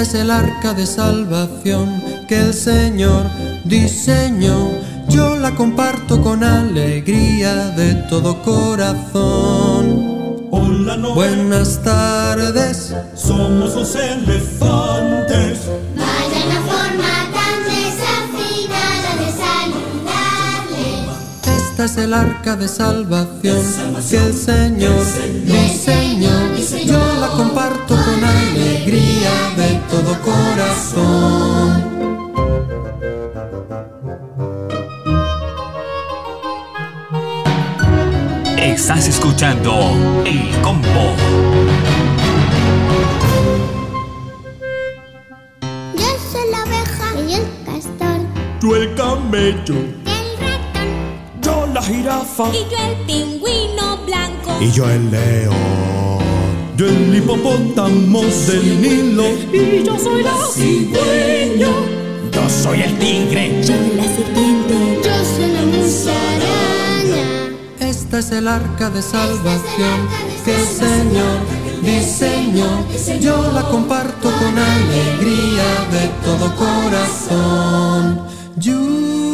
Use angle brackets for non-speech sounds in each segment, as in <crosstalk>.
Esta es el arca de salvación que el Señor diseñó. Yo la comparto con alegría de todo corazón. Hola, no Buenas tardes. somos los elefantes. Vaya la forma tan desafinada de saludarle. Esta es el arca de salvación que el Señor diseñó. Yo la comparto con alegría de todo corazón. Estás escuchando El Combo. Yo soy la oveja y el castor. Tú el camello, El ratón yo la jirafa y yo el pingüino blanco. y yo el león. Yo el hipopótamo del Nilo y yo soy la cigüeña. Yo soy el tigre. Yo la serpiente. Yo soy la musaraña. Esta es el arca de salvación que el Señor diseñó. Yo la comparto con alegría de todo corazón. Lluvia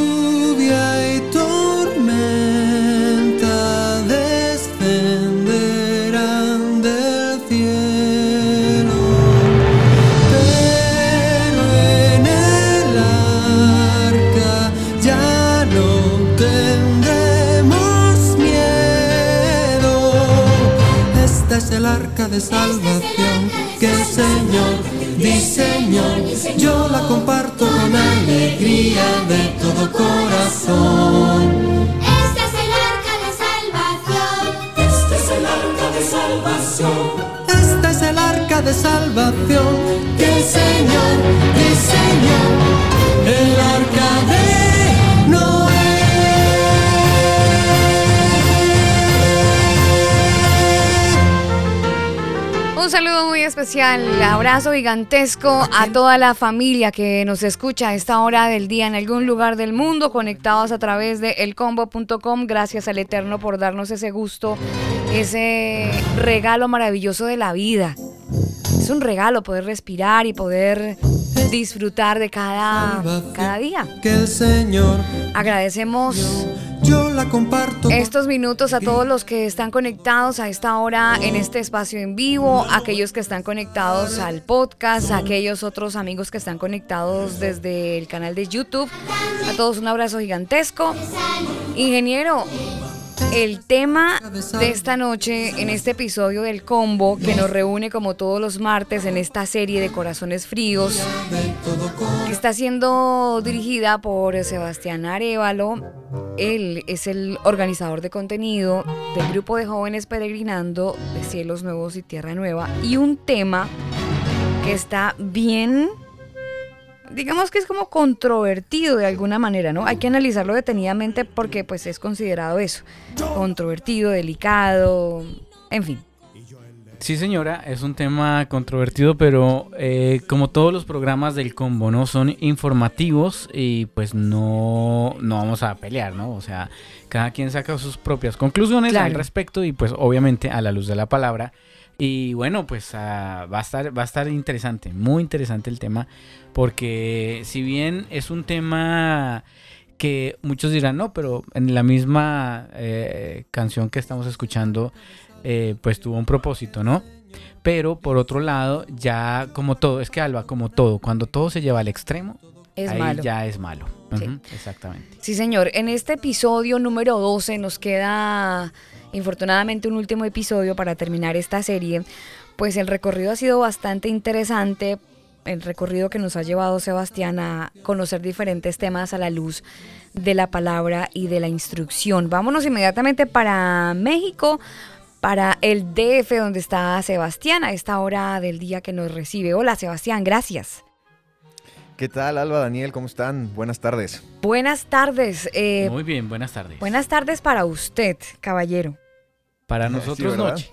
de salvación que el Señor diseñó. Yo la comparto con alegría de todo corazón. Este es el arca de salvación. Esta es el arca de salvación que el Señor diseñó. El arca de Un saludo muy especial, abrazo gigantesco a toda la familia que nos escucha a esta hora del día en algún lugar del mundo, conectados a través de elcombo.com. Gracias al Eterno por darnos ese gusto, ese regalo maravilloso de la vida. Es un regalo poder respirar y poder disfrutar de cada, cada día. Que el Señor Agradecemos yo la comparto. con- estos minutos a todos los que están conectados a esta hora en este espacio en vivo, aquellos que están conectados al podcast, aquellos otros amigos que están conectados desde el canal de YouTube. A todos un abrazo gigantesco. Ingeniero, el tema de esta noche en este episodio del combo que nos reúne como todos los martes en esta serie de Corazones Fríos que está siendo dirigida por Sebastián Arevalo. Él es el organizador de contenido del grupo de jóvenes peregrinando de Cielos Nuevos y Tierra Nueva. Y un tema que está bien, digamos que es como controvertido de alguna manera, ¿no? Hay que analizarlo detenidamente porque pues es considerado eso, controvertido, delicado, en fin. Sí, señora, es un tema controvertido, pero eh, como todos los programas del combo, ¿no? Son informativos y pues no, no vamos a pelear, ¿no? O sea, cada quien saca sus propias conclusiones al respecto y pues obviamente a la luz de la palabra. Y bueno, pues ah, va, a estar, va a estar interesante, muy interesante el tema, porque si bien es un tema que muchos dirán, no, pero en la misma eh, canción que estamos escuchando, eh, pues tuvo un propósito, ¿no? Pero por otro lado, ya como todo, es que Alba, como todo, cuando todo se lleva al extremo, Es ahí malo. ya es malo. Sí. Exactamente. Sí, señor. En este episodio número 12 nos queda, infortunadamente, un último episodio para terminar esta serie. Pues el recorrido ha sido bastante interesante. El recorrido que nos ha llevado Sebastián a conocer diferentes temas a la luz de la palabra y de la instrucción. Vámonos inmediatamente para México, para el DF, donde está Sebastián a esta hora del día que nos recibe. Hola Sebastián, gracias. ¿Qué tal, Alba, Daniel? ¿Cómo están? Buenas tardes. Buenas tardes. eh, Muy bien, buenas tardes. buenas tardes para usted, caballero. Para <laughs> Sí, nosotros ¿verdad? noche.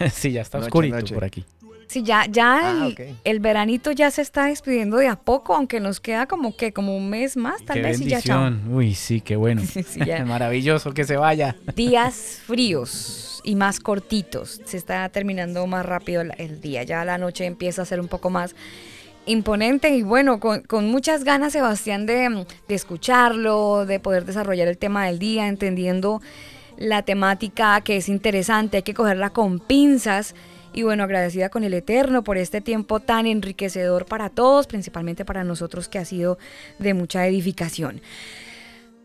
<laughs> sí, ya está Noche, oscurito noche. por aquí. Sí, ya, ya Ah, el, veranito ya se está despidiendo de a poco, aunque nos queda como que como un mes más, tal qué vez y ya chao. bendición. Uy, sí, qué bueno. <laughs> Sí, ya. Maravilloso que se vaya. Días fríos y más cortitos. Se está terminando más rápido el, el día. Ya la noche empieza a ser un poco más imponente y bueno, con, con muchas ganas, Sebastián, de, de escucharlo, de poder desarrollar el tema del día, entendiendo la temática que es interesante, hay que cogerla con pinzas. Y bueno, agradecida con el Eterno por este tiempo tan enriquecedor para todos, principalmente para nosotros que ha sido de mucha edificación.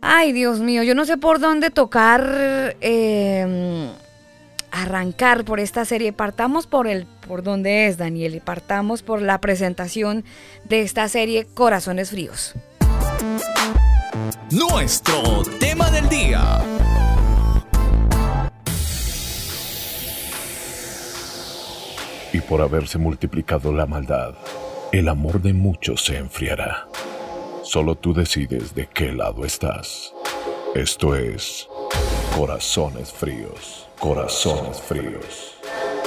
Ay, Dios mío, yo no sé por dónde tocar, eh, arrancar por esta serie. Partamos por el, por donde es, Daniel, y partamos por la presentación de esta serie Corazones Fríos. Nuestro tema del día. Y por haberse multiplicado la maldad, el amor de muchos se enfriará. Solo tú decides de qué lado estás. Esto es Corazones Fríos, Corazones Fríos.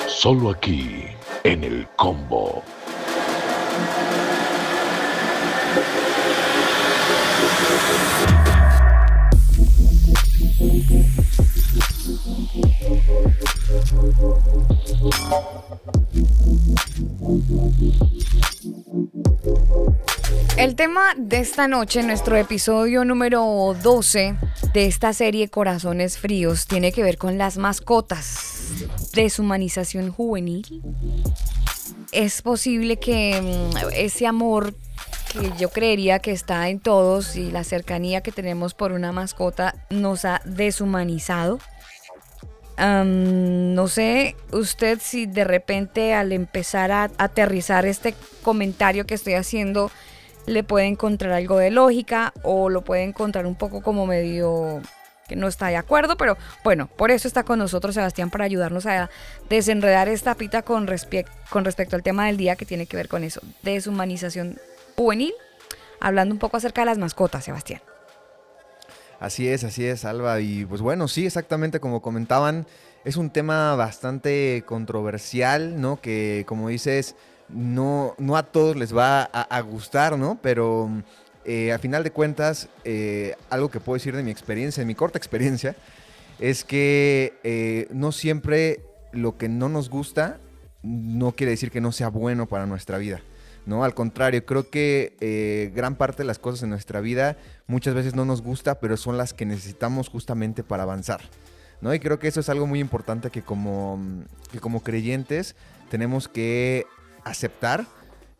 Solo aquí, en el combo. El tema de esta noche, nuestro episodio número 12 de esta serie Corazones Fríos, tiene que ver con las mascotas. Deshumanización juvenil. Es posible que mm, ese amor que yo creería que está en todos y la cercanía que tenemos por una mascota nos ha deshumanizado. No sé usted si de repente al empezar a aterrizar este comentario que estoy haciendo le puede encontrar algo de lógica o lo puede encontrar un poco como medio que no está de acuerdo, pero bueno, por eso está con nosotros Sebastián para ayudarnos a desenredar esta pita con, con respecto al tema del día que tiene que ver con eso, deshumanización juvenil, hablando un poco acerca de las mascotas, Sebastián. Así es, así es, Alba. Y pues bueno, sí, exactamente como comentaban, es un tema bastante controversial, ¿no? Que como dices, no, no a todos les va a, gustar, ¿no? Pero eh, a final de cuentas, eh, algo que puedo decir de mi experiencia, de mi corta experiencia, es que eh, no siempre lo que no nos gusta no quiere decir que no sea bueno para nuestra vida. ¿no? Al contrario, creo que gran parte de las cosas en nuestra vida muchas veces no nos gusta, pero son las que necesitamos justamente para avanzar. ¿no? Y creo que eso es algo muy importante que como, que como creyentes tenemos que aceptar,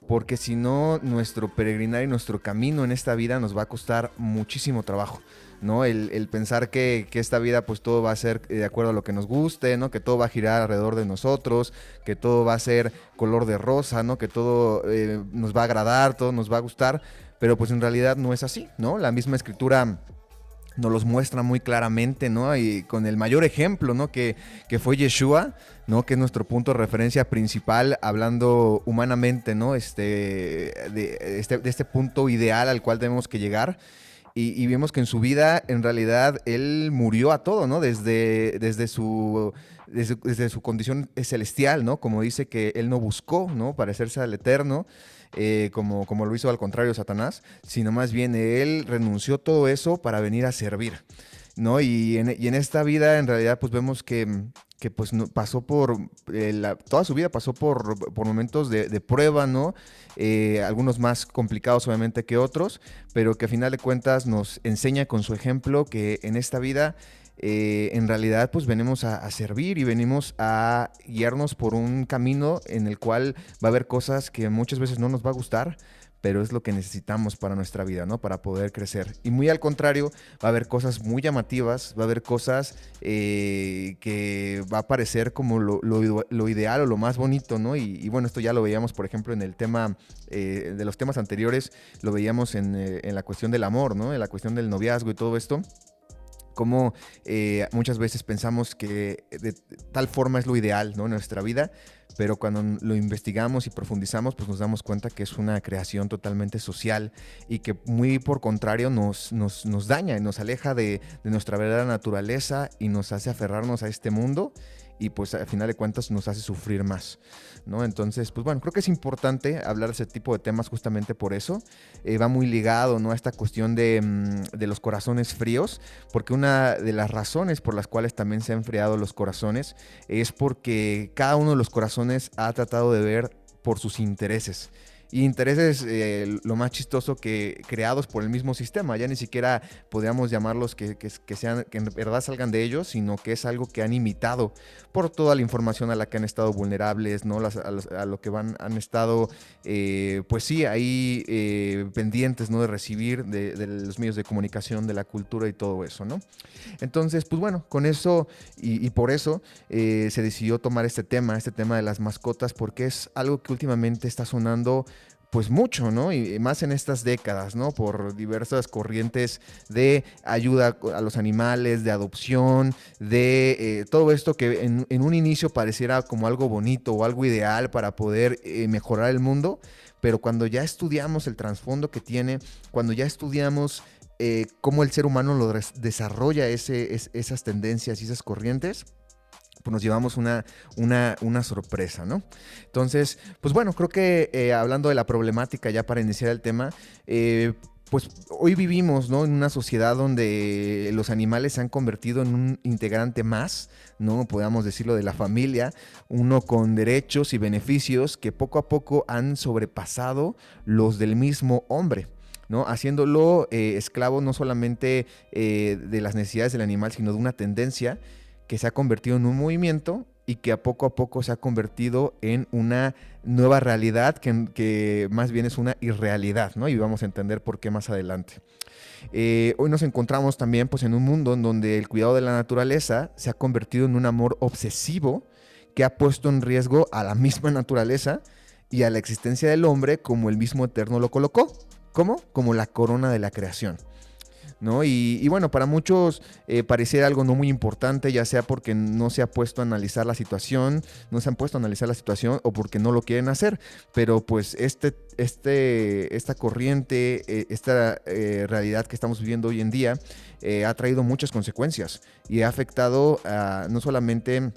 porque si no, nuestro peregrinar y nuestro camino en esta vida nos va a costar muchísimo trabajo. ¿no? El, pensar que, que esta vida pues todo va a ser de acuerdo a lo que nos guste, ¿no? Que todo va a girar alrededor de nosotros, que todo va a ser color de rosa, ¿no? Que todo eh, nos va a agradar, todo nos va a gustar, pero pues en realidad no es así, ¿no? La misma escritura nos los muestra muy claramente, ¿no? Y con el mayor ejemplo, ¿no? Que, que fue Yeshua, ¿no? Que es nuestro punto de referencia principal, hablando humanamente, ¿no? Este, de, este, de este punto ideal al cual tenemos que llegar. Y, y vemos que en su vida, en realidad, él murió a todo, ¿no? Desde, desde, su, desde, desde su condición celestial, ¿no? Como dice que él no buscó, ¿no? Parecerse al Eterno, eh, como, como lo hizo al contrario Satanás, sino más bien él renunció todo eso para venir a servir, ¿no? Y en, y en esta vida, en realidad, pues vemos que, que pues no- pasó por, eh, la- toda su vida pasó por, por momentos de, prueba, ¿no? Eh, algunos más complicados obviamente que otros, pero que a final de cuentas nos enseña con su ejemplo que en esta vida eh, en realidad pues venimos a, servir y venimos a guiarnos por un camino en el cual va a haber cosas que muchas veces no nos va a gustar, pero es lo que necesitamos para nuestra vida, ¿no? Para poder crecer. Y muy al contrario, va a haber cosas muy llamativas, va a haber cosas eh, que va a parecer como lo, ideal o lo más bonito, ¿no? Y, bueno, esto ya lo veíamos, por ejemplo, en el tema eh, de los temas anteriores, lo veíamos en, eh, en la cuestión del amor, ¿no? En la cuestión del noviazgo y todo esto como muchas veces pensamos que de tal forma es lo ideal ¿no? en nuestra vida, pero cuando lo investigamos y profundizamos, pues nos damos cuenta que es una creación totalmente social y que muy por contrario nos, daña y nos aleja de nuestra verdadera naturaleza y nos hace aferrarnos a este mundo y pues al final de cuentas nos hace sufrir más. ¿no? Entonces, pues bueno, creo que es importante hablar de ese tipo de temas justamente por eso. Eh, va muy ligado ¿no? a esta cuestión de, mm, de, los corazones fríos, porque una de las razones por las cuales también se han enfriado los corazones es porque cada uno de los corazones ha tratado de ver por sus intereses y intereses eh, lo más chistoso que creados por el mismo sistema. Ya ni siquiera podríamos llamarlos que, sean, que en verdad salgan de ellos, sino que es algo que han imitado por toda la información a la que han estado vulnerables, ¿no? a, lo que van, han estado, eh, pues sí, ahí eh, pendientes, ¿no? De recibir de, los medios de comunicación, de la cultura y todo eso, ¿no? Entonces, pues bueno, con eso y por eso se decidió tomar este tema, este tema de las mascotas, porque es algo que últimamente está sonando pues mucho, ¿no? Y más en estas décadas, ¿no? Por diversas corrientes de ayuda a los animales, de adopción, de eh, todo esto que en, un inicio pareciera como algo bonito o algo ideal para poder eh, mejorar el mundo, pero cuando ya estudiamos el trasfondo que tiene, cuando ya estudiamos eh, cómo el ser humano lo desarrolla ese, esas tendencias y esas corrientes, pues nos llevamos una, una, sorpresa, ¿no? Entonces, pues bueno, creo que eh, hablando de la problemática ya para iniciar el tema, eh, pues hoy vivimos ¿no? en una sociedad donde los animales se han convertido en un integrante más, ¿no? Podríamos decirlo de la familia, uno con derechos y beneficios que poco a poco han sobrepasado los del mismo hombre. ¿no? haciéndolo eh, esclavo no solamente de las necesidades del animal, sino de una tendencia que se ha convertido en un movimiento y que a poco a poco se ha convertido en una nueva realidad que, más bien es una irrealidad, ¿no? Y vamos a entender por qué más adelante. Eh, hoy nos encontramos también pues, en un mundo en donde el cuidado de la naturaleza se ha convertido en un amor obsesivo que ha puesto en riesgo a la misma naturaleza y a la existencia del hombre como el mismo Eterno lo colocó. ¿Cómo? Como la corona de la creación. ¿No? Y, bueno, para muchos eh, pareciera algo no muy importante, ya sea porque no se ha puesto a analizar la situación, no se han puesto a analizar la situación o porque no lo quieren hacer, pero pues este, este, esta corriente, eh, esta eh, realidad que estamos viviendo hoy en día ha traído muchas consecuencias y ha afectado a, no solamente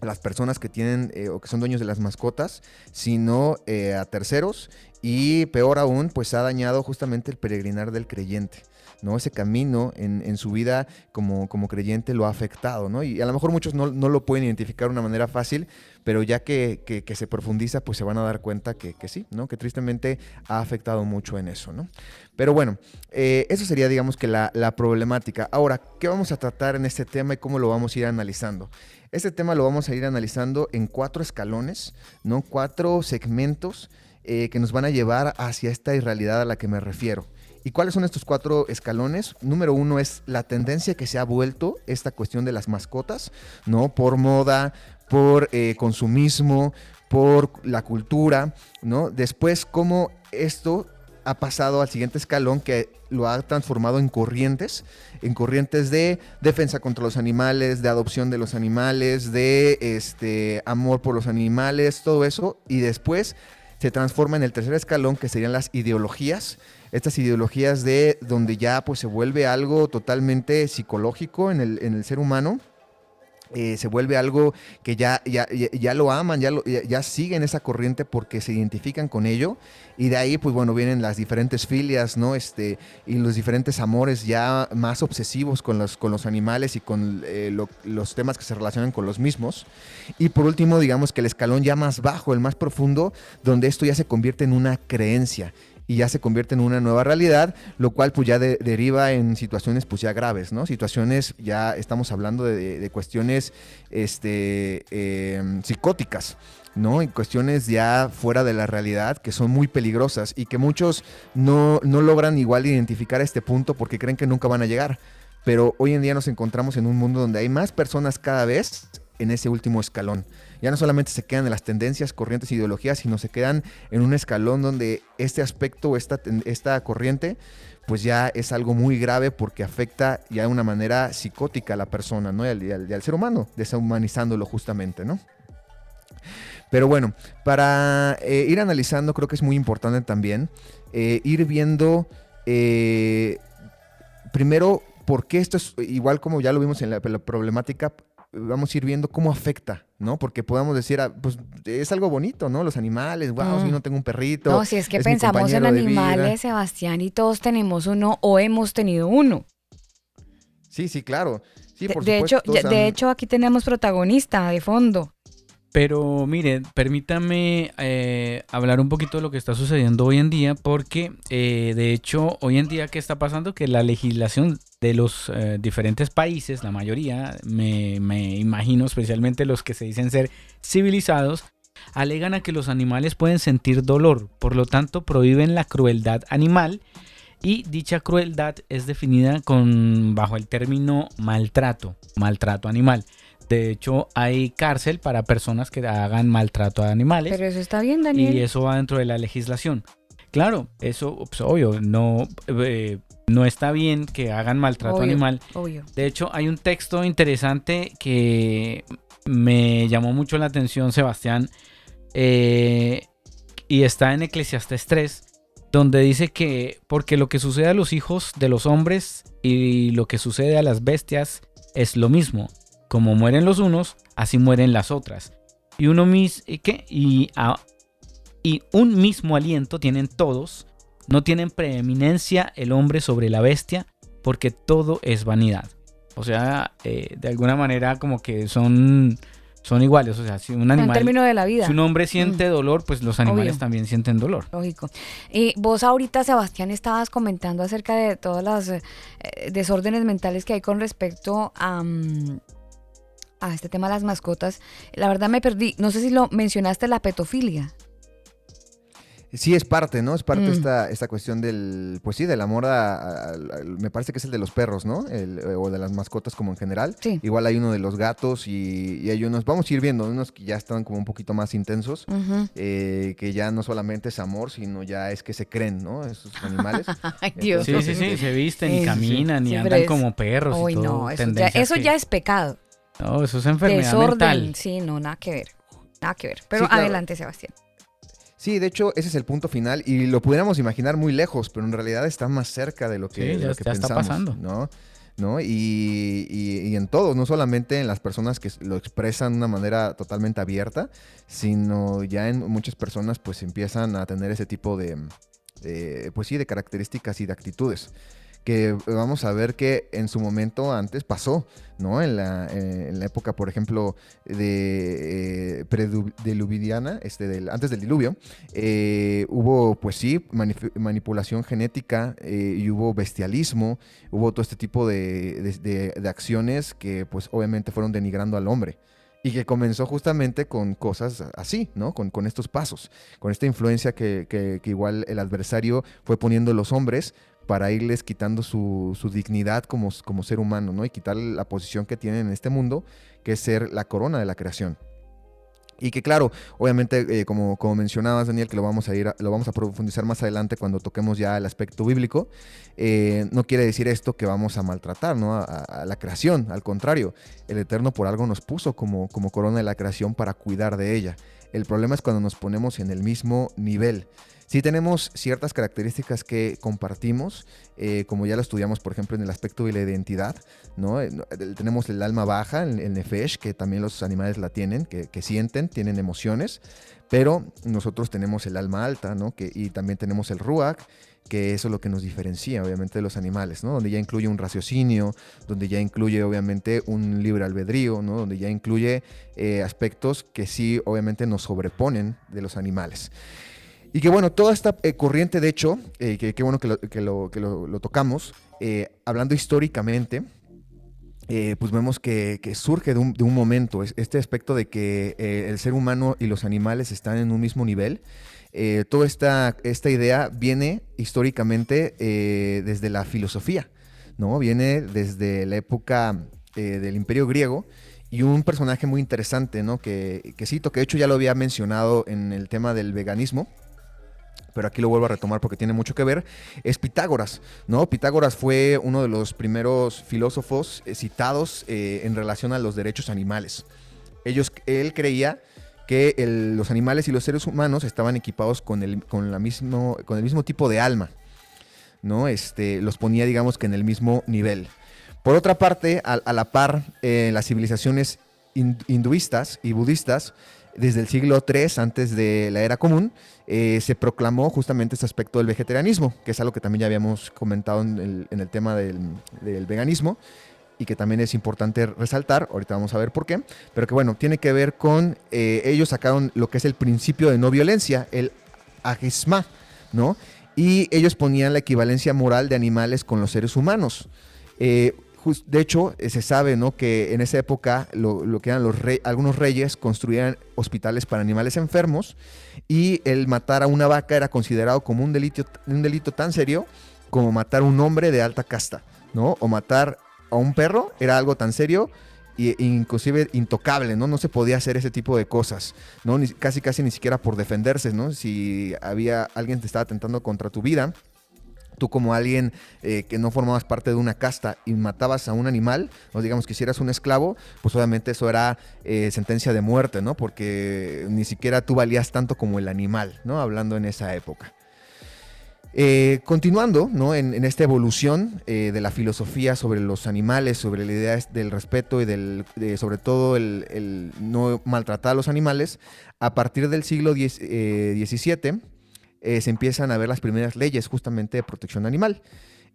a las personas que tienen o que son dueños de las mascotas, sino a terceros y peor aún, pues ha dañado justamente el peregrinar del creyente. ¿No? Ese camino en, su vida como, como, creyente lo ha afectado, ¿no? Y a lo mejor muchos no, lo pueden identificar de una manera fácil, pero ya que, se profundiza, pues se van a dar cuenta que, sí, ¿no? Que tristemente ha afectado mucho en eso, ¿no? Pero bueno, eh, eso sería, digamos, que la, problemática. Ahora, ¿qué vamos a tratar en este tema y cómo lo vamos a ir analizando? Este tema lo vamos a ir analizando en cuatro escalones, ¿no? Cuatro segmentos eh, que nos van a llevar hacia esta irrealidad a la que me refiero. ¿Y cuáles son estos cuatro escalones? Número uno es la tendencia que se ha vuelto esta cuestión de las mascotas, ¿no? Por moda, por eh, consumismo, por la cultura, ¿no? Después, cómo esto ha pasado al siguiente escalón que lo ha transformado en corrientes, en corrientes de defensa contra los animales, de adopción de los animales, de este amor por los animales, todo eso, y después se transforma en el tercer escalón que serían las ideologías, estas ideologías de donde ya pues se vuelve algo totalmente psicológico en el, en el ser humano. Eh, se vuelve algo que ya, ya, ya, lo aman, ya, ya, siguen esa corriente porque se identifican con ello. Y de ahí, pues bueno, vienen las diferentes filias, ¿no? Este, y los diferentes amores ya más obsesivos con los, con los animales y con eh, los temas que se relacionan con los mismos. Y por último, digamos que el escalón ya más bajo, el más profundo, donde esto ya se convierte en una creencia y ya se convierte en una nueva realidad, lo cual pues ya de- deriva en situaciones pues ya graves, ¿no? Situaciones, ya estamos hablando de, cuestiones este, eh, psicóticas. ¿no? En cuestiones ya fuera de la realidad que son muy peligrosas y que muchos no, no logran igual identificar este punto porque creen que nunca van a llegar. Pero hoy en día nos encontramos en un mundo donde hay más personas cada vez en ese último escalón. Ya no solamente se quedan en las tendencias, corrientes, ideologías, sino se quedan en un escalón donde este aspecto, esta, esta corriente, pues ya es algo muy grave porque afecta ya de una manera psicótica a la persona, ¿no? Y al ser humano, deshumanizándolo justamente, ¿no? Pero bueno, para eh, ir analizando, creo que es muy importante también eh, ir viendo eh, primero por qué esto es igual como ya lo vimos en la, la problemática. Vamos a ir viendo cómo afecta, ¿no? Porque podamos decir, ah, pues es algo bonito, ¿no? Los animales, wow, si Mm. no tengo un perrito. No, si es que pensamos en compañero de vida". animales, Sebastián, y todos tenemos uno o hemos tenido uno. Sí, sí, claro. Sí, de, por de hecho, supuesto, de hecho, aquí tenemos protagonista de fondo. Pero mire, permítame eh, hablar un poquito de lo que está sucediendo hoy en día, porque eh, de hecho hoy en día, ¿qué está pasando? Que la legislación de los eh, diferentes países, la mayoría, me, me imagino, especialmente los que se dicen ser civilizados, alegan a que los animales pueden sentir dolor, por lo tanto prohíben la crueldad animal y dicha crueldad es definida con bajo el término maltrato, maltrato animal. De hecho, hay cárcel para personas que hagan maltrato a animales Pero eso está bien, Daniel. y eso va dentro de la legislación. Claro, eso pues, obvio, no, eh, no está bien que hagan maltrato Obvio, animal. obvio. De hecho, hay un texto interesante que me llamó mucho la atención, Sebastián, eh, y está en Eclesiastes 3, donde dice que porque lo que sucede a los hijos de los hombres y lo que sucede a las bestias es lo mismo. Como mueren los unos, así mueren las otras. Y uno mis, ¿y qué? Y, a- y un mismo aliento tienen todos. No tienen preeminencia el hombre sobre la bestia, porque todo es vanidad. O sea, eh, de alguna manera como que son, son iguales. O sea, si un En animal, términos de la vida. si un hombre siente dolor, pues los animales Obvio. también sienten dolor. Lógico. Y vos ahorita, Sebastián, estabas comentando acerca de todas las eh, desórdenes mentales que hay con respecto a, mm, a este tema de las mascotas. La verdad me perdí. No sé si lo mencionaste, la petofilia. Sí, es parte, ¿no? Es parte Mm. esta, esta cuestión del, pues sí, del amor a, a- a- me parece que es el de los perros, ¿no? El- eh, o de las mascotas como en general. Sí. Igual hay uno de los gatos y, y hay unos, vamos a ir viendo, unos que ya están como un poquito más intensos, eh, que ya no solamente es amor, sino ya es que se creen, ¿no? Esos animales. <laughs> Ay, Dios. Sí, sí, sí, se visten y Sí, caminan y andan es- como perros. Uy, y todo, no, eso, ya es pecado. No, eso es enfermedad Desorden. mental. Sí, no, nada que ver. Nada que ver. Pero Sí, claro. adelante, Sebastián. Sí, de hecho, ese es el punto final y lo pudiéramos imaginar muy lejos, pero en realidad está más cerca de lo que, Sí, de ya- lo que ya está pasando. ¿no? ¿No? Y, y- y en todos, no solamente en las personas que lo expresan de una manera totalmente abierta, sino ya en muchas personas pues empiezan a tener ese tipo de, de, pues sí, de características y de actitudes que vamos a ver que en su momento antes pasó, ¿no? En la, eh, en la época, por ejemplo, de eh, este, del, antes del diluvio, eh, hubo, pues sí, manipulación genética eh, y hubo bestialismo, hubo todo este tipo de, de- de- de acciones que, pues, obviamente fueron denigrando al hombre. Y que comenzó justamente con cosas así, ¿no? Con, con estos pasos, con esta influencia que, que- que igual el adversario fue poniendo los hombres para irles quitando su, su dignidad como, como ser humano, ¿no? Y quitar la posición que tienen en este mundo, que es ser la corona de la creación. Y que claro, obviamente, eh, como, como mencionabas, Daniel, que lo vamos a ir a- lo vamos a profundizar más adelante cuando toquemos ya el aspecto bíblico, eh, no quiere decir esto que vamos a maltratar ¿no? a, a- la creación. Al contrario, el Eterno por algo nos puso como, como corona de la creación para cuidar de ella. El problema es cuando nos ponemos en el mismo nivel. Sí tenemos ciertas características que compartimos, eh, como ya lo estudiamos, por ejemplo, en el aspecto de la identidad, ¿no? Eh, Tenemos el alma baja, el, el nefesh, que también los animales la tienen, que, sienten, tienen emociones, pero nosotros tenemos el alma alta. Que, y también tenemos el ruach, que eso es lo que nos diferencia, obviamente, de los animales, ¿no? Donde ya incluye un raciocinio, donde ya incluye, obviamente, un libre albedrío. Donde ya incluye eh, aspectos que sí, obviamente, nos sobreponen de los animales. Y que bueno, toda esta eh, corriente, de hecho, eh, que, bueno que lo, que lo, tocamos, eh, hablando históricamente, eh, pues vemos que, surge de un, de un momento, es- este aspecto de que el ser humano y los animales están en un mismo nivel. Toda esta, esta idea viene históricamente desde la filosofía, ¿no? Viene desde la época del Imperio Griego y un personaje muy interesante, ¿no? Que cito, que de hecho ya lo había mencionado en el tema del veganismo, pero aquí lo vuelvo a retomar porque tiene mucho que ver, es Pitágoras, ¿no? Pitágoras fue uno de los primeros filósofos eh, citados eh, en relación a los derechos animales. Ellos, él creía que los animales y los seres humanos estaban equipados con el, con la mismo, con el mismo tipo de alma, ¿no? Este, los ponía, digamos, que en el mismo nivel. Por otra parte, a, la par, eh, las civilizaciones hin- hinduistas y budistas, desde el siglo III, antes de la era común, eh, se proclamó justamente este aspecto del vegetarianismo, que es algo que también ya habíamos comentado en el, tema del, del veganismo y que también es importante resaltar, ahorita vamos a ver por qué, pero que bueno, tiene que ver con, eh, ellos sacaron lo que es el principio de no violencia, el agisma, ¿no? Y ellos ponían la equivalencia moral de animales con los seres humanos. Eh, de hecho, eh, se sabe ¿no? que en esa época lo, lo que eran los rey- algunos reyes construían hospitales para animales enfermos y el matar a una vaca era considerado como un delito, un delito tan serio como matar a un hombre de alta casta, ¿no? O matar a un perro era algo tan serio e inclusive intocable, ¿no? No se podía hacer ese tipo de cosas, ¿no? Casi casi ni siquiera por defenderse, ¿no? Si había alguien te estaba atentando contra tu vida, tú como alguien eh, que no formabas parte de una casta y matabas a un animal, o digamos que hicieras un esclavo, pues obviamente eso era eh, sentencia de muerte, ¿no? Porque ni siquiera tú valías tanto como el animal, ¿no? Hablando en esa época. Eh, continuando ¿no? en, esta evolución de la filosofía sobre los animales, sobre la idea del respeto y del, de- sobre todo el, el no maltratar a los animales, a partir del siglo XVII eh, se empiezan a ver las primeras leyes justamente de protección animal.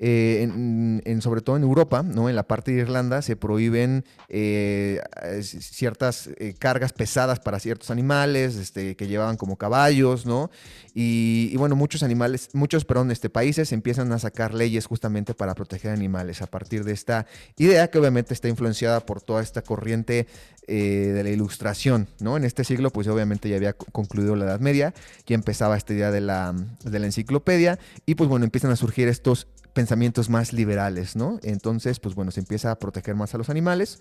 Eh, sobre todo en Europa, ¿no? en la parte de Irlanda, se prohíben eh, ciertas eh, cargas pesadas para ciertos animales este, que llevaban como caballos, ¿no? Y, bueno, muchos animales, muchos, este, países empiezan a sacar leyes justamente para proteger animales a partir de esta idea que obviamente está influenciada por toda esta corriente de la ilustración, ¿no? En este siglo, pues obviamente ya había co- concluido la Edad Media, ya empezaba esta idea de la, de la enciclopedia y pues bueno, empiezan a surgir estos pensamientos más liberales, ¿no? Entonces, pues bueno, se empieza a proteger más a los animales.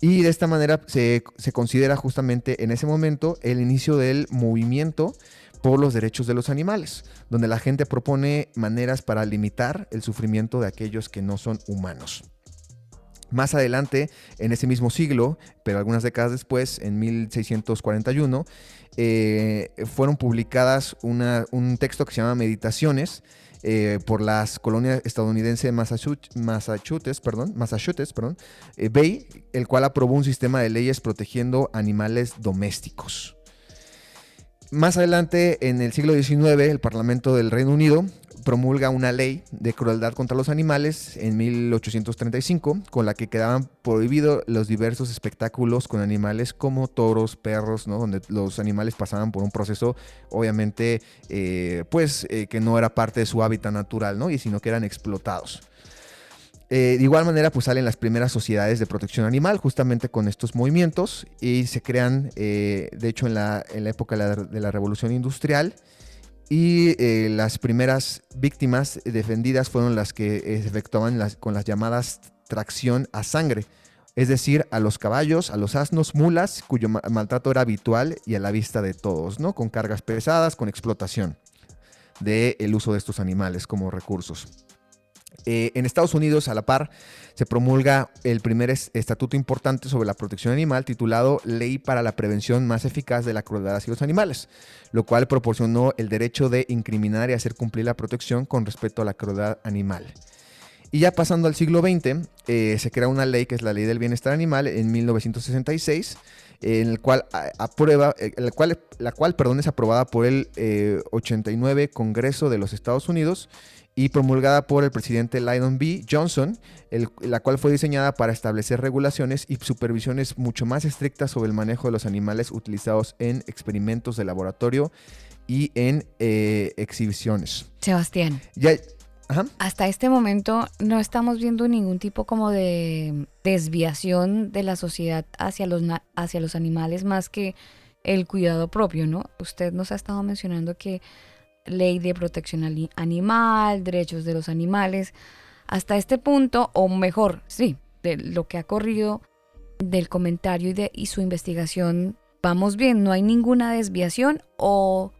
Y de esta manera se, se considera justamente en ese momento el inicio del movimiento por los derechos de los animales, donde la gente propone maneras para limitar el sufrimiento de aquellos que no son humanos. Más adelante, en ese mismo siglo, pero algunas décadas después, en 1641, eh, fueron publicadas una- un texto que se llama Meditaciones eh, por las colonias estadounidense de Massachusetts, perdón, Massachusetts perdón, eh, Bay, el cual aprobó un sistema de leyes protegiendo animales domésticos. Más adelante, en el siglo XIX, el Parlamento del Reino Unido promulga una ley de crueldad contra los animales en 1835, con la que quedaban prohibidos los diversos espectáculos con animales como toros, perros, ¿no? donde los animales pasaban por un proceso, obviamente, eh, pues eh, que no era parte de su hábitat natural, ¿no? y sino que eran explotados. Eh, de igual manera, pues salen las primeras sociedades de protección animal, justamente con estos movimientos, y se crean, eh, de hecho, en la, época de la, Revolución Industrial, y eh, las primeras víctimas defendidas fueron las que se efectuaban con las llamadas tracción a sangre, es decir, a los caballos, a los asnos, mulas, cuyo ma- maltrato era habitual y a la vista de todos, ¿no? Con cargas pesadas, con explotación del uso de estos animales como recursos. Eh, en Estados Unidos, a la par, se promulga el primer es- estatuto importante sobre la protección animal titulado Ley para la Prevención Más Eficaz de la Crueldad hacia los Animales, lo cual proporcionó el derecho de incriminar y hacer cumplir la protección con respecto a la crueldad animal. Y ya pasando al siglo XX, eh, se crea una ley que es la Ley del Bienestar Animal en 1966, en el cual aprueba, eh, la cual, perdón, es aprobada por el eh, 89 Congreso de los Estados Unidos y promulgada por el presidente Lyndon B. Johnson, el- la cual fue diseñada para establecer regulaciones y supervisiones mucho más estrictas sobre el manejo de los animales utilizados en experimentos de laboratorio y en eh, exhibiciones. Sebastián. Ya, ajá. Hasta este momento no estamos viendo ningún tipo como de desviación de la sociedad hacia los, hacia los animales más que el cuidado propio, ¿no? Usted nos ha estado mencionando que ley de protección animal, derechos de los animales, hasta este punto, o mejor, sí, de lo que ha corrido del comentario y de y su investigación, vamos bien, no hay ninguna desviación o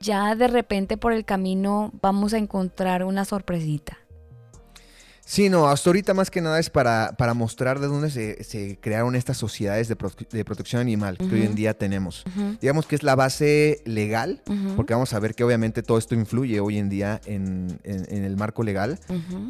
ya de repente por el camino vamos a encontrar una sorpresita. Sí, no, hasta ahorita más que nada es para, para mostrar de dónde se, se crearon estas sociedades de, pro- de protección animal que hoy en día tenemos. Digamos que es la base legal, porque vamos a ver que obviamente todo esto influye hoy en día en, en- en el marco legal.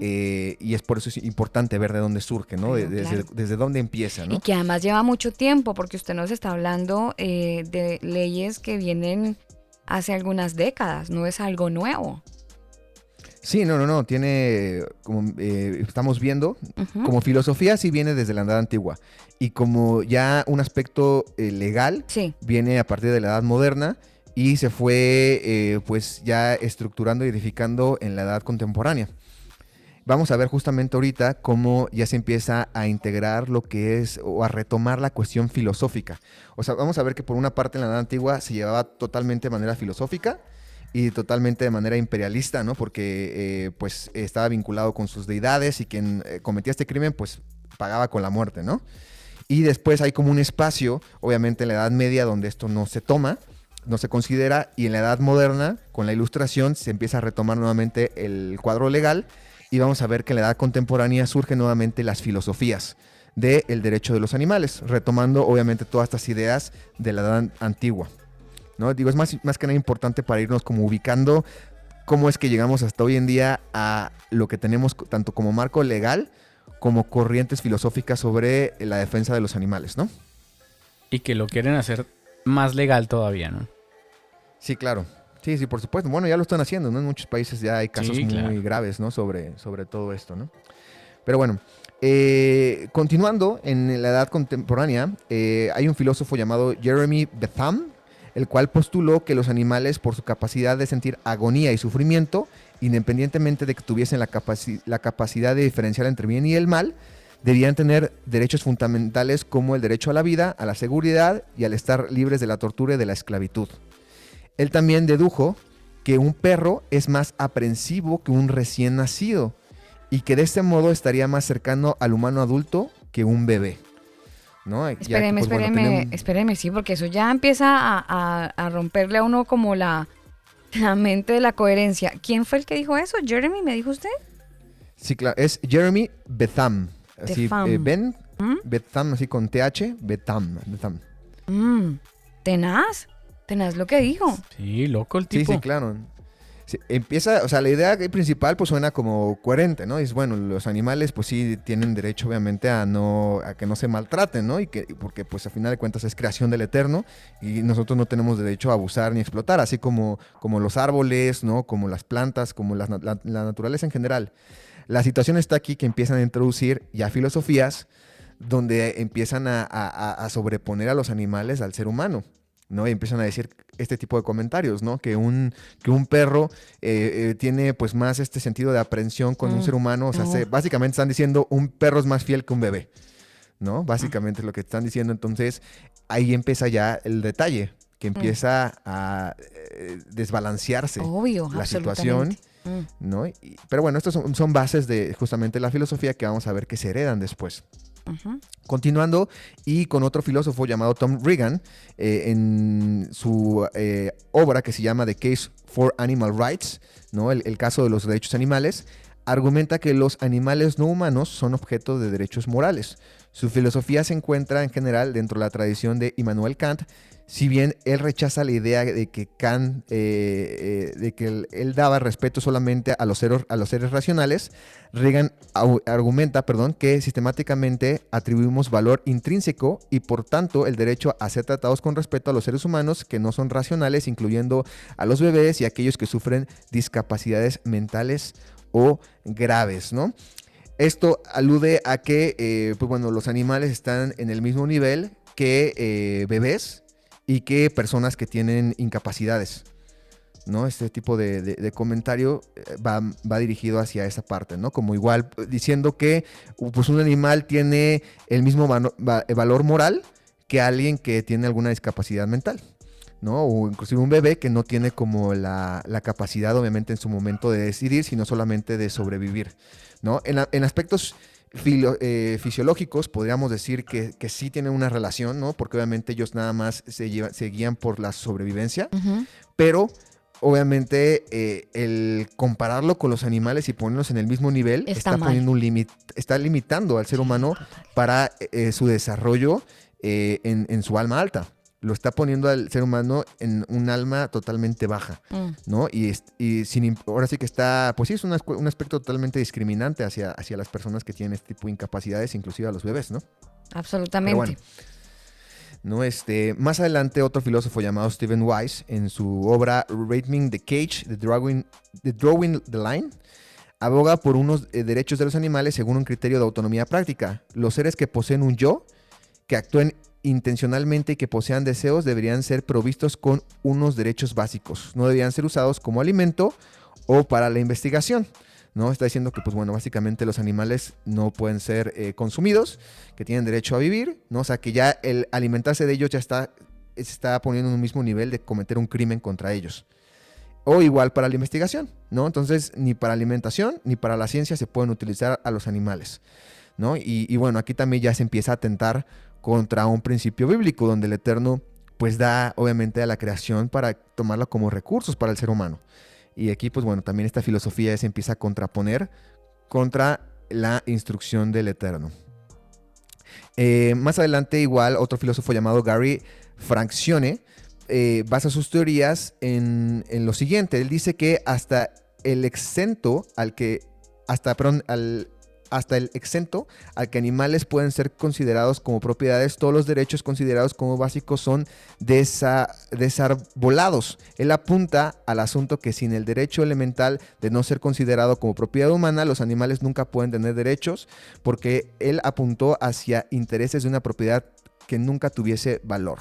Eh, y es por eso es importante ver de dónde surge, ¿no? Desde, claro. desde dónde empieza, ¿no? Y que además lleva mucho tiempo, porque usted nos está hablando eh, de leyes que vienen hace algunas décadas, no es algo nuevo. Sí, no, no, no, tiene, como eh, estamos viendo, como filosofía sí viene desde la edad antigua. Y como ya un aspecto eh, legal Sí. viene a partir de la edad moderna y se fue eh, pues ya estructurando y edificando en la edad contemporánea. Vamos a ver justamente ahorita cómo ya se empieza a integrar lo que es o a retomar la cuestión filosófica. O sea, vamos a ver que por una parte en la edad antigua se llevaba totalmente de manera filosófica y totalmente de manera imperialista, ¿no? Porque eh, pues estaba vinculado con sus deidades y quien eh, cometía este crimen pues pagaba con la muerte, ¿no? Y después hay como un espacio, obviamente en la Edad Media, donde esto no se toma, no se considera, y en la Edad Moderna, con la Ilustración, se empieza a retomar nuevamente el cuadro legal, y vamos a ver que en la Edad Contemporánea surgen nuevamente las filosofías del derecho de los animales, retomando obviamente todas estas ideas de la Edad Antigua. ¿No? Digo, es más, más que nada importante para irnos como ubicando cómo es que llegamos hasta hoy en día a lo que tenemos tanto como marco legal como corrientes filosóficas sobre la defensa de los animales, ¿no? Y que lo quieren hacer más legal todavía, ¿no? Sí, claro. Sí, sí, por supuesto. Bueno, ya lo están haciendo, ¿no? En muchos países ya hay casos Sí, muy graves, ¿no? Sobre, sobre todo esto, ¿no? Pero bueno, eh, continuando en la edad contemporánea, eh, hay un filósofo llamado Jeremy Bentham, el cual postuló que los animales, por su capacidad de sentir agonía y sufrimiento, independientemente de que tuviesen la, capaci- la capacidad de diferenciar entre bien y el mal, debían tener derechos fundamentales como el derecho a la vida, a la seguridad y al estar libres de la tortura y de la esclavitud. Él también dedujo que un perro es más aprensivo que un recién nacido y que de este modo estaría más cercano al humano adulto que un bebé. ¿No? Ya que, Espéreme, pues, bueno, espéreme, tenemos- espéreme, sí, porque eso ya empieza a, a- a romperle a uno como la, <laughs> la mente de la coherencia. ¿Quién fue el que dijo eso? ¿Jeremy me dijo usted? Sí, claro, es Jeremy Betham. Así, eh, Ben ¿Mm? Betham, así con TH, Betham. Betham. Mm, tenaz, tenaz lo que dijo. Sí, loco el Sí, tipo. sí, claro. Empieza, o sea, la idea principal pues suena como coherente, ¿no? Es bueno, los animales pues sí tienen derecho obviamente a no a que no se maltraten, ¿no? Y que porque pues a final de cuentas es creación del Eterno y nosotros no tenemos derecho a abusar ni explotar, así como como los árboles, ¿no? Como las plantas, como la, la naturaleza en general. La situación está aquí que empiezan a introducir ya filosofías donde empiezan a, a- a- a sobreponer a los animales al ser humano, ¿no? Y empiezan a decir este tipo de comentarios, ¿no? Que un, que un perro eh, eh, tiene pues más este sentido de aprensión con un Mm, ser humano, o sea, no. se- básicamente están diciendo un perro es más fiel que un bebé, ¿no? Básicamente es lo que están diciendo, entonces ahí empieza ya el detalle, que empieza a eh, desbalancearse Obvio, la situación. Mm, ¿no? Y- pero bueno, estas son, son bases de justamente la filosofía que vamos a ver que se heredan después. Continuando, y con otro filósofo llamado Tom Regan, eh, en su eh, obra que se llama The Case for Animal Rights, ¿no? el, el caso de los derechos animales, argumenta que los animales no humanos son objeto de derechos morales. Su filosofía se encuentra en general dentro de la tradición de Immanuel Kant, si bien él rechaza la idea de que Kant, eh, eh, de que él, daba respeto solamente a los seres, a racionales, Reagan argumenta, perdón, que sistemáticamente atribuimos valor intrínseco y por tanto el derecho a ser tratados con respeto a los seres humanos que no son racionales, incluyendo a los bebés y aquellos que sufren discapacidades mentales o graves, ¿no? Esto alude a que, eh, pues bueno, los animales están en el mismo nivel que eh, bebés y que personas que tienen incapacidades. ¿no? Este tipo de, comentario eh, va, dirigido hacia esa parte, ¿no? Como igual diciendo que pues un animal tiene el mismo valor moral que alguien que tiene alguna discapacidad mental. ¿no? O inclusive un bebé que no tiene como la capacidad, obviamente, en su momento de decidir, sino solamente de sobrevivir, ¿no? En, en aspectos filo- eh, fisiológicos, podríamos decir que, que sí tienen una relación, ¿no? Porque obviamente ellos nada más se, lleva- se guían por la sobrevivencia, pero obviamente eh, el compararlo con los animales y ponerlos en el mismo nivel Está poniendo un límite, está limitando al ser humano para eh, su desarrollo eh, en, en su alma alta. Lo está poniendo al ser humano en un alma totalmente baja, Mm. ¿no? Y, y sin, ahora sí que está, pues sí, es un, un aspecto totalmente discriminante hacia, hacia las personas que tienen este tipo de incapacidades, inclusive a los bebés, ¿no? Absolutamente. Pero bueno. ¿no? Este, más adelante, otro filósofo llamado Stephen Wise, en su obra Rating the Cage, The Drawing the, Drawing the Line, aboga por unos eh, derechos de los animales según un criterio de autonomía práctica. Los seres que poseen un yo, que actúen intencionalmente y que posean deseos, deberían ser provistos con unos derechos básicos. No deberían ser usados como alimento o para la investigación. ¿no? Está diciendo que, pues bueno, básicamente los animales no pueden ser eh, consumidos, que tienen derecho a vivir, ¿no? O sea, que ya el alimentarse de ellos ya está, está poniendo en un mismo nivel de cometer un crimen contra ellos. O igual para la investigación, ¿no? Entonces, ni para alimentación ni para la ciencia se pueden utilizar a los animales, ¿no? Y, y bueno, aquí también ya se empieza a atentar contra un principio bíblico donde el Eterno pues da obviamente a la creación para tomarla como recursos para el ser humano. Y aquí pues bueno, también esta filosofía se empieza a contraponer contra la instrucción del Eterno. Eh, más adelante igual otro filósofo llamado Gary Francione eh, basa sus teorías en, en lo siguiente. Él dice que hasta el exento al que hasta, perdón, al, hasta el exento al que animales pueden ser considerados como propiedades, todos los derechos considerados como básicos son desa- desarbolados. Él apunta al asunto que sin el derecho elemental de no ser considerado como propiedad humana, los animales nunca pueden tener derechos, porque él apuntó hacia intereses de una propiedad que nunca tuviese valor.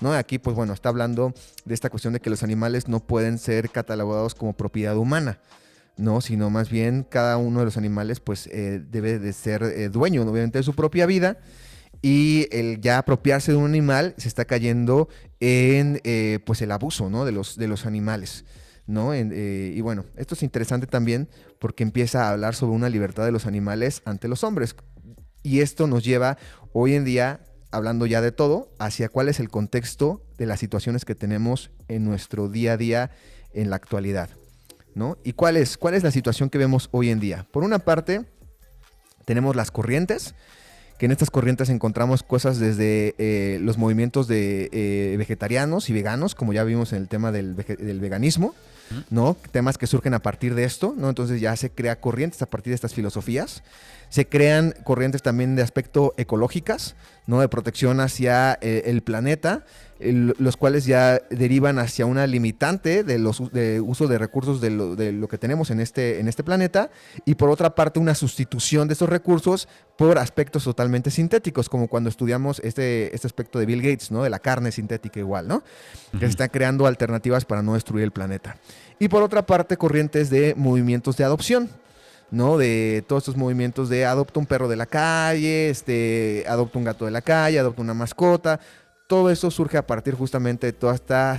¿no? Aquí, pues bueno, está hablando de esta cuestión de que los animales no pueden ser catalogados como propiedad humana. No, sino más bien cada uno de los animales pues eh, debe de ser eh, dueño obviamente de su propia vida y el ya apropiarse de un animal se está cayendo en eh, pues el abuso ¿no? de, los, de los animales. ¿no? Eh, y bueno, esto es interesante también porque empieza a hablar sobre una libertad de los animales ante los hombres. Y esto nos lleva hoy en día, hablando ya de todo, hacia cuál es el contexto de las situaciones que tenemos en nuestro día a día en la actualidad. ¿No? ¿Y cuál es, cuál es la situación que vemos hoy en día? Por una parte, tenemos las corrientes, que en estas corrientes encontramos cosas desde eh, los movimientos de eh, vegetarianos y veganos, como ya vimos en el tema del, veganismo, ¿no? Temas que surgen a partir de esto, ¿no? Entonces ya se crea corrientes a partir de estas filosofías. Se crean corrientes también de aspecto ecológicas, ¿no? De protección hacia eh, el planeta, los cuales ya derivan hacia una limitante de los de uso de recursos de lo, de lo que tenemos en este, en este planeta y por otra parte una sustitución de esos recursos por aspectos totalmente sintéticos, como cuando estudiamos este, este aspecto de Bill Gates, ¿no? De la carne sintética igual, ¿no? Que se están creando alternativas para no destruir el planeta. Y por otra parte, corrientes de movimientos de adopción. ¿no? De todos estos movimientos de adopta un perro de la calle, este, adopta un gato de la calle, adopta una mascota. Todo eso surge a partir justamente de toda esta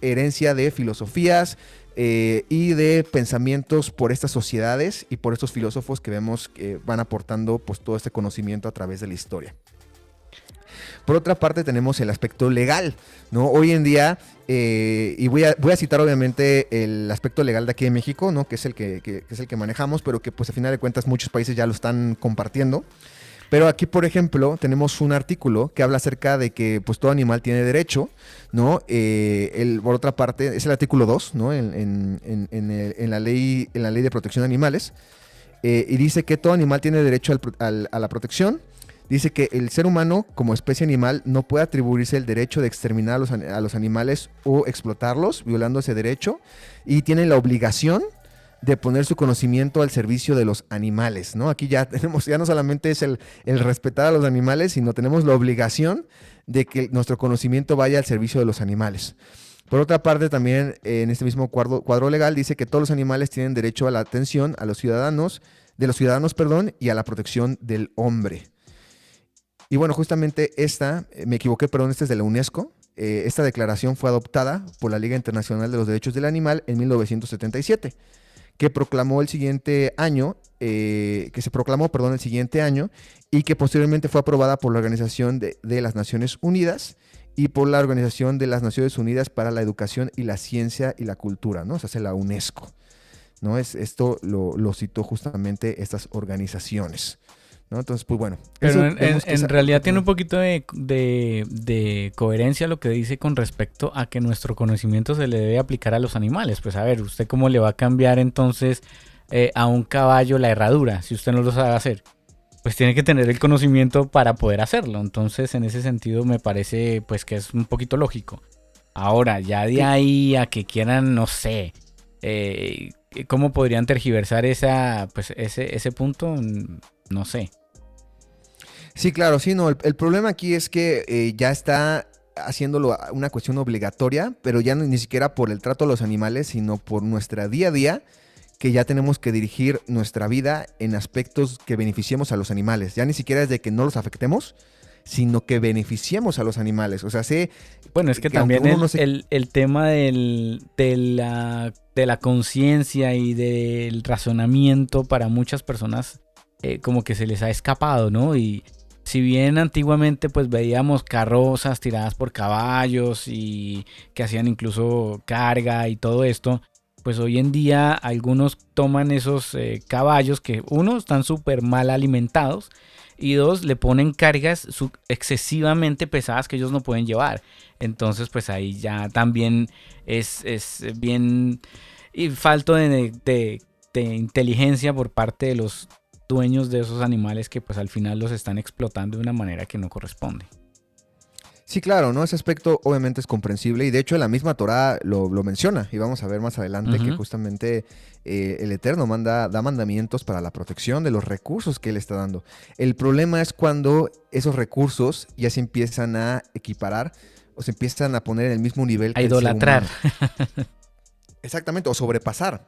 herencia de filosofías eh, y de pensamientos por estas sociedades y por estos filósofos que vemos que van aportando pues, todo este conocimiento a través de la historia. Por otra parte tenemos el aspecto legal, ¿no? Hoy en día, eh, y voy a, citar obviamente el aspecto legal de aquí de México, ¿no? Que es el que, que- que es el que manejamos, pero que pues a final de cuentas muchos países ya lo están compartiendo. Pero aquí, por ejemplo, tenemos un artículo que habla acerca de que pues todo animal tiene derecho, ¿no? Eh, el, por otra parte, es el artículo 2, ¿no? En, en- en- la, ley, en la ley de protección de animales. Eh, y dice que todo animal tiene derecho al a la protección. Dice que el ser humano, como especie animal, no puede atribuirse el derecho de exterminar a los, a los animales o explotarlos, violando ese derecho. Y tiene la obligación de poner su conocimiento al servicio de los animales, ¿no? Aquí ya <laughs> tenemos, ya no solamente es el, el respetar a los animales, sino tenemos la obligación de que nuestro conocimiento vaya al servicio de los animales. Por otra parte, también en este mismo cuadro, cuadro legal dice que todos los animales tienen derecho a la atención a los ciudadanos, de los ciudadanos, perdón, y a la protección del hombre. Y bueno, justamente esta, eh, me equivoqué, perdón, esta es de la UNESCO. Eh, esta declaración fue adoptada por la Liga Internacional de los Derechos del Animal en 1977, que proclamó el siguiente año, eh, que se proclamó, perdón, el siguiente año, y que posteriormente fue aprobada por la Organización de, de las Naciones Unidas y por la Organización de las Naciones Unidas para la Educación y la Ciencia y la Cultura, ¿no? Se hace la UNESCO. ¿no? Es, esto lo, lo citó justamente estas organizaciones. ¿No? Entonces, pues bueno. Pero en, realidad tiene un poquito de, de- de coherencia lo que dice con respecto a que nuestro conocimiento se le debe aplicar a los animales. Pues a ver, ¿usted cómo le va a cambiar entonces eh, a un caballo la herradura si usted no lo sabe hacer? Pues tiene que tener el conocimiento para poder hacerlo. Entonces, en ese sentido, me parece pues que es un poquito lógico. Ahora, ya de ahí a que quieran, no sé, eh, ¿cómo podrían tergiversar esa, pues, ese, ese punto? No sé. Sí, claro, sí, no. El, el problema aquí es que eh, ya está haciéndolo una cuestión obligatoria, pero ya no- ni siquiera por el trato a los animales, sino por nuestra día a día, que ya tenemos que dirigir nuestra vida en aspectos que beneficiemos a los animales. Ya ni siquiera es de que no los afectemos, sino que beneficiemos a los animales. O sea, sé Bueno, es que, también el, no se- el- el tema del, de la, de la conciencia y del razonamiento para muchas personas eh, como que se les ha escapado, ¿no? Y si bien antiguamente pues veíamos carrozas tiradas por caballos y que hacían incluso carga y todo esto, pues hoy en día algunos toman esos eh, caballos que uno están súper mal alimentados y dos le ponen cargas excesivamente pesadas que ellos no pueden llevar. Entonces pues ahí ya también es, es bien y falto de- de inteligencia por parte de los dueños de esos animales que pues al final los están explotando de una manera que no corresponde. Sí, claro, ¿no? Ese aspecto obviamente es comprensible y de hecho la misma Torah lo, lo menciona y vamos a ver más adelante que justamente eh, el Eterno manda, da mandamientos para la protección de los recursos que Él está dando. El problema es cuando esos recursos ya se empiezan a equiparar o se empiezan a poner en el mismo nivel A que el ser idolatrar. Exactamente, o sobrepasar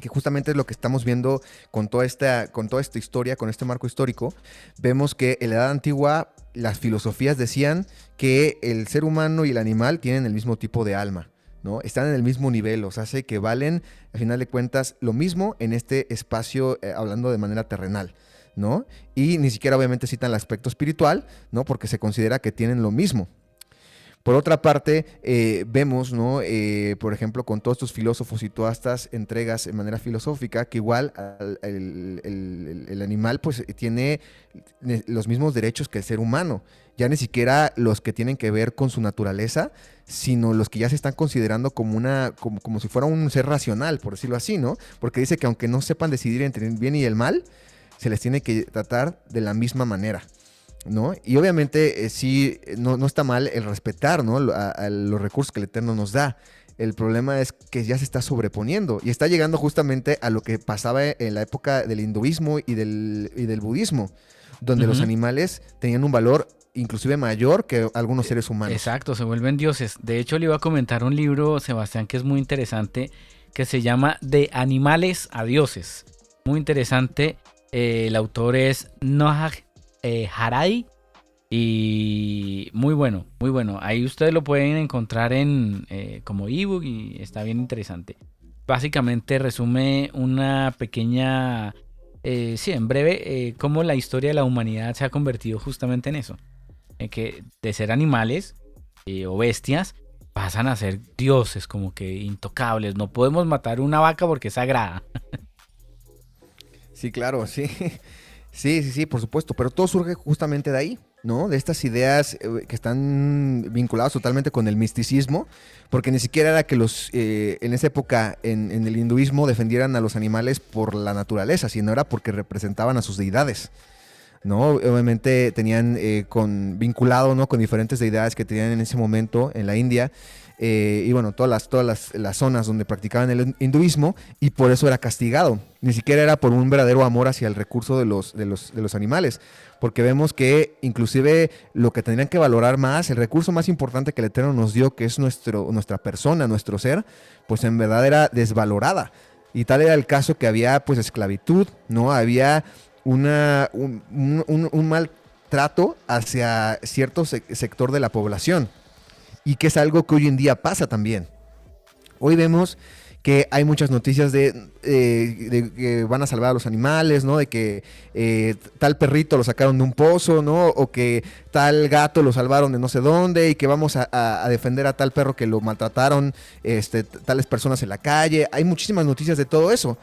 Que justamente es lo que estamos viendo con toda esta, con toda esta historia, con este marco histórico. Vemos que en la Edad Antigua las filosofías decían que el ser humano y el animal tienen el mismo tipo de alma, ¿no? Están en el mismo nivel, o sea, hace que valen, al final de cuentas, lo mismo en este espacio, eh, hablando de manera terrenal, ¿no? Y ni siquiera obviamente citan el aspecto espiritual, ¿no? Porque se considera que tienen lo mismo. Por otra parte, eh, vemos, ¿no? Eh, por ejemplo, con todos estos filósofos y todas estas entregas en manera filosófica, que igual al- el, el- animal pues tiene ne- los mismos derechos que el ser humano. Ya ni siquiera los que tienen que ver con su naturaleza, sino los que ya se están considerando como una, como, como si fuera un ser racional, por decirlo así, ¿no? Porque dice que aunque no sepan decidir entre el bien y el mal, se les tiene que tratar de la misma manera. ¿No? Y obviamente eh, sí, eh, no, no está mal el respetar, ¿no? A- a los recursos que el Eterno nos da. El problema es que ya se está sobreponiendo y está llegando justamente a lo que pasaba en la época del hinduismo y del, y del budismo, donde los animales tenían un valor inclusive mayor que algunos seres humanos. Exacto, se vuelven dioses. De hecho, le iba a comentar un libro, Sebastián, que es muy interesante, que se llama De animales a dioses. Muy interesante. Eh, el autor es Noah eh, Harai. Y muy bueno, muy bueno. Ahí ustedes lo pueden encontrar en eh, como ebook y está bien interesante. Básicamente resume una pequeña, eh, sí, en breve, eh, cómo la historia de la humanidad se ha convertido justamente en eso. En que de ser animales eh, o bestias pasan a ser dioses, como que intocables. No podemos matar una vaca porque es sagrada. Sí, claro, sí. Sí, sí, sí, por supuesto, pero todo surge justamente de ahí, ¿no? De estas ideas eh, que están vinculadas totalmente con el misticismo, porque ni siquiera era que los, eh, en esa época, en, en el hinduismo, defendieran a los animales por la naturaleza, sino era porque representaban a sus deidades. ¿no? Obviamente tenían eh, con, vinculado, ¿no? Con diferentes deidades que tenían en ese momento en la India. Eh, y bueno, todas, las, todas las, zonas donde practicaban el hinduismo y por eso era castigado. Ni siquiera era por un verdadero amor hacia el recurso de los, de los, de los animales, porque vemos que inclusive lo que tendrían que valorar más, el recurso más importante que el Eterno nos dio, que es nuestro, nuestra persona, nuestro ser, pues en verdad era desvalorada. Y tal era el caso que había pues esclavitud, ¿no? Había una, un, un- un- un maltrato hacia cierto sec- sector de la población. Y que es algo que hoy en día pasa también. Hoy vemos que hay muchas noticias de, eh, que van a salvar a los animales, ¿no? De que eh, tal perrito lo sacaron de un pozo, ¿no? O que tal gato lo salvaron de no sé dónde y que vamos a, a- defender a tal perro que lo maltrataron este, tales personas en la calle. Hay muchísimas noticias de todo eso.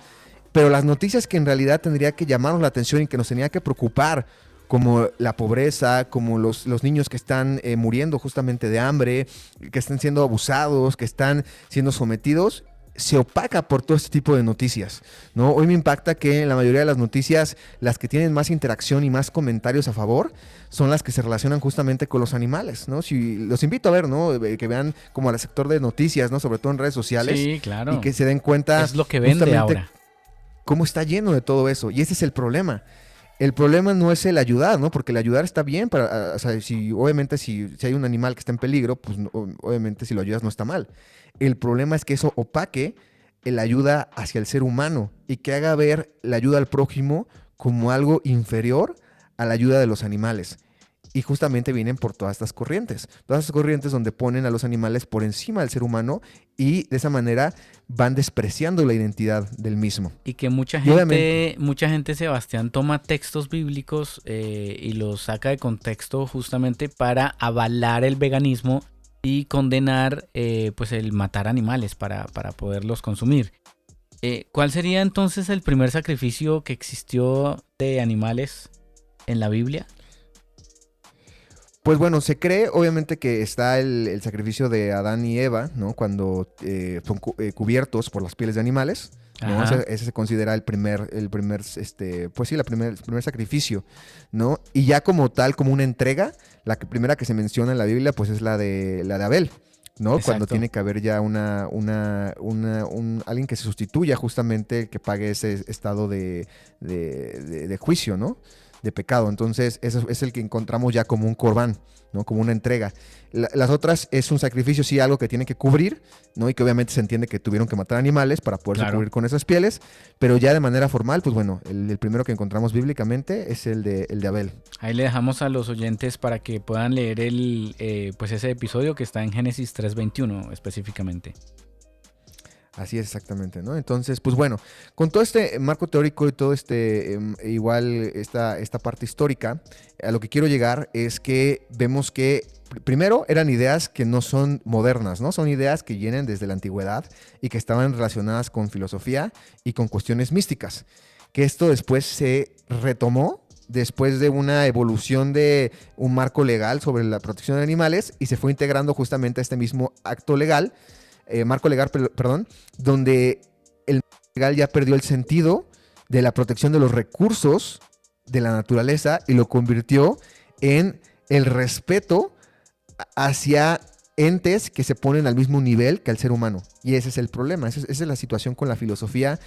Pero las noticias que en realidad tendría que llamarnos la atención y que nos tenía que preocupar, como la pobreza, como los, los niños que están eh, muriendo justamente de hambre, que están siendo abusados, que están siendo sometidos, se opaca por todo este tipo de noticias. ¿no? Hoy me impacta que en la mayoría de las noticias, las que tienen más interacción y más comentarios a favor, son las que se relacionan justamente con los animales. ¿no? Si, los invito a ver, ¿no? Eh, que vean como al sector de noticias, ¿no? sobre todo en redes sociales, Sí, claro. y que se den cuenta Es lo que vende ahora. cómo está lleno de todo eso. Y ese es el problema. El problema no es el ayudar, ¿no? Porque el ayudar está bien para, o sea, si obviamente si, si hay un animal que está en peligro, pues no- obviamente si lo ayudas no está mal. El problema es que eso opaque la ayuda hacia el ser humano y que haga ver la ayuda al prójimo como algo inferior a la ayuda de los animales. Y justamente vienen por todas estas corrientes. Todas estas corrientes donde ponen a los animales por encima del ser humano y de esa manera van despreciando la identidad del mismo. Y que mucha gente, obviamente- mucha gente, Sebastián, toma textos bíblicos eh, y los saca de contexto justamente para avalar el veganismo y condenar eh, pues el matar animales para, para poderlos consumir. Eh, ¿Cuál sería entonces el primer sacrificio que existió de animales en la Biblia? Pues bueno, se cree obviamente que está el, el sacrificio de Adán y Eva, ¿no? Cuando eh, son cu- eh, cubiertos por las pieles de animales. ¿no? Ese, ese se considera el primer, el primer, este, pues sí, la primer, el primer sacrificio, ¿no? Y ya como tal, como una entrega, la que, primera que se menciona en la Biblia, pues es la de, la de Abel, ¿no? Cuando tiene que haber ya una, una, una- un, alguien que se sustituya justamente, que pague ese estado de, de, de- de juicio, ¿no? De pecado. Entonces, eso es el que encontramos ya como un corbán, ¿no? Como una entrega. La- las otras es un sacrificio, sí, algo que tiene que cubrir, ¿no? Y que obviamente se entiende que tuvieron que matar animales para poderse Claro. cubrir con esas pieles, pero ya de manera formal, pues bueno, el, el primero que encontramos bíblicamente es el de, el de Abel. Ahí le dejamos a los oyentes para que puedan leer el, eh, pues ese episodio que está en Génesis 3.21 específicamente. Así es exactamente, ¿no? Entonces, pues bueno, con todo este marco teórico y todo este, em, igual esta, esta parte histórica, a lo que quiero llegar es que vemos que pr- primero eran ideas que no son modernas, ¿no? Son ideas que vienen desde la antigüedad y que estaban relacionadas con filosofía y con cuestiones místicas. Que esto después se retomó después de una evolución de un marco legal sobre la protección de animales y se fue integrando justamente a este mismo acto legal eh, marco legal, per- perdón, donde el legal ya perdió el sentido de la protección de los recursos de la naturaleza y lo convirtió en el respeto hacia entes que se ponen al mismo nivel que el ser humano. Y ese es el problema, esa es, esa es la situación con la filosofía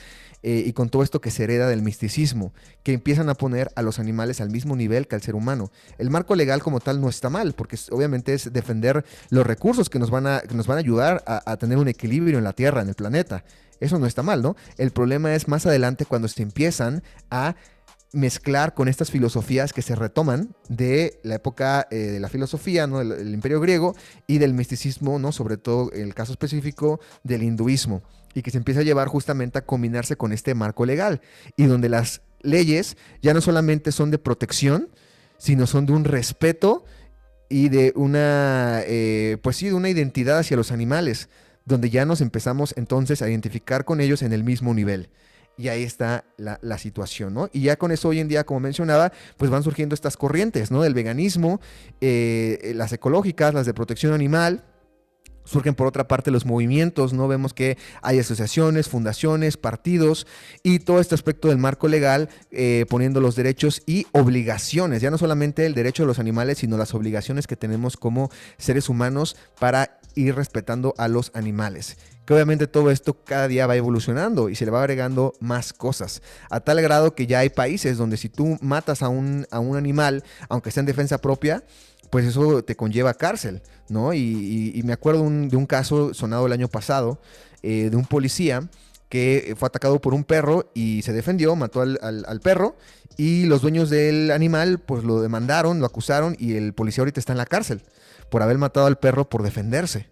eh, y con todo esto que se hereda del misticismo, que empiezan a poner a los animales al mismo nivel que al ser humano. El marco legal como tal no está mal, porque obviamente es defender los recursos que nos van a, que nos van a ayudar a, tener un equilibrio en la Tierra, en el planeta. Eso no está mal, ¿no? El problema es más adelante cuando se empiezan a mezclar con estas filosofías que se retoman de la época eh, de la filosofía, ¿no? del, del imperio griego y del misticismo, ¿no? sobre todo el caso específico del hinduismo, y que se empieza a llevar justamente a combinarse con este marco legal, y donde las leyes ya no solamente son de protección, sino son de un respeto y de una, eh, pues sí, de una identidad hacia los animales, donde ya nos empezamos entonces a identificar con ellos en el mismo nivel. Y ahí está la, situación, ¿no? Y ya con eso hoy en día, como mencionaba, pues van surgiendo estas corrientes, ¿no? Del veganismo, eh, las ecológicas, las de protección animal, Surgen por otra parte los movimientos, ¿no? Vemos que hay asociaciones, fundaciones, partidos y todo este aspecto del marco legal eh, poniendo los derechos y obligaciones, ya no solamente el derecho de los animales, sino las obligaciones que tenemos como seres humanos para ir respetando a los animales. Que obviamente todo esto cada día va evolucionando y se le va agregando más cosas. A tal grado que ya hay países donde si tú matas a un, a un animal, aunque sea en defensa propia, pues eso te conlleva cárcel, ¿no? Y, me acuerdo de un caso sonado el año pasado eh, de un policía que fue atacado por un perro y se defendió, mató al, perro y los dueños del animal pues lo demandaron, lo acusaron y el policía ahorita está en la cárcel por haber matado al perro por defenderse.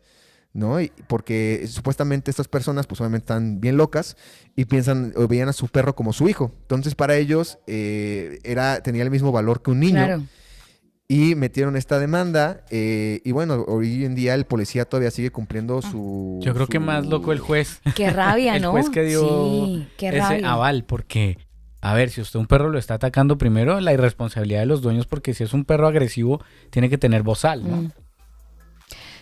¿no? porque supuestamente estas personas, pues obviamente están bien locas y piensan o veían a su perro como su hijo. Entonces, para ellos eh, era, tenía el mismo valor que un niño. Claro y metieron esta demanda eh, y bueno, hoy en día el policía todavía sigue cumpliendo ah. su... Yo creo que más loco el juez. Qué rabia, ¿no? <laughs> El juez que dio ese aval, porque, a ver, si usted un perro lo está atacando primero, la irresponsabilidad de los dueños, porque si es un perro agresivo, tiene que tener bozal, ¿no? Mm.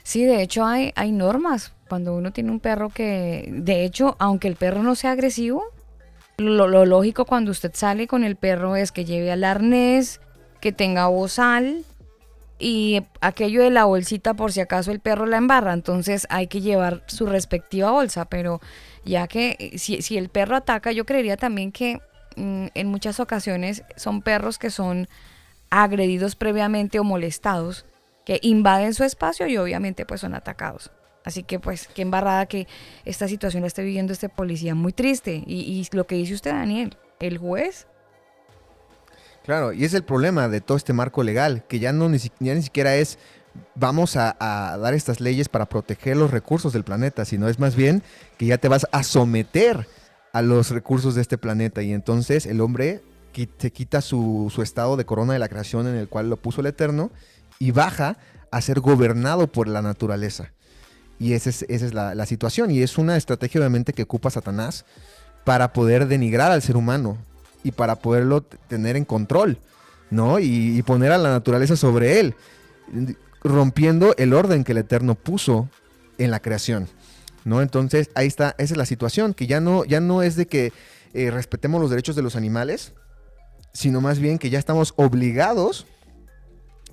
Sí, de hecho hay, hay normas cuando uno tiene un perro que, de hecho, aunque el perro no sea agresivo, lo, lo lógico cuando usted sale con el perro es que lleve al arnés, que tenga bozal y aquello de la bolsita por si acaso el perro la embarra, entonces hay que llevar su respectiva bolsa, pero ya que eh, si, el perro ataca, yo creería también que mm, en muchas ocasiones son perros que son agredidos previamente o molestados, que invaden su espacio y obviamente pues son atacados. Así que pues qué embarrada que esta situación la esté viviendo este policía, muy triste. Y lo que dice usted, Daniel, el juez Claro, y es el problema de todo este marco legal, que ya, no, ni, ni siquiera es vamos a, dar estas leyes para proteger los recursos del planeta, sino es más bien que ya te vas a someter a los recursos de este planeta. Y entonces el hombre se quita su, estado de corona de la creación en el cual lo puso el Eterno y baja a ser gobernado por la naturaleza. Y esa es, esa es la, la situación. Y es una estrategia obviamente que ocupa Satanás para poder denigrar al ser humano, y para poderlo tener en control, ¿no? Y, poner a la naturaleza sobre él, rompiendo el orden que el Eterno puso en la creación, ¿no? Entonces, ahí está, esa es la situación, que ya no, ya no es de que eh, respetemos los derechos de los animales, sino más bien que ya estamos obligados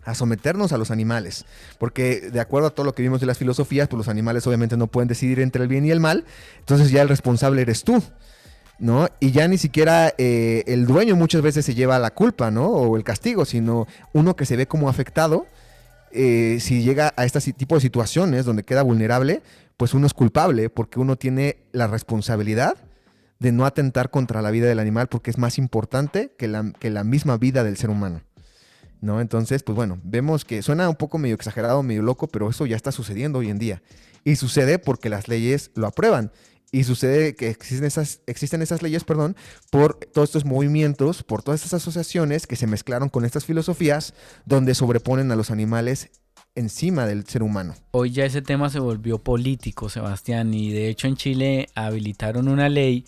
a someternos a los animales. Porque de acuerdo a todo lo que vimos de las filosofías, pues los animales obviamente no pueden decidir entre el bien y el mal. Entonces ya el responsable eres tú. ¿No? Y ya ni siquiera eh, el dueño muchas veces se lleva la culpa, ¿no? O el castigo, sino uno que se ve como afectado, eh, si llega a este tipo de situaciones donde queda vulnerable, pues uno es culpable porque uno tiene la responsabilidad de no atentar contra la vida del animal porque es más importante que la, que la misma vida del ser humano. ¿No? Entonces, pues bueno, vemos que suena un poco medio exagerado, medio loco, pero eso ya está sucediendo hoy en día. Y sucede porque las leyes lo aprueban. Y sucede que existen esas, existen esas leyes, perdón, por todos estos movimientos, por todas estas asociaciones que se mezclaron con estas filosofías donde sobreponen a los animales encima del ser humano. Hoy ya ese tema se volvió político, Sebastián, y de hecho en Chile habilitaron una ley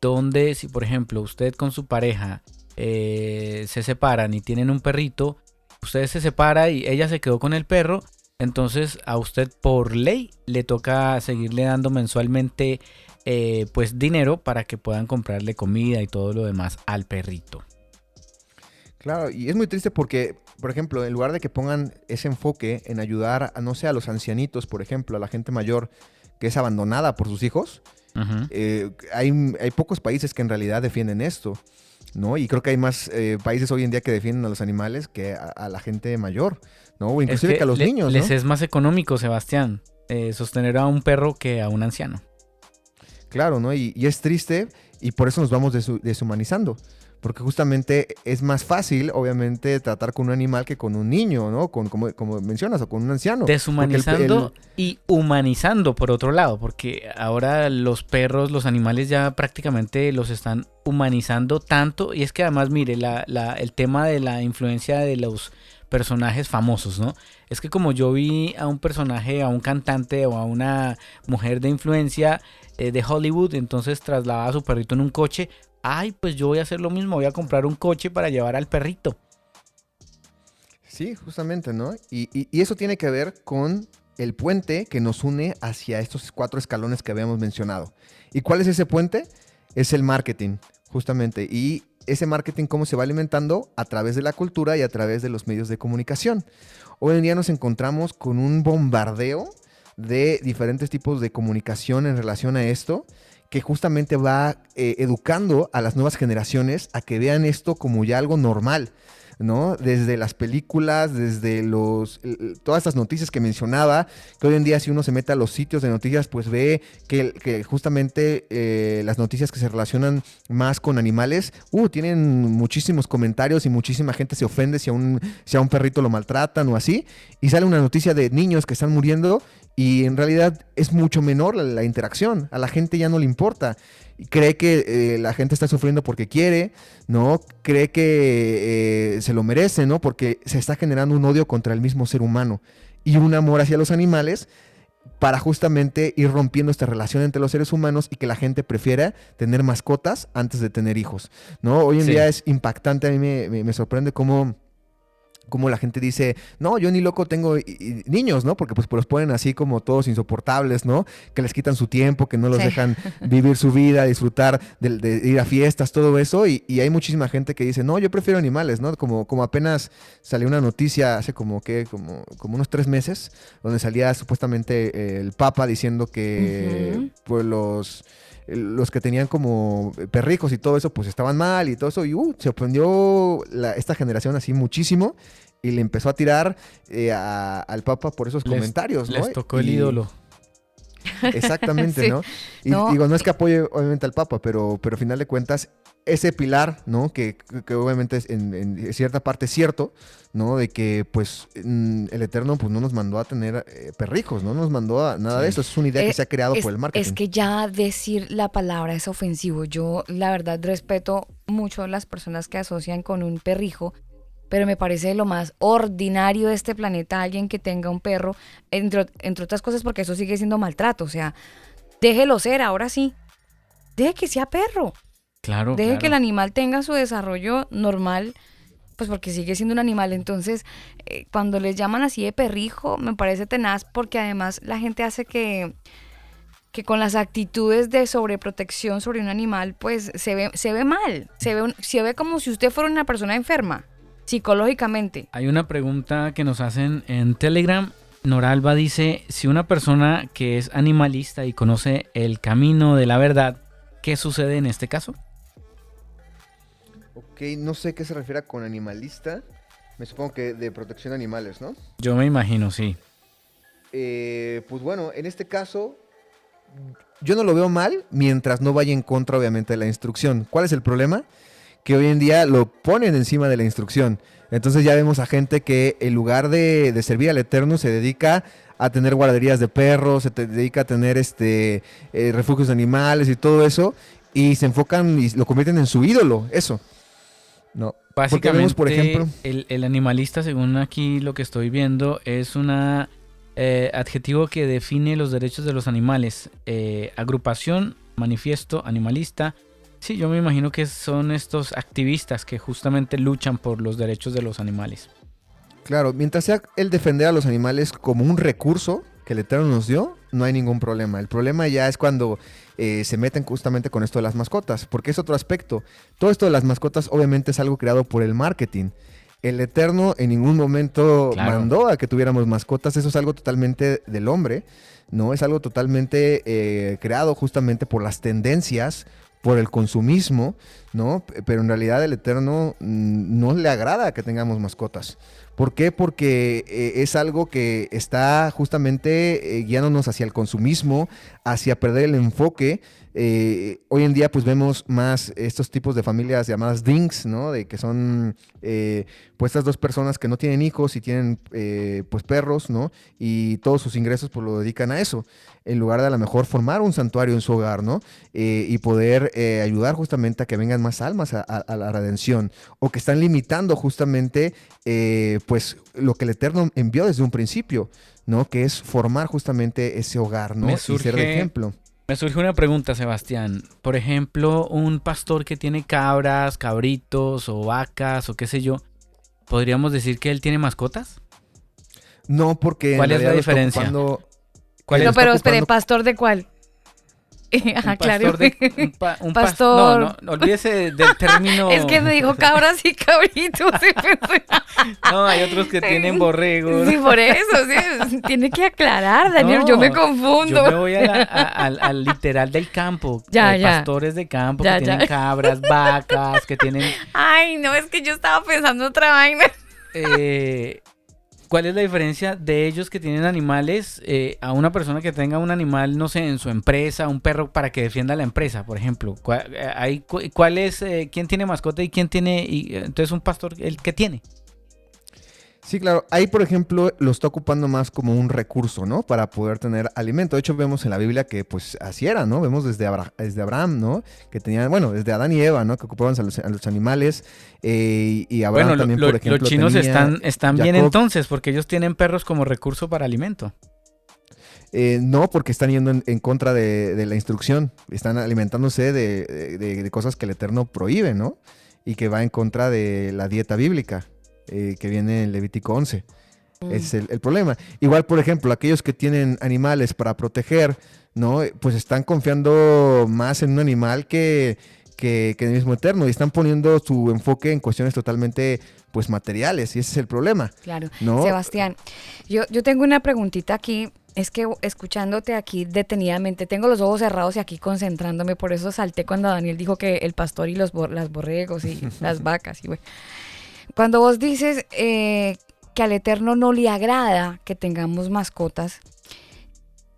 donde si por ejemplo usted con su pareja eh, se separan y tienen un perrito, usted se separa y ella se quedó con el perro, entonces a usted por ley le toca seguirle dando mensualmente eh, pues dinero para que puedan comprarle comida y todo lo demás al perrito. Claro, y es muy triste porque, por ejemplo, en lugar de que pongan ese enfoque en ayudar a, no sé, a los ancianitos, por ejemplo, a la gente mayor que es abandonada por sus hijos, eh, hay, hay pocos países que en realidad defienden esto. ¿no? Y creo que hay más eh, países hoy en día que defienden a los animales que a, la gente mayor, ¿no? O inclusive que, a los niños, Les es más económico, Sebastián, eh, sostener a un perro que a un anciano. Claro, ¿no? Y, es triste y por eso nos vamos deshumanizando porque justamente es más fácil, obviamente, tratar con un animal que con un niño, ¿no? Con, como, como mencionas, o con un anciano. Deshumanizando y humanizando, por otro lado, porque ahora los perros, los animales ya prácticamente los están humanizando tanto, y es que además, mire, la, la, el tema de la influencia de los personajes famosos, ¿no? Es que como yo vi a un personaje, a un cantante o a una mujer de influencia eh, de Hollywood, entonces trasladaba a su perrito en un coche, ay, pues yo voy a hacer lo mismo, voy a comprar un coche para llevar al perrito. Sí, justamente, ¿no? Y, eso tiene que ver con el puente que nos une hacia estos cuatro escalones que habíamos mencionado. ¿Y cuál es ese puente? Es el marketing, justamente. Y ese marketing, ¿cómo se va alimentando? A través de la cultura y a través de los medios de comunicación. Hoy en día nos encontramos con un bombardeo de diferentes tipos de comunicación en relación a esto que justamente va eh, educando a las nuevas generaciones a que vean esto como ya algo normal. ¿No? Desde las películas, desde los todas estas noticias que mencionaba, que hoy en día si uno se mete a los sitios de noticias, pues ve que, justamente eh, las noticias que se relacionan más con animales, uh, tienen muchísimos comentarios y muchísima gente se ofende si a un, si a un perrito lo maltratan o así, y sale una noticia de niños que están muriendo y en realidad es mucho menor la, interacción. A la gente ya no le importa. Cree que eh, la gente está sufriendo porque quiere, ¿no? Cree que eh, se lo merece, ¿no? Porque se está generando un odio contra el mismo ser humano y un amor hacia los animales para justamente ir rompiendo esta relación entre los seres humanos y que la gente prefiera tener mascotas antes de tener hijos, ¿no? Hoy en día es impactante, a mí me sorprende cómo como la gente dice, no, yo ni loco tengo niños, ¿no? Porque pues, pues los ponen así como todos insoportables, ¿no? Que les quitan su tiempo, que no los dejan <laughs> vivir su vida, disfrutar de, ir a fiestas, todo eso. Y, hay muchísima gente que dice, no, yo prefiero animales, ¿no? Como, como apenas salió una noticia hace como que, como, como unos tres meses, donde salía supuestamente el Papa diciendo que pues los los que tenían como perrijos y todo eso, pues estaban mal y todo eso. Y uh, se ofendió esta generación así muchísimo y le empezó a tirar eh, al Papa por esos comentarios. Les tocó el ídolo. Exactamente, <laughs> ¿no? Y digo, no es que apoye obviamente al Papa, pero, pero al final de cuentas ese pilar, ¿no? Que, obviamente es en, cierta parte es cierto, ¿no? De que pues mm, el Eterno pues no nos mandó a tener eh, perrijos, no nos mandó a nada de eso, es una idea que eh, se ha creado por el marketing. Es que ya decir la palabra es ofensivo. Yo la verdad respeto mucho a las personas que asocian con un perrijo, pero me parece lo más ordinario de este planeta alguien que tenga un perro, entre, entre otras cosas porque eso sigue siendo maltrato, o sea, déjelo ser, ahora sí. Deje que sea perro. Claro. Deje que el animal tenga su desarrollo normal, pues porque sigue siendo un animal. Entonces, eh, cuando les llaman así de perrijo, me parece tenaz porque además la gente hace que, que con las actitudes de sobreprotección sobre un animal, pues se ve, se ve mal. Se ve, se ve como si usted fuera una persona enferma, psicológicamente. Hay una pregunta que nos hacen en Telegram. Noralba dice, si una persona que es animalista y conoce el camino de la verdad, ¿qué sucede en este caso? Ok, no sé qué se refiere con animalista. Me supongo que de protección de animales, ¿no? Yo me imagino, sí. Eh, pues bueno, en este caso, yo no lo veo mal mientras no vaya en contra, obviamente, de la instrucción. ¿Cuál es el problema? Que hoy en día lo ponen encima de la instrucción. Entonces ya vemos a gente que en lugar de, servir al Eterno se dedica a tener guarderías de perros, se dedica a tener este eh, refugios de animales y todo eso, y se enfocan y lo convierten en su ídolo, eso. No. Básicamente, por ejemplo, el, animalista, según aquí lo que estoy viendo, es un eh, adjetivo que define los derechos de los animales. Eh, agrupación, manifiesto, animalista. Sí, yo me imagino que son estos activistas que justamente luchan por los derechos de los animales. Claro, mientras sea el defender a los animales como un recurso que el Eterno nos dio, no hay ningún problema. El problema ya es cuando eh, se meten justamente con esto de las mascotas, porque es otro aspecto. Todo esto de las mascotas obviamente es algo creado por el marketing. El Eterno en ningún momento mandó a que tuviéramos mascotas, eso es algo totalmente del hombre, ¿no? Es algo totalmente eh, creado justamente por las tendencias, por el consumismo, ¿no? Pero en realidad el Eterno mm, no le agrada que tengamos mascotas. ¿Por qué? Porque eh, es algo que está justamente eh, guiándonos hacia el consumismo, hacia perder el enfoque. Eh, hoy en día pues vemos más estos tipos de familias llamadas dinks, ¿no? De que son pues estas dos personas que no tienen hijos y tienen pues perros, ¿no? Y todos sus ingresos pues lo dedican a eso, en lugar de a lo mejor formar un santuario en su hogar, ¿no? y poder ayudar justamente a que vengan más almas a, a, la redención, o que están limitando justamente pues lo que el Eterno envió desde un principio, ¿no? Que es formar justamente ese hogar, ¿no? y ser de ejemplo. Me surge una pregunta, Sebastián. Por ejemplo, un pastor que tiene cabras, cabritos o vacas o qué sé yo, ¿podríamos decir que él tiene mascotas? No, porque en ¿Cuál es la diferencia? ocupando- ¿Cuál es? lo No, pero espere, ¿pastor de cuál? <laughs> Ajá, Un claro. pastor de- un pa- un pas- Pastor. no, no, olvídese del término. <laughs> Es que me dijo cabras <laughs> y cabritos. No, hay otros que tienen borregos. Sí, por eso, sí. Tiene que aclarar, Daniel. yo me confundo. Yo me voy a la- a- al, al literal del campo. Ya, ya. Pastores de campo Ya, que ya. tienen cabras, vacas, que tienen. Ay, no, es que yo estaba pensando otra vaina. eh, ¿Cuál es la diferencia de ellos que tienen animales eh, a una persona que tenga un animal, no sé, en su empresa, un perro para que defienda la empresa, por ejemplo? ¿Cuál, eh, cuál es, eh, quién tiene mascota y quién tiene, y, eh, entonces un pastor, el que tiene? Sí, claro. Ahí, por ejemplo, lo está ocupando más como un recurso, ¿no? Para poder tener alimento. De hecho, vemos en la Biblia que, pues, así era, ¿no? Vemos desde, Abra- desde Abraham, ¿no? Que tenían, bueno, desde Adán y Eva, ¿no? Que ocupaban a los, a los animales. eh, y Abraham Bueno, también, lo- por ejemplo, los chinos tenía están, están bien entonces, porque ellos tienen perros como recurso para alimento. Eh, no, porque están yendo en, en contra de, de la instrucción. Están alimentándose de, de- de cosas que el Eterno prohíbe, ¿no? Y que va en contra de la dieta bíblica eh, que viene en Levítico 11. Ese es el, el problema. Igual, por ejemplo, aquellos que tienen animales para proteger, ¿no? Eh, Pues están confiando más en un animal que, que, que en el mismo Eterno y están poniendo su enfoque en cuestiones totalmente, pues, materiales. Y ese es el problema. Claro. ¿no? Sebastián, yo, yo tengo una preguntita aquí. Es que escuchándote aquí detenidamente, tengo los ojos cerrados y aquí concentrándome, por eso salté cuando Daniel dijo que el pastor y los bor- las borregos y <laughs> las vacas. Y bueno. Cuando vos dices eh, que al Eterno no le agrada que tengamos mascotas,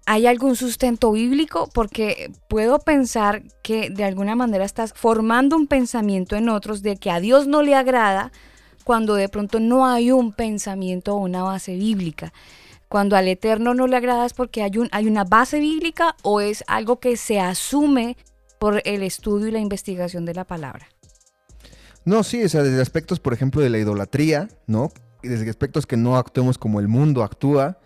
¿hay algún sustento bíblico? Porque puedo pensar que de alguna manera estás formando un pensamiento en otros de que a Dios no le agrada cuando de pronto no hay un pensamiento o una base bíblica. Cuando al Eterno no le agrada es porque hay, un, hay una base bíblica o es algo que se asume por el estudio y la investigación de la palabra. No, sí, o sea, desde aspectos, por ejemplo, de la idolatría, ¿no? Y Desde aspectos que no actuemos como el mundo actúa,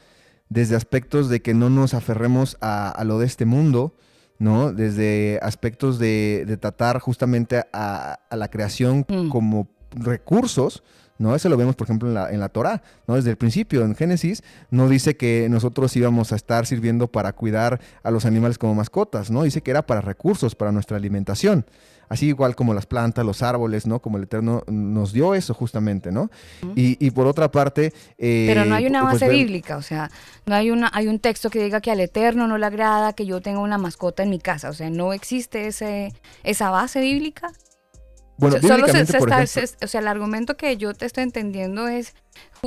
desde aspectos de que no nos aferremos a, a lo de este mundo, ¿no? Desde aspectos de, de tratar justamente a, a la creación Mm. como recursos, ¿no? Eso lo vemos, por ejemplo, en la, en la Torah, ¿no? Desde el principio, en Génesis, no dice que nosotros íbamos a estar sirviendo para cuidar a los animales como mascotas, ¿no? Dice que era para recursos, para nuestra alimentación. Así igual como las plantas, los árboles, ¿no? Como el Eterno nos dio eso justamente, ¿no? y, y por otra parte... eh, Pero no hay una pues base bíblica, o sea, no hay, una, hay un texto que diga que al Eterno no le agrada que yo tenga una mascota en mi casa, o sea, no existe ese, esa base bíblica. Bueno, So- Solo se, bíblicamente, se por está- ejemplo- se- o sea, el argumento que yo te estoy entendiendo es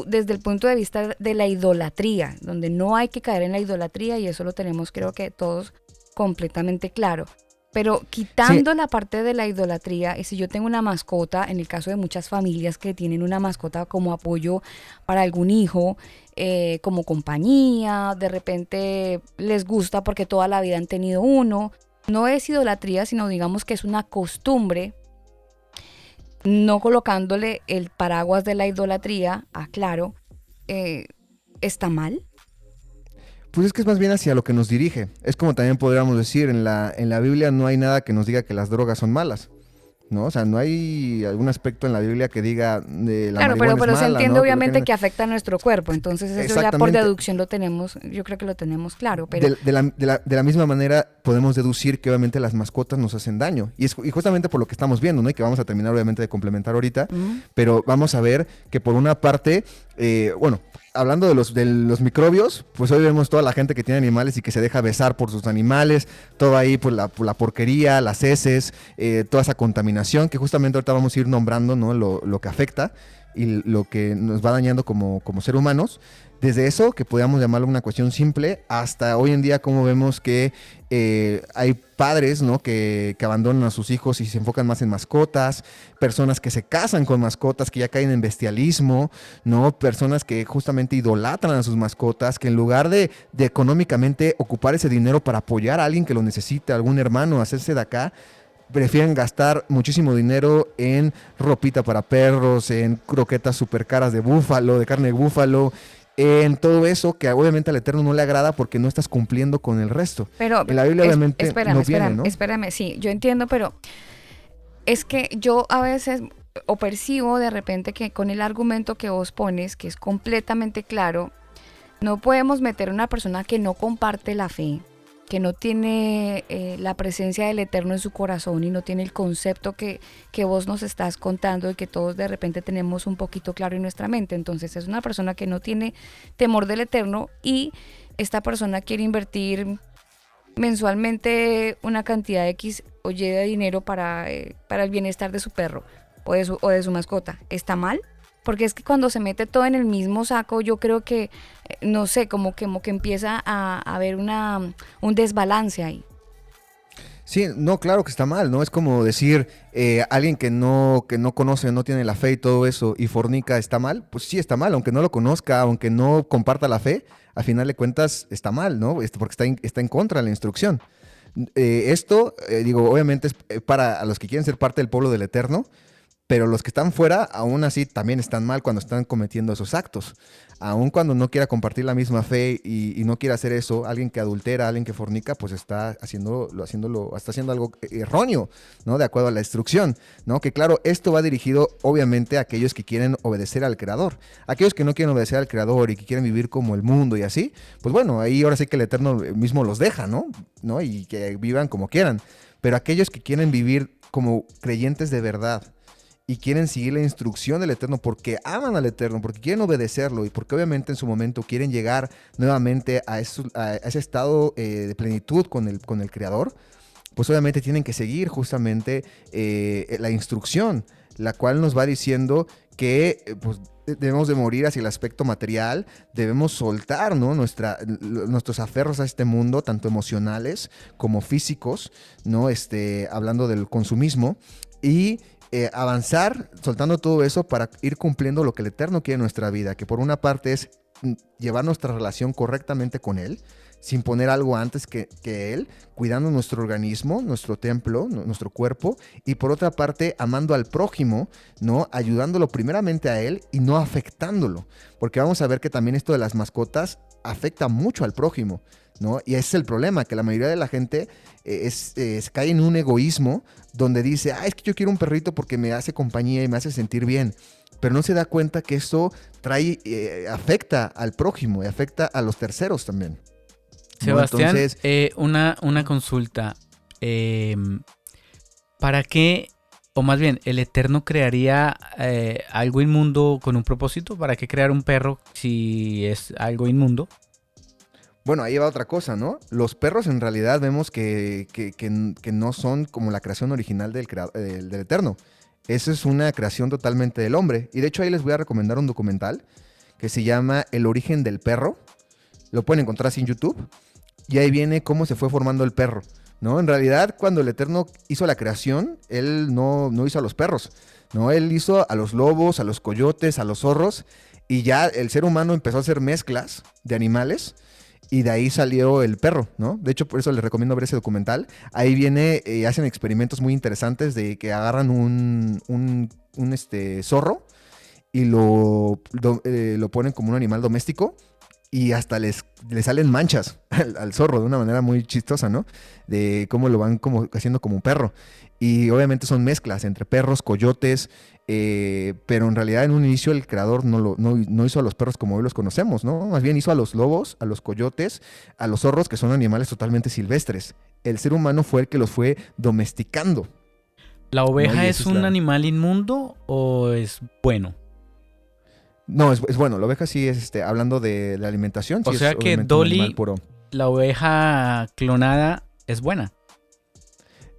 desde el punto de vista de la idolatría, donde no hay que caer en la idolatría y eso lo tenemos creo que todos completamente claro. Pero quitando la parte de la idolatría, y si yo tengo una mascota, en el caso de muchas familias que tienen una mascota como apoyo para algún hijo, eh, como compañía, de repente les gusta porque toda la vida han tenido uno, no es idolatría, sino digamos que es una costumbre no colocándole el paraguas de la idolatría, aclaro, eh, ¿está mal? Pues es que es más bien hacia lo que nos dirige. Es como también podríamos decir, en la, en la Biblia no hay nada que nos diga que las drogas son malas. ¿No? O sea, no hay algún aspecto en la Biblia que diga de la claro, pero, pero es se mala, entiende ¿no? obviamente lo que afecta a nuestro cuerpo, entonces eso ya por deducción lo tenemos, yo creo que lo tenemos claro, pero de, de la, de la- de la misma manera podemos deducir que obviamente las mascotas nos hacen daño. Y es y justamente por lo que estamos viendo, ¿no? Y que vamos a terminar obviamente de complementar ahorita. Ujú. Pero vamos a ver que por una parte, eh, bueno, hablando de los, de los microbios, pues hoy vemos toda la gente que tiene animales y que se deja besar por sus animales, todo ahí, pues la, la porquería, las heces, eh, toda esa contaminación, que justamente ahorita vamos a ir nombrando, ¿no? Lo, lo que afecta y lo que nos va dañando como, como ser humanos. Desde eso, que podríamos llamarlo una cuestión simple, hasta hoy en día como vemos que eh, hay padres ¿no? que, abandonan a sus hijos y se enfocan más en mascotas, personas que se casan con mascotas, que ya caen en bestialismo, ¿no? personas que justamente idolatran a sus mascotas, que en lugar de, económicamente ocupar ese dinero para apoyar a alguien que lo necesite, algún hermano, hacerse de acá, prefieren gastar muchísimo dinero en ropita para perros, en croquetas super caras de búfalo, de carne de búfalo, en todo eso que obviamente al Eterno no le agrada porque no estás cumpliendo con el resto. Pero en la Biblia es- obviamente espérame, no espérame, viene, ¿no? espérame, sí, yo entiendo, pero es que yo a veces o percibo de repente que con el argumento que vos pones, que es completamente claro, No podemos meter a una persona que no comparte la fe, que no tiene eh, la presencia del Eterno en su corazón y no tiene el concepto que, que vos nos estás contando y que todos de repente tenemos un poquito claro en nuestra mente. Entonces es una persona que no tiene temor del Eterno y esta persona quiere invertir mensualmente una cantidad X o Y de dinero para, eh, para el bienestar de su perro o de su, o de su mascota. ¿Está mal? Porque es que cuando se mete todo en el mismo saco, yo creo que, eh, no sé, como que, como que empieza a, haber una, un desbalance ahí. Sí, no, claro que está mal, ¿no? Es como decir, eh, alguien que no, que no conoce, no tiene la fe y todo eso, y fornica, ¿está mal? Pues sí está mal, aunque no lo conozca, aunque no comparta la fe, al final de cuentas está mal, ¿no? Porque está en, está en contra de la instrucción. Eh, esto, digo, obviamente es para los que quieren ser parte del pueblo del Eterno, pero los que están fuera, aún así, también están mal cuando están cometiendo esos actos. Aún cuando no quiera compartir la misma fe y, no quiera hacer eso, alguien que adultera, alguien que fornica, pues está haciendo, lo, haciéndolo, está haciendo algo erróneo, ¿no? De acuerdo a la instrucción, ¿no? Que claro, esto va dirigido obviamente a aquellos que quieren obedecer al Creador. Aquellos que no quieren obedecer al Creador y que quieren vivir como el mundo y así, pues bueno, ahí ahora sí que el Eterno mismo los deja, ¿no? ¿No? Y que vivan como quieran. Pero aquellos que quieren vivir como creyentes de verdad, y quieren seguir la instrucción del Eterno porque aman al Eterno, porque quieren obedecerlo y porque obviamente en su momento quieren llegar nuevamente a, eso, a ese estado eh, de plenitud con el, con el Creador, pues obviamente tienen que seguir justamente eh, la instrucción, la cual nos va diciendo que eh, pues, debemos de morir hacia el aspecto material, debemos soltar ¿no? Nuestra, nuestros aferros a este mundo, tanto emocionales como físicos, ¿no? este, hablando del consumismo, y eh, avanzar soltando todo eso para ir cumpliendo lo que el Eterno quiere en nuestra vida, que por una parte es mm, llevar nuestra relación correctamente con Él, sin poner algo antes que, que, Él, cuidando nuestro organismo, nuestro templo, nuestro cuerpo, y por otra parte amando al prójimo, ¿no? Ayudándolo primeramente a Él y no afectándolo, porque vamos a ver que también esto de las mascotas afecta mucho al prójimo. ¿no? Y ese es el problema, que la mayoría de la gente eh, es, es, cae en un egoísmo donde dice, ah, es que yo quiero un perrito porque me hace compañía y me hace sentir bien. Pero no se da cuenta que esto trae, eh, afecta al prójimo y afecta a los terceros también. Sebastián, Entonces, eh, una, una consulta. Eh, ¿Para qué, o más bien, el Eterno crearía eh, algo inmundo con un propósito? ¿Para qué crear un perro si es algo inmundo? Bueno, ahí va otra cosa, ¿no? Los perros en realidad vemos que, que, que, que no son como la creación original del, del, del Eterno. Esa es una creación totalmente del hombre. Y de hecho ahí les voy a recomendar un documental que se llama El origen del perro. Lo pueden encontrar así en YouTube. Y ahí viene cómo se fue formando el perro. ¿No? En realidad, cuando el Eterno hizo la creación, él no, no hizo a los perros. ¿no? Él hizo a los lobos, a los coyotes, a los zorros. Y ya el ser humano empezó a hacer mezclas de animales y de ahí salió el perro, ¿no? De hecho, por eso les recomiendo ver ese documental. Ahí viene, eh, hacen experimentos muy interesantes de que agarran un, un, este, zorro y lo, eh, lo ponen como un animal doméstico y hasta les, les salen manchas al, al, zorro de una manera muy chistosa, ¿no? De cómo lo van como haciendo como un perro. Y obviamente son mezclas entre perros, coyotes, eh, pero en realidad en un inicio el creador no, lo, no, no, hizo a los perros como hoy los conocemos, ¿no? Más bien hizo a los lobos, a los coyotes, a los zorros, que son animales totalmente silvestres. El ser humano fue el que los fue domesticando. ¿La oveja ¿no? es, es un la... animal inmundo o es bueno? No, es, es, bueno. La oveja sí es, este, hablando de la alimentación. O sí sea es que Dolly, la oveja clonada, es buena.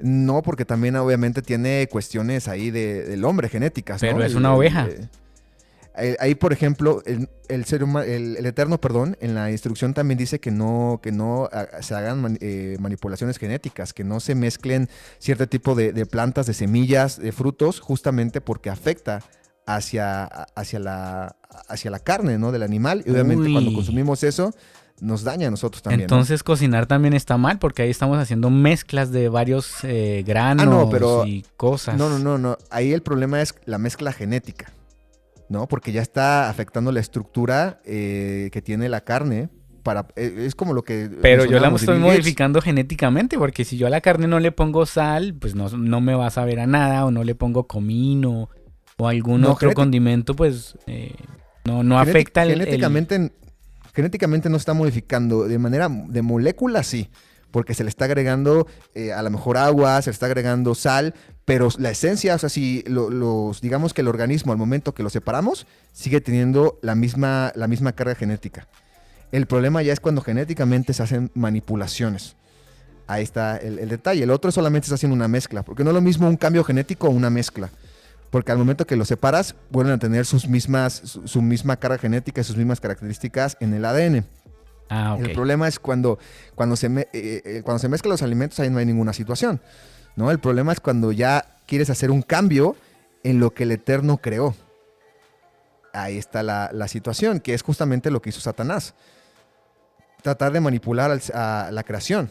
No, porque también obviamente tiene cuestiones ahí de, del hombre, genéticas. Pero ¿no? es una el, oveja. El, el, ahí, por ejemplo, el, ser humano, el, Eterno, perdón, en la instrucción también dice que no, que no se hagan man, eh, manipulaciones genéticas, que no se mezclen cierto tipo de, de, plantas, de semillas, de frutos, justamente porque afecta hacia, hacia, la, hacia la carne ¿no? del animal. Y obviamente Uy. cuando consumimos eso, nos daña a nosotros también. Entonces ¿no? cocinar también está mal porque ahí estamos haciendo mezclas de varios eh, granos ah, no, pero, y cosas. No, no, no, no. Ahí el problema es la mezcla genética, ¿no? Porque ya está afectando la estructura eh, que tiene la carne. Para, eh, es como lo que... Pero yo la estoy modificando genéticamente porque si yo a la carne no le pongo sal, pues no, no me va a saber a nada o no le pongo comino o algún no, otro condimento, pues eh, no, no afecta el... Genéticamente... El Genéticamente no está modificando de manera de molécula, sí, porque se le está agregando eh, a lo mejor agua, se le está agregando sal, pero la esencia, o sea, si lo- los, digamos que el organismo al momento que lo separamos, sigue teniendo la misma, la misma carga genética. El problema ya es cuando genéticamente se hacen manipulaciones. Ahí está el, el detalle. El otro solamente está haciendo una mezcla, porque no es lo mismo un cambio genético o una mezcla. Porque al momento que los separas, vuelven a tener sus mismas, su, su misma carga genética y sus mismas características en el ADN. Ah, ok. El problema es cuando, cuando, se me- eh, eh, cuando se mezclan los alimentos, ahí no hay ninguna situación. ¿no? El problema es cuando ya quieres hacer un cambio en lo que el Eterno creó. Ahí está la, la situación, que es justamente lo que hizo Satanás. Tratar de manipular al- a la creación.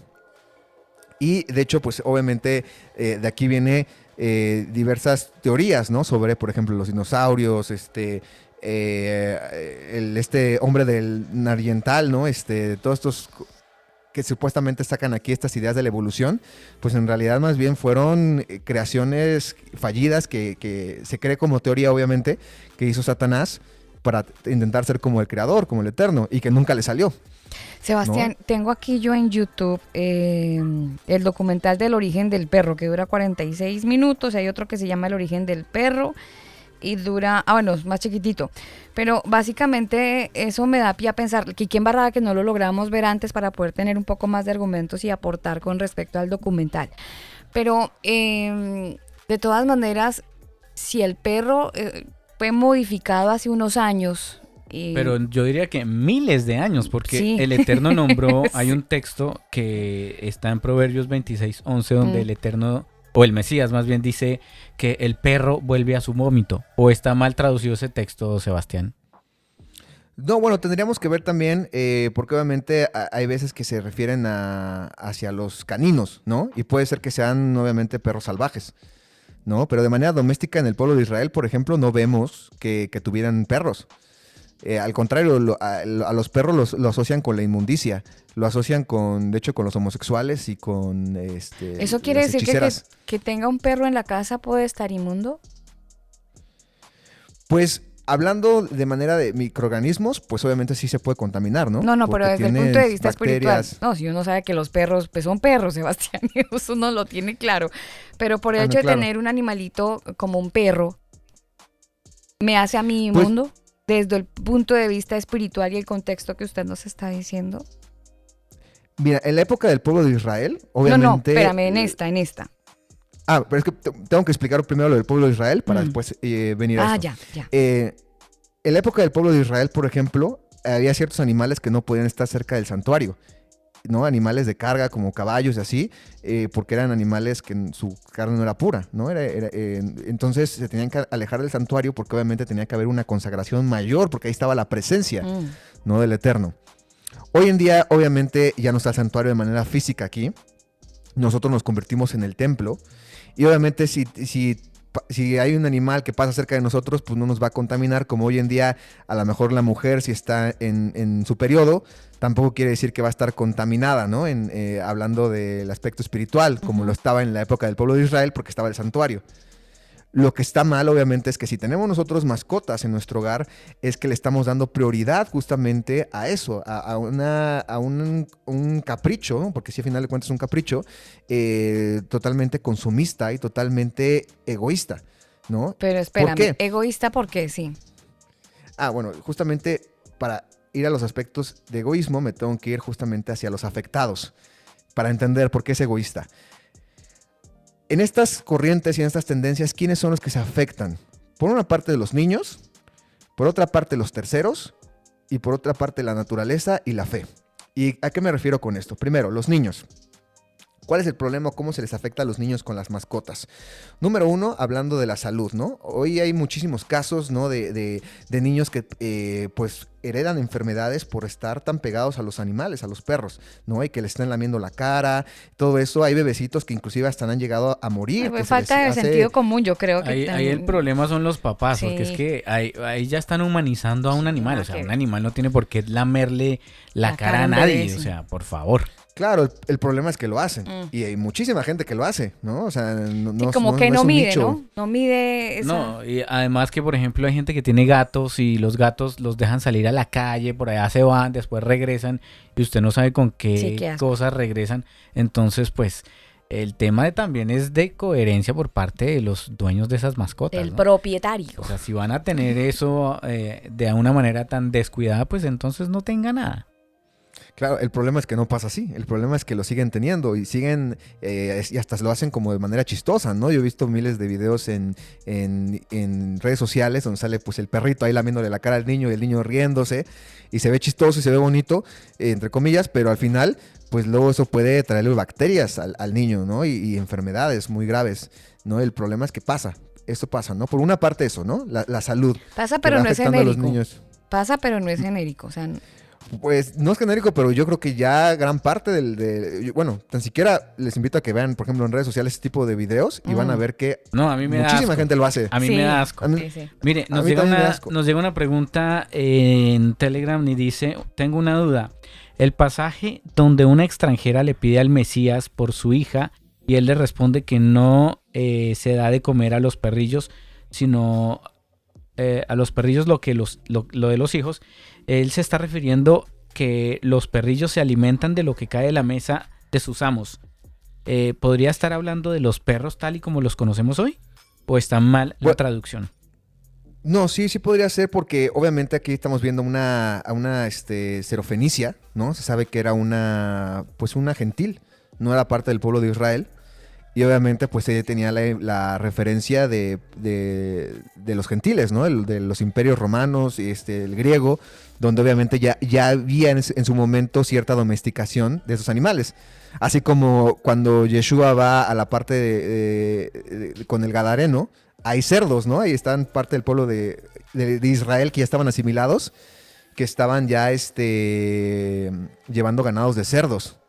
Y de hecho, pues obviamente eh, de aquí viene eh, diversas teorías, ¿no? Sobre, por ejemplo, los dinosaurios, este, eh, el, este hombre del Nariental, ¿no? Este, todos estos que supuestamente sacan aquí estas ideas de la evolución, pues en realidad más bien fueron creaciones fallidas que, que se cree como teoría, obviamente, que hizo Satanás para intentar ser como el creador, como el eterno, y que nunca le salió. Sebastián, tengo aquí yo en YouTube eh, el documental del origen del perro, que dura 46 minutos. Hay otro que se llama El origen del perro y dura, ah, bueno, es más chiquitito. Pero básicamente eso me da pie a pensar que quién barrada que no lo logramos ver antes para poder tener un poco más de argumentos y aportar con respecto al documental. Pero eh, de todas maneras, si el perro eh, fue modificado hace unos años. y- Pero yo diría que miles de años, porque Sí. el Eterno nombró, <laughs> hay un texto que está en Proverbios 26, 11, donde Mm. el Eterno, o el Mesías más bien, dice que el perro vuelve a su vómito. ¿O está mal traducido ese texto, Sebastián? No, bueno, tendríamos que ver también, eh, porque obviamente hay veces que se refieren a, hacia los caninos, ¿no? Y puede ser que sean obviamente perros salvajes, ¿no? Pero de manera doméstica en el pueblo de Israel, por ejemplo, no vemos que, que tuvieran perros. Eh, al contrario, lo- a, lo- a los perros los, lo asocian con la inmundicia, lo asocian con, de hecho, con los homosexuales y con este, ¿Eso quiere decir que, que, que tenga un perro en la casa puede estar inmundo? Pues hablando de manera de microorganismos, pues obviamente sí se puede contaminar, ¿no? No, no, pero desde el punto de vista bacterias. espiritual. No, si uno sabe que los perros, pues son perros, <laughs> Sebastián, eso uno lo tiene claro. Pero por el Ah, no, hecho claro. de tener un animalito como un perro, ¿me hace a mí Pues- inmundo? desde el punto de vista espiritual y el contexto que usted nos está diciendo. Mira, en la época del pueblo de Israel, No, obviamente. no, espérame, en esta, en esta. Ah, pero es que te- tengo que explicar primero lo del pueblo de Israel para Mm. después eh, venir a Ah, ya, ya. Eh, en la época del pueblo de Israel, por ejemplo, había ciertos animales que no podían estar cerca del santuario. ¿no? Animales de carga como caballos y así, eh, porque eran animales que su carne no era pura, ¿no? Era, era, eh, entonces se tenían que alejar del santuario porque obviamente tenía que haber una consagración mayor, porque ahí estaba la presencia, Mm. ¿no? Del Eterno. Hoy en día, obviamente, ya no está el santuario de manera física aquí. Nosotros nos convertimos en el templo. Y obviamente, si, si, si hay un animal que pasa cerca de nosotros, pues no nos va a contaminar. Como hoy en día, a lo mejor la mujer, si está en, en su periodo, tampoco quiere decir que va a estar contaminada, ¿no? En, eh, hablando del aspecto espiritual, como lo estaba en la época del pueblo de Israel, porque estaba el santuario. Lo que está mal, obviamente, es que si tenemos nosotros mascotas en nuestro hogar, es que le estamos dando prioridad justamente a eso, a, a una, a un, un capricho, porque si al final de cuentas es un capricho, eh, totalmente consumista y totalmente egoísta, ¿no? Pero espérame, qué? egoísta porque sí. Ah, bueno, justamente para ir a los aspectos de egoísmo me tengo que ir justamente hacia los afectados, para entender por qué es egoísta. En estas corrientes y en estas tendencias, ¿quiénes son los que se afectan? Por una parte los niños, por otra parte los terceros y por otra parte la naturaleza y la fe. ¿Y a qué me refiero con esto? Primero, los niños. ¿Cuál es el problema? ¿Cómo se les afecta a los niños con las mascotas? Número uno, hablando de la salud, ¿no? Hoy hay muchísimos casos, ¿no? De, de- de niños que, eh, pues, heredan enfermedades por estar tan pegados a los animales, a los perros, ¿no? Y que le están lamiendo la cara, todo eso. Hay bebecitos que inclusive hasta han llegado a morir. Fue que se falta de hace- sentido común, yo creo que Ahí, el problema son los papás, porque es que ahí, ahí ya están humanizando a un animal. O sea, que un animal no tiene por qué lamerle la, La cara cara a nadie. O sea, por favor. Claro, el, el problema es que lo hacen. Mm. Y hay muchísima gente que lo hace, ¿no? O sea, no, Sí, no- como no- que no no, es un mide, nicho. ¿no? No mide esa... No, y además que, por ejemplo, hay gente que tiene gatos y los gatos los dejan salir a la calle, por allá se van, después regresan y usted no sabe con qué, Sí, qué asco. cosas regresan. Entonces, pues, el tema de- también es de coherencia por parte de los dueños de esas mascotas. del ¿no? propietario. O sea, si van a tener eso eh, de una manera tan descuidada, pues entonces no tenga nada. Claro, el problema es que no pasa así. El problema es que lo siguen teniendo y siguen, eh, y hasta lo hacen como de manera chistosa, ¿no? Yo he visto miles de videos en, en- en redes sociales donde sale pues el perrito ahí lamiéndole la cara al niño y el niño riéndose y se ve chistoso y se ve bonito, eh, entre comillas, pero al final, pues luego eso puede traerle bacterias al, al niño, ¿no? Y, y enfermedades muy graves, ¿no? El problema es que pasa, esto pasa, ¿no? Por una parte eso, ¿no? La, la salud. Pasa, pero no es afectando a los genérico. niños. Pasa, pero no es genérico. O sea, Pues no es genérico, pero yo creo que ya gran parte del... de- bueno, tan siquiera les invito a que vean, por ejemplo, en redes sociales este tipo de videos y van a Mm. ver que No, a mí me da muchísima asco. gente lo hace. A mí Sí. me da asco. A mí- sí, sí. Mire, llega, da una, nos llega una pregunta en Telegram y dice, tengo una duda. El pasaje donde una extranjera le pide al Mesías por su hija y él le responde que no eh, se da de comer a los perrillos, sino eh, a los perrillos lo que los, lo, lo de los hijos, él se está refiriendo que los perrillos se alimentan de lo que cae de la mesa de sus amos. Eh, ¿Podría estar hablando de los perros tal y como los conocemos hoy? ¿O está mal la Bueno, traducción? No, sí, sí podría ser porque obviamente aquí estamos viendo una, a una este, serofenicia, ¿no? Se sabe que era una, pues una gentil, no era parte del pueblo de Israel. Y obviamente pues ella tenía la, referencia de, de- los gentiles, ¿no? El- de los imperios romanos y este, el griego, donde obviamente ya, ya había en, su momento cierta domesticación de esos animales. Así como cuando Yeshua va a la parte con el Gadareno, hay cerdos, ¿no? Ahí están parte del pueblo de Israel que ya estaban asimilados, que estaban ya este, llevando ganados de cerdos.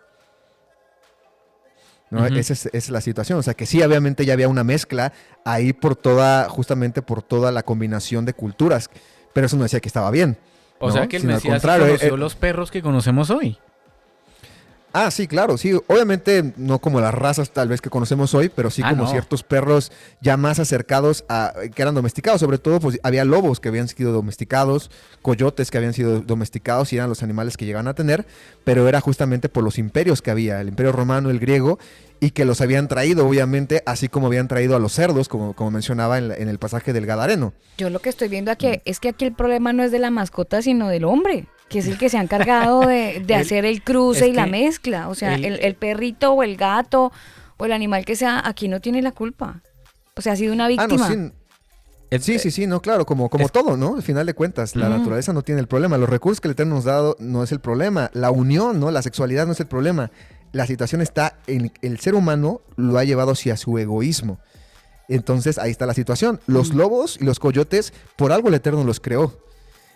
¿No? Esa, es, esa es la situación. O sea que sí, obviamente ya había una mezcla ahí por toda, justamente por toda la combinación de culturas. Pero eso no decía que estaba bien. O ¿no? sea que el Sino Mesías conoció eh, los perros que conocemos hoy. Ah, sí, claro, sí. Obviamente no como las razas tal vez que conocemos hoy, pero sí Ah, como no. ciertos perros ya más acercados a que eran domesticados. Sobre todo, pues había lobos que habían sido domesticados, coyotes que habían sido domesticados y eran los animales que llegaban a tener, pero era justamente por los imperios que había, el imperio romano, el griego, y que los habían traído, obviamente, así como habían traído a los cerdos, como, como mencionaba en, la- en el pasaje del Gadareno. Yo lo que estoy viendo aquí es que aquí el problema no es de la mascota, sino del hombre, que es el que se ha encargado de, de <laughs> El- hacer el cruce y la mezcla. O sea, el- el, el perrito o el gato o el animal que sea, aquí no tiene la culpa. O sea, ha sido una Ah, no, víctima. sí, El- Sí, sí, sí, no, claro, como, como Es- todo, ¿no? Al final de cuentas, la naturaleza no tiene el problema. Los recursos que el Eterno nos ha dado no es el problema. La unión, ¿no? La sexualidad no es el problema. La situación está en el ser humano lo ha llevado hacia su egoísmo. Entonces ahí está la situación. Los lobos y los coyotes, por algo el Eterno los creó.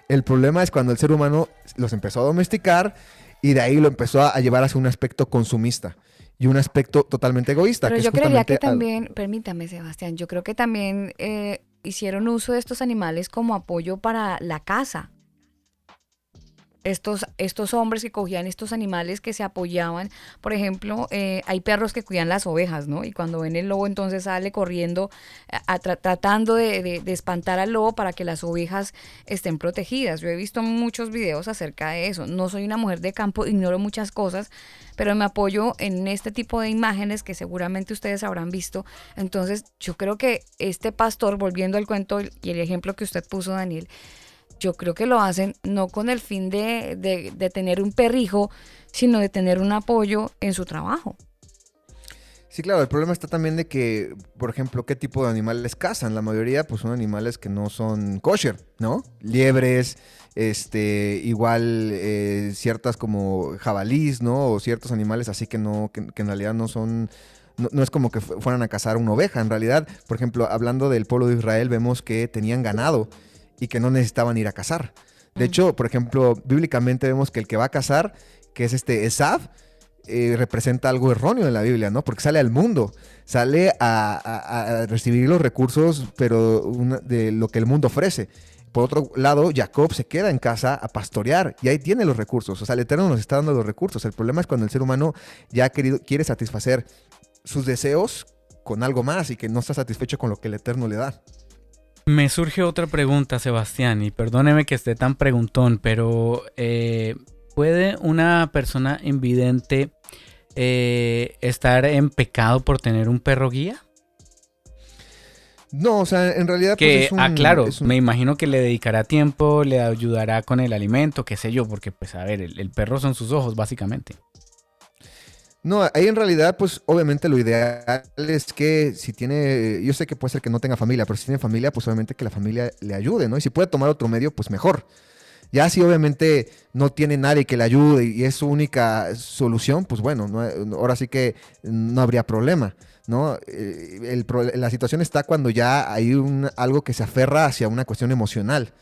El problema es cuando el ser humano los empezó a domesticar y de ahí lo empezó a, llevar hacia un aspecto consumista y un aspecto totalmente egoísta. Pero que es yo creería que al- también, permítame Sebastián, yo creo que también eh, hicieron uso de estos animales como apoyo para la caza. Estos, estos hombres que cogían estos animales que se apoyaban, por ejemplo, eh, hay perros que cuidan las ovejas, ¿no? Y cuando ven el lobo entonces sale corriendo, tra- tratando de, de- de espantar al lobo para que las ovejas estén protegidas. Yo he visto muchos videos acerca de eso. No soy una mujer de campo, ignoro muchas cosas, pero me apoyo en este tipo de imágenes que seguramente ustedes habrán visto. Entonces, yo creo que este pastor, volviendo al cuento y el ejemplo que usted puso, Daniel, yo creo que lo hacen no con el fin de, de- tener un perrijo, sino de tener un apoyo en su trabajo. Sí, claro, el problema está también de que, por ejemplo, qué tipo de animales cazan. La mayoría, pues, son animales que no son kosher, ¿no? Liebres, este, igual eh, ciertas como jabalís, ¿no? O ciertos animales así que no, que, en realidad no son, no, no es como que fu- fueran a cazar una oveja. En realidad, por ejemplo, hablando del pueblo de Israel, vemos que tenían ganado y que no necesitaban ir a cazar. De Mm. hecho, por ejemplo, bíblicamente vemos que el que va a cazar, que es este Esav, eh, representa algo erróneo en la Biblia, ¿no? Porque sale al mundo, sale a, a- a recibir los recursos, pero una- de lo que el mundo ofrece. Por otro lado, Jacob se queda en casa a pastorear y ahí tiene los recursos. O sea, el Eterno nos está dando los recursos. El problema es cuando el ser humano ya ha querido, quiere satisfacer sus deseos con algo más y que no está satisfecho con lo que el Eterno le da. Me surge otra pregunta, Sebastián, y perdóneme que esté tan preguntón, pero eh, ¿puede una persona invidente eh, estar en pecado por tener un perro guía? No, o sea, en realidad. Que, pues, es un- ah, claro, es un- me imagino que le dedicará tiempo, le ayudará con el alimento, qué sé yo, porque, pues, a ver, el, el perro son sus ojos, básicamente. No, ahí en realidad, pues obviamente lo ideal es que si tiene, yo sé que puede ser que no tenga familia, pero si tiene familia, pues obviamente que la familia le ayude, ¿no? Y si puede tomar otro medio, pues mejor. Ya si obviamente no tiene nadie que le ayude y es su única solución, pues bueno, no- ahora sí que no habría problema, ¿no? Eh, el pro- la situación está cuando ya hay un, algo que se aferra hacia una cuestión emocional,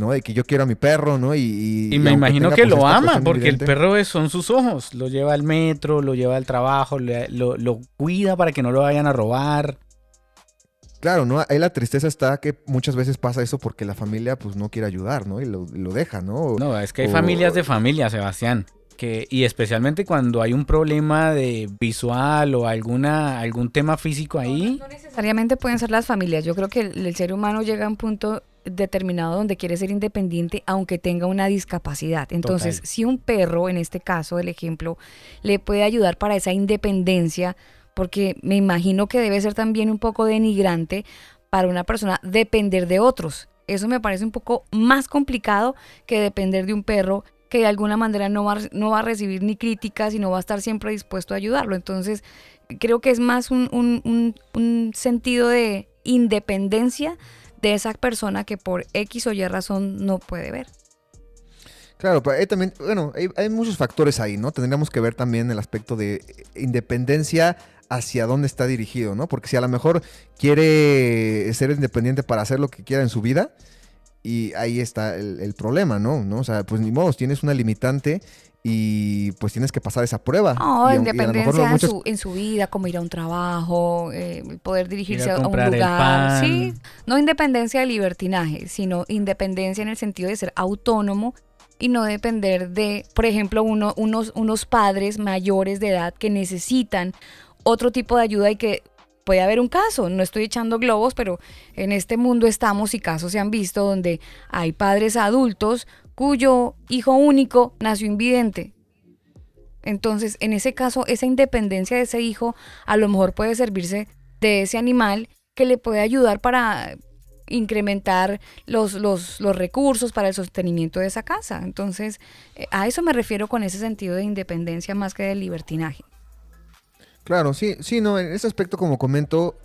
¿no? De que yo quiero a mi perro, ¿no? Y, y- Y y me imagino tenga, que pues, lo ama, porque el perro es- son sus ojos. Lo lleva al metro, lo lleva al trabajo, le- lo, lo cuida para que no lo vayan a robar. Claro, ¿no? Ahí la tristeza está que muchas veces pasa eso porque la familia pues no quiere ayudar, ¿no? Y lo, lo deja, ¿no? No, es que hay O- familias de familia, Sebastián. Que, y especialmente cuando hay un problema de visual o alguna, algún tema físico ahí. No necesariamente pueden ser las familias. Yo creo que el, el ser humano llega a un punto determinado donde quiere ser independiente aunque tenga una discapacidad. Entonces, Total. si un perro, en este caso, el ejemplo, le puede ayudar para esa independencia, porque me imagino que debe ser también un poco denigrante para una persona depender de otros. Eso me parece un poco más complicado que depender de un perro que de alguna manera no va, a- no va a recibir ni críticas y no va a estar siempre dispuesto a ayudarlo. Entonces, creo que es más un, un- un- un sentido de independencia de esa persona que por X o Y razón no puede ver. Claro, pero hay también, bueno, hay, muchos factores ahí, ¿no? Tendríamos que ver también el aspecto de independencia hacia dónde está dirigido, ¿no? Porque si a lo mejor quiere ser independiente para hacer lo que quiera en su vida, y ahí está el, el problema, ¿no? ¿no? O sea, pues ni modo, tienes una limitante y pues tienes que pasar esa prueba. No, Y aunque- y a lo mejor independencia en, muchos- su, en su vida, como ir a un trabajo, eh, poder dirigirse a a, un lugar. Sí, no independencia de libertinaje, sino independencia en el sentido de ser autónomo y no depender de, por ejemplo, uno, unos, unos padres mayores de edad que necesitan otro tipo de ayuda y que puede haber un caso. No estoy echando globos, pero en este mundo estamos y casos se han visto donde hay padres adultos cuyo hijo único nació invidente. Entonces, en ese caso, esa independencia de ese hijo a lo mejor puede servirse de ese animal que le puede ayudar para incrementar los, los, los recursos para el sostenimiento de esa casa. Entonces, eh, a eso me refiero con ese sentido de independencia más que de libertinaje. Claro, sí, sí, no, en ese aspecto, como comento,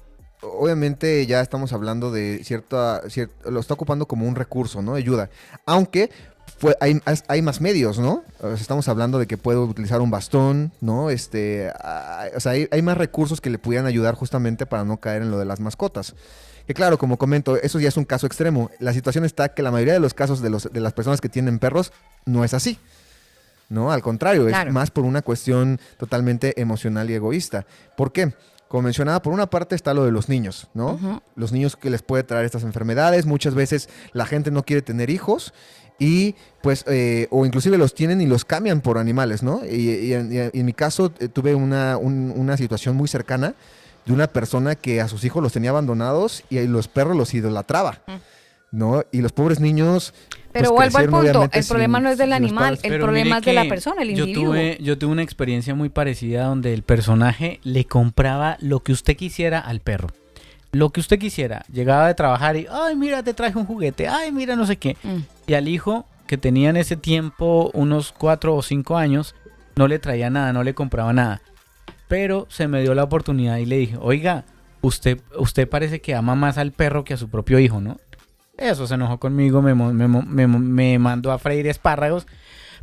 obviamente ya estamos hablando de cierta, cier- lo está ocupando como un recurso, ¿no? Ayuda. Aunque fue, hay, hay más medios, ¿no? Estamos hablando de que puede utilizar un bastón, ¿no? Este, ah, o sea, hay, hay más recursos que le pudieran ayudar justamente para no caer en lo de las mascotas. Que claro, como comento, eso ya es un caso extremo. La situación está que la mayoría de los casos de, los, de las personas que tienen perros no es así. No, al contrario, Claro. es más por una cuestión totalmente emocional y egoísta. ¿Por qué? Como mencionaba, por una parte está lo de los niños, ¿no? Los niños que les puede traer estas enfermedades. Muchas veces la gente no quiere tener hijos y pues, eh, o inclusive los tienen y los cambian por animales, ¿no? Y, y en, y en mi caso eh, tuve una, un- una situación muy cercana de una persona que a sus hijos los tenía abandonados y los perros los idolatraba, ¿no? Y los pobres niños... Pero pues, vuelvo al punto, el problema no es del animal, el Pero problema es de la persona, el yo individuo. Tuve, yo tuve una experiencia muy parecida donde el personaje le compraba lo que usted quisiera al perro. Lo que usted quisiera. Llegaba de trabajar y, ay, mira, te traje un juguete. Ay, mira, no sé qué. Mm. Y al hijo, que tenía en ese tiempo unos cuatro o cinco años, no le traía nada, no le compraba nada. Pero se me dio la oportunidad y le dije, oiga, usted, usted parece que ama más al perro que a su propio hijo, ¿no? Eso se enojó conmigo, me, me me me mandó a freír espárragos,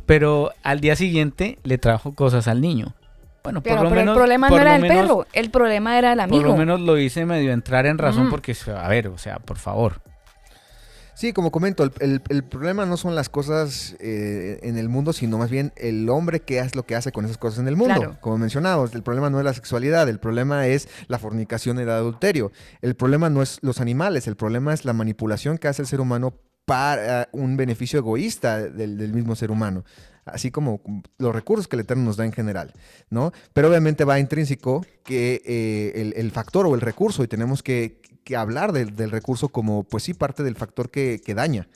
pero al día siguiente le trajo cosas al niño. Bueno, Pero, por lo pero menos, el problema por no era el menos- perro, el problema era el Por amigo. lo menos lo hice medio entrar en razón Mm. porque, a ver, o sea, por favor. Sí, como comento, el, el- el problema no son las cosas eh, en el mundo, sino más bien el hombre que hace lo que hace con esas cosas en el mundo. Claro. Como mencionábamos, el problema no es la sexualidad, el problema es la fornicación y el adulterio. El problema no es los animales, el problema es la manipulación que hace el ser humano para un beneficio egoísta del, mismo ser humano así como los recursos que el Eterno nos da en general, ¿no? Pero obviamente va intrínseco que eh, el, factor o el recurso, y tenemos que, hablar del, recurso como, pues sí, parte del factor que, que daña,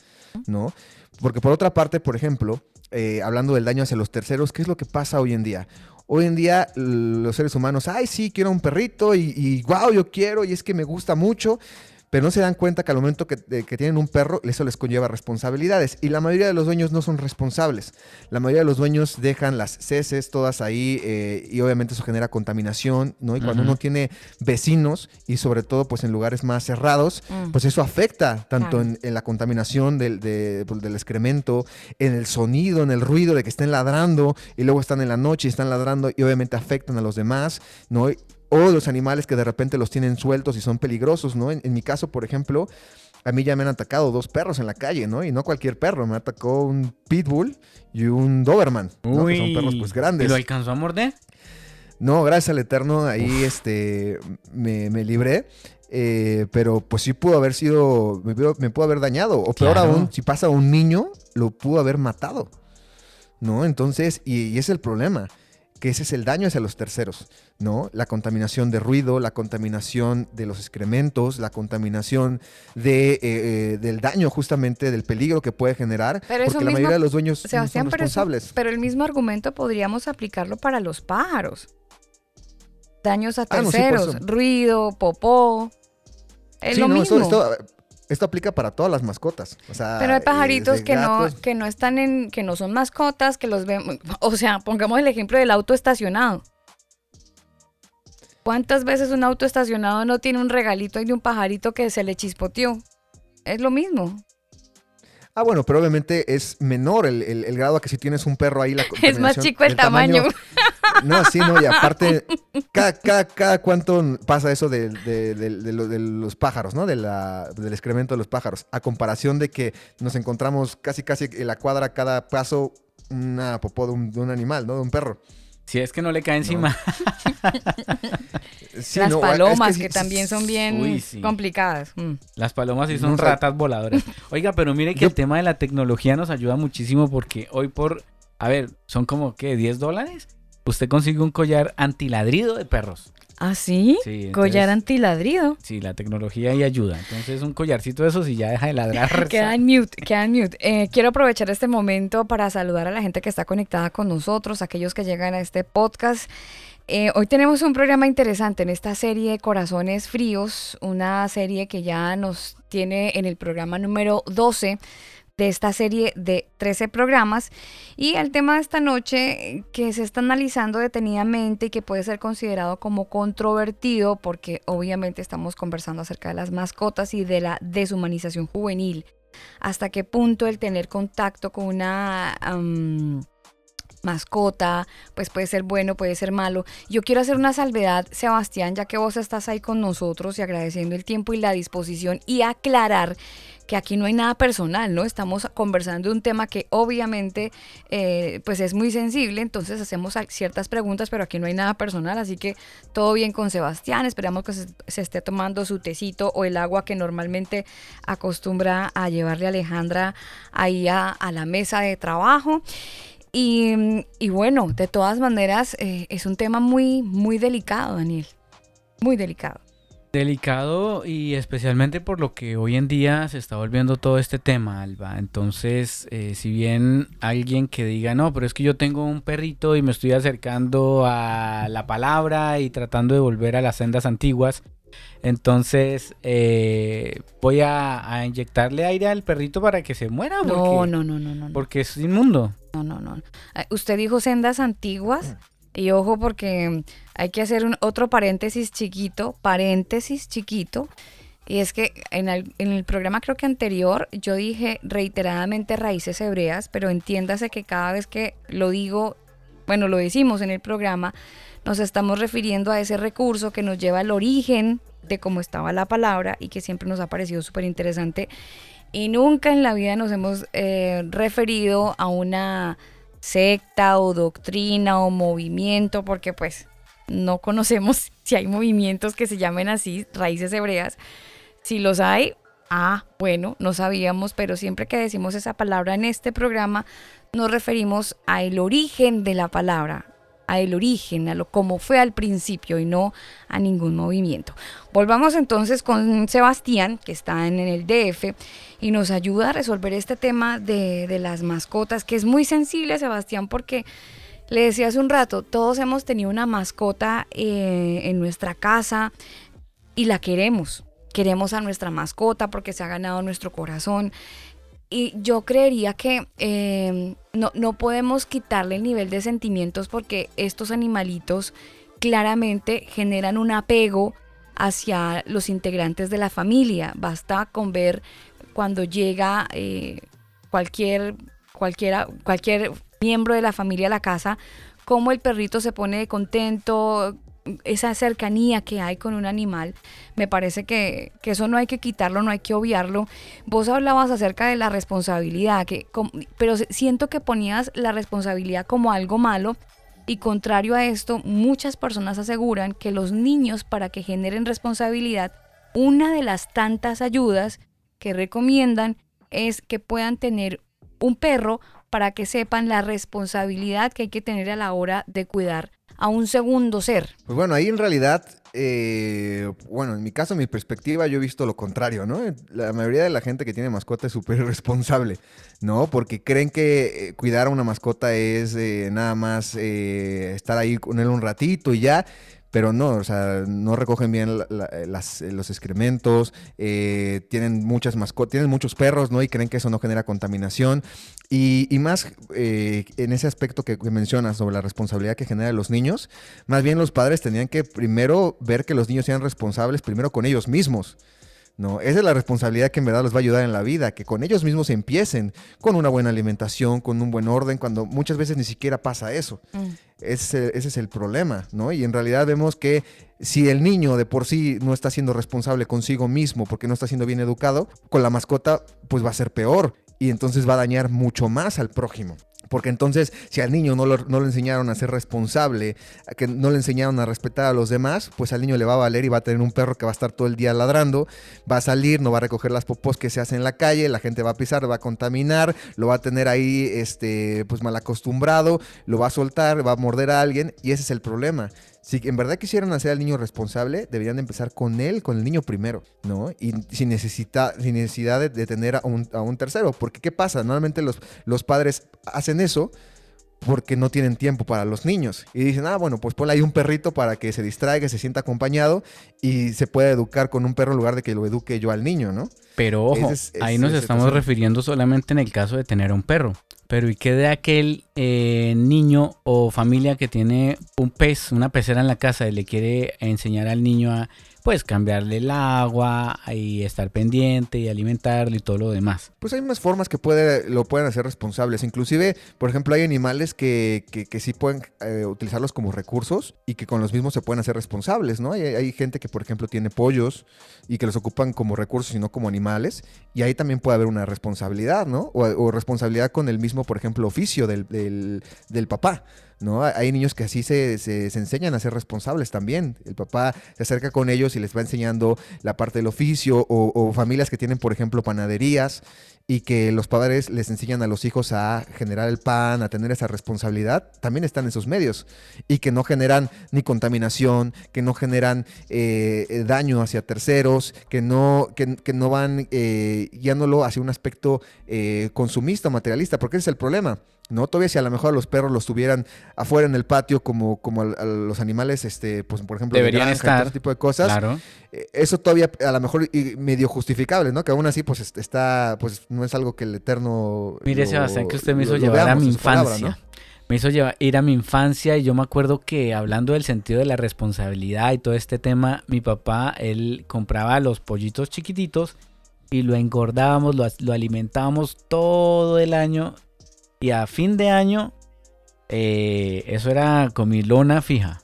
¿no? Porque por otra parte, por ejemplo, eh, hablando del daño hacia los terceros, ¿qué es lo que pasa hoy en día? Hoy en día los seres humanos, ay, sí, quiero un perrito y, y wow, yo quiero y es que me gusta mucho, pero no se dan cuenta que al momento que, que, tienen un perro, eso les conlleva responsabilidades. Y la mayoría de los dueños no son responsables. La mayoría de los dueños dejan las ceces todas ahí eh, y obviamente eso genera contaminación, ¿no? Y cuando uh -huh. uno tiene vecinos y sobre todo pues en lugares más cerrados, uh -huh. pues eso afecta tanto en, en, la contaminación del, de, pues, del excremento, en el sonido, en el ruido de que estén ladrando y luego están en la noche y están ladrando y obviamente afectan a los demás, ¿no? O los animales que de repente los tienen sueltos y son peligrosos, ¿no? En, en, mi caso, por ejemplo, a mí ya me han atacado dos perros en la calle, ¿no? Y no cualquier perro, me atacó un pitbull y un doberman, ¿no? Que son perros pues grandes. ¿Y lo alcanzó a morder? No, gracias al Eterno, ahí este me, me libré. Eh, pero pues sí pudo haber sido, me, me pudo haber dañado. O peor aún, si pasa un niño, lo pudo haber matado. ¿No? Entonces, y, y es el problema que ese es el daño hacia los terceros, ¿no? La contaminación de ruido, la contaminación de los excrementos, la contaminación de, eh, eh, del daño justamente, del peligro que puede generar, pero porque la mayoría de los dueños no son responsables. Pero, eso, pero, el mismo argumento podríamos aplicarlo para los pájaros. Daños a terceros, ah, no, sí, ruido, popó. Es sí, lo no, mismo. Esto, esto, esto aplica para todas las mascotas. O sea, Pero hay pajaritos eh, que no, que no están en, que no son mascotas, que los vemos. O sea, pongamos el ejemplo del auto estacionado. ¿Cuántas veces un auto estacionado no tiene un regalito de un pajarito que se le chispoteó? Es lo mismo. Ah, bueno, pero obviamente es menor el, el, el grado a que si tienes un perro ahí la <laughs> Es más chico el, tamaño. tamaño. No, sí, no, y aparte, <laughs> cada, cada, cada cuánto pasa eso de, de, de, de, los pájaros, ¿no? La, del excremento de los pájaros, a comparación de que nos encontramos casi, casi en la cuadra cada paso una popó de un, un animal, ¿no? De un perro. Si es que no le cae encima. No. sí, Las no, palomas, es que, que, también son bien uy, sí. complicadas. Mm. Las palomas sí son no, ratas voladoras. Oiga, pero mire que Yo... el tema de la tecnología nos ayuda muchísimo porque hoy por, a ver, son como, ¿qué? ¿10 dólares? Usted consigue un collar antiladrido de perros. ¿Ah, sí? sí entonces, collar antiladrido. Sí, la tecnología ahí ayuda. Entonces, un collarcito de esos y ya deja de ladrar. <laughs> queda en mute, queda en mute. Eh, quiero aprovechar este momento para saludar a la gente que está conectada con nosotros, aquellos que llegan a este podcast. Eh, hoy tenemos un programa interesante en esta serie Corazones Fríos, una serie que ya nos tiene en el programa número 12 de esta serie de 13 programas y el tema de esta noche que se está analizando detenidamente y que puede ser considerado como controvertido porque obviamente estamos conversando acerca de las mascotas y de la deshumanización juvenil. Hasta qué punto el tener contacto con una... Mascota, pues puede ser bueno, puede ser malo. Yo quiero hacer una salvedad, Sebastián, ya que vos estás ahí con nosotros y agradeciendo el tiempo y la disposición y aclarar que aquí no hay nada personal, ¿no? Estamos conversando de un tema que obviamente eh, pues es muy sensible, entonces hacemos ciertas preguntas, pero aquí no hay nada personal, así que todo bien con Sebastián, esperamos que se, esté tomando su tecito o el agua que normalmente acostumbra a llevarle Alejandra ahí a, la mesa de trabajo. Y, y, bueno, de todas maneras, eh, es un tema muy, muy delicado, Daniel. Muy delicado. Delicado y especialmente por lo que hoy en día se está volviendo todo este tema, Alba. Entonces, eh, si bien alguien que diga, no, pero es que yo tengo un perrito y me estoy acercando a la palabra y tratando de volver a las sendas antiguas, entonces eh, voy a, a, inyectarle aire al perrito para que se muera. Porque, no, no, no, no, no. Porque es inmundo. No, no, no. Usted dijo sendas antiguas. Y ojo porque hay que hacer un otro paréntesis chiquito, paréntesis chiquito. Y es que en el, en el, programa creo que anterior yo dije reiteradamente raíces hebreas, pero entiéndase que cada vez que lo digo, bueno, lo decimos en el programa, nos estamos refiriendo a ese recurso que nos lleva al origen de cómo estaba la palabra y que siempre nos ha parecido súper interesante. Y nunca en la vida nos hemos eh, referido a una secta o doctrina o movimiento, porque pues no conocemos <laughs> si hay movimientos que se llamen así, raíces hebreas. Si los hay, Ah, bueno, no sabíamos, pero siempre que decimos esa palabra en este programa, nos referimos a el origen de la palabra, a el origen, a lo como fue al principio y no a ningún movimiento. Volvamos entonces con Sebastián, que está en el DF y nos ayuda a resolver este tema de, de las mascotas, que es muy sensible, Sebastián, porque le decía hace un rato, todos hemos tenido una mascota eh, en nuestra casa y la queremos. Queremos a nuestra mascota porque se ha ganado nuestro corazón. Y yo creería que eh, no, no podemos quitarle el nivel de sentimientos porque estos animalitos claramente generan un apego hacia los integrantes de la familia. Basta con ver cuando llega eh, cualquier, cualquiera, cualquier miembro de la familia a la casa, cómo el perrito se pone contento, esa cercanía que hay con un animal, me parece que, que, eso no hay que quitarlo, no hay que obviarlo. Vos hablabas acerca de la responsabilidad, que, pero siento que ponías la responsabilidad como algo malo y contrario a esto, muchas personas aseguran que los niños para que generen responsabilidad, una de las tantas ayudas que recomiendan es que puedan tener un perro para que sepan la responsabilidad que hay que tener a la hora de cuidar a un segundo ser. Pues bueno, ahí en realidad, eh, bueno, en mi caso, en mi perspectiva, yo he visto lo contrario, ¿no? La mayoría de la gente que tiene mascota es súper <laughs> responsable, ¿no? Porque creen que eh, cuidar a una mascota es eh, nada más estar ahí con él un ratito y ya pero no, o sea, no recogen bien las, los excrementos, eh, tienen muchas mascotas, tienen muchos perros, ¿no? Y creen que eso no genera contaminación. Y, y más eh, en ese aspecto que, que, mencionas sobre la responsabilidad que genera los niños, más bien los padres tenían que primero ver que los niños sean responsables primero con ellos mismos. No, esa es la responsabilidad que en verdad les va a ayudar en la vida, que con ellos mismos empiecen con una buena alimentación, con un buen orden, cuando muchas veces ni siquiera pasa eso. Mm. Ese, ese, es el problema, ¿no? Y en realidad vemos que si el niño de por sí no está siendo responsable consigo mismo porque no está siendo bien educado, con la mascota pues va a ser peor y entonces va a dañar mucho más al prójimo. Porque entonces, si al niño no lo, no lo, enseñaron a ser responsable, que no le enseñaron a respetar a los demás, pues al niño le va a valer y va a tener un perro que va a estar todo el día ladrando, va a salir, no va a recoger las popos que se hacen en la calle, la gente va a pisar, va a contaminar, lo va a tener ahí este, pues mal acostumbrado, lo va a soltar, va a morder a alguien y ese es el problema. Si en verdad quisieran hacer al niño responsable, deberían empezar con él, con el niño primero, ¿no? Y sin, necesita, sin necesidad de, de tener a un, a un, tercero. Porque ¿qué pasa? Normalmente los, los padres hacen eso porque no tienen tiempo para los niños. Y dicen, ah, bueno, pues ponle ahí un perrito para que se distraiga, se sienta acompañado y se pueda educar con un perro en lugar de que lo eduque yo al niño, ¿no? Pero ojo, es, es, ahí nos estamos refiriendo solamente en el caso de tener un perro. Pero ¿y qué de aquel eh, niño o familia que tiene un pez, una pecera en la casa y le quiere enseñar al niño a pues cambiarle el agua y estar pendiente y alimentarlo y todo lo demás. Pues hay más formas que puede, lo pueden hacer responsables. Inclusive, por ejemplo, hay animales que, que, sí pueden eh, utilizarlos como recursos y que con los mismos se pueden hacer responsables, ¿no? Hay, hay, gente que, por ejemplo, tiene pollos y que los ocupan como recursos y no como animales. Y ahí también puede haber una responsabilidad, ¿no? O, o responsabilidad con el mismo, por ejemplo, oficio del, del, del papá. ¿No? Hay niños que así se, se, se, enseñan a ser responsables también. El papá se acerca con ellos y les va enseñando la parte del oficio o, o, familias que tienen, por ejemplo, panaderías y que los padres les enseñan a los hijos a generar el pan, a tener esa responsabilidad, también están en esos medios y que no generan ni contaminación, que no generan eh, daño hacia terceros, que no, que, no van eh, guiándolo hacia un aspecto eh, consumista, materialista, porque ese es el problema. ¿No? Todavía si a lo mejor a los perros los tuvieran afuera en el patio como, como a, a los animales, este, pues por ejemplo, deberían de granja, estar, ese tipo de cosas. Claro. Eh, eso todavía a lo mejor medio justificable, ¿no? Que aún así pues está, pues no es algo que el eterno... Mire, lo, Sebastián, que usted me hizo lo, llevar lo veamos, a mi infancia. Palabra, ¿no? Me hizo llevar, ir a mi infancia y yo me acuerdo que hablando del sentido de la responsabilidad y todo este tema, mi papá, él compraba los pollitos chiquititos y lo engordábamos, lo, lo alimentábamos todo el año y a fin de año, eh, eso era comilona fija.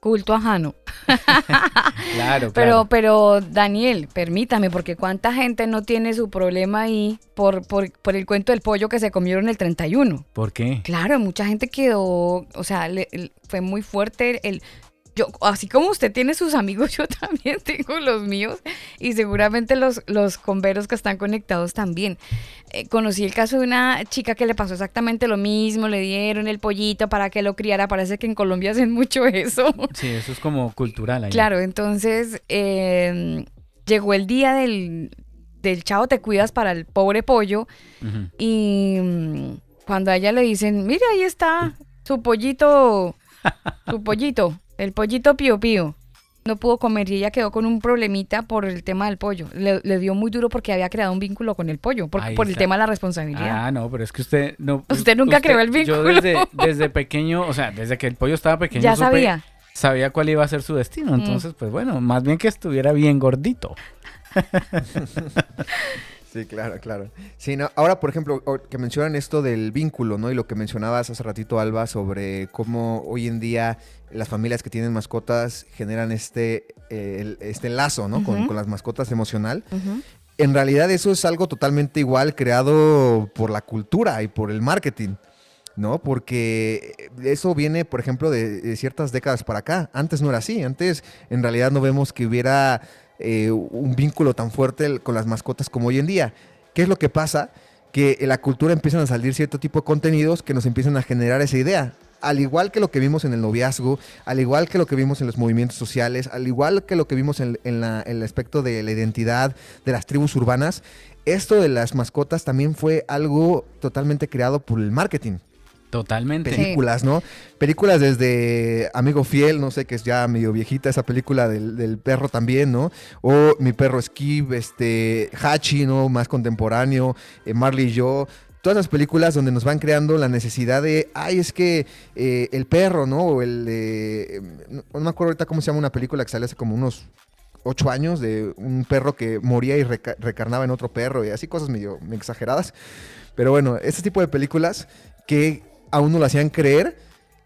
Culto ajano. <laughs> claro, pero, claro. pero, Daniel, permítame, porque cuánta gente no tiene su problema ahí por, por, por, el cuento del pollo que se comieron el 31. ¿Por qué? Claro, mucha gente quedó, o sea, le, fue muy fuerte el, yo, así como usted tiene sus amigos, <laughs> yo también tengo los míos y seguramente los, los converos que están conectados también. Eh, conocí el caso de una chica que le pasó exactamente lo mismo, le dieron el pollito para que lo criara, parece que en Colombia hacen mucho <laughs> eso. Sí, eso es como cultural. Ahí. Claro, entonces eh, llegó el día del, del chavo te cuidas para el pobre pollo y mm, cuando a ella le dicen, mire, ahí está su pollito, su pollito, el pollito pío pío. No pudo comer y ella quedó con un problemita por el tema del pollo. Le, le dio muy duro porque había creado un vínculo con el pollo, por, el tema de la responsabilidad. Ah, no, pero es que usted no. Usted nunca creó el Yo vínculo. desde, desde pequeño, o sea, desde que el pollo estaba pequeño, ya supe- sabía. Mm. sabía cuál iba a ser su destino. Entonces, pues bueno, más bien que estuviera bien gordito. <laughs> Sí, claro, claro. Sí, no, ahora, por ejemplo, que mencionan esto del vínculo, ¿no? Y lo que mencionabas hace ratito, Alba, sobre cómo hoy en día las familias que tienen mascotas generan este, eh, este lazo, ¿no? Con- las mascotas emocional. En realidad eso es algo totalmente igual creado por la cultura y por el marketing. ¿no? Porque eso viene, por ejemplo, de, de ciertas décadas para acá. Antes no era así. Antes, en realidad, no vemos que hubiera eh, un vínculo tan fuerte con las mascotas como hoy en día. ¿Qué es lo que pasa? Que en la cultura empiezan a salir cierto tipo de contenidos que nos empiezan a generar esa idea. Al igual que lo que vimos en el noviazgo, al igual que lo que vimos en los movimientos sociales, al igual que lo que vimos en el aspecto de la identidad de las tribus urbanas, esto de las mascotas también fue algo totalmente creado por el marketing Totalmente. películas, ¿no? Películas desde Amigo Fiel, no sé, que es ya medio viejita esa película del, del perro también, ¿no? O Mi perro Skip, este, Hachi, ¿no? Más contemporáneo, eh, Marley y yo. Todas esas películas donde nos van creando la necesidad de, ay, es que eh, el perro, ¿no? O el, eh, no, no me acuerdo ahorita cómo se llama una película que salió hace como unos ocho años de un perro que moría y reca- recarnaba en otro perro y así cosas medio exageradas. Pero bueno, ese tipo de películas que a uno lo hacían creer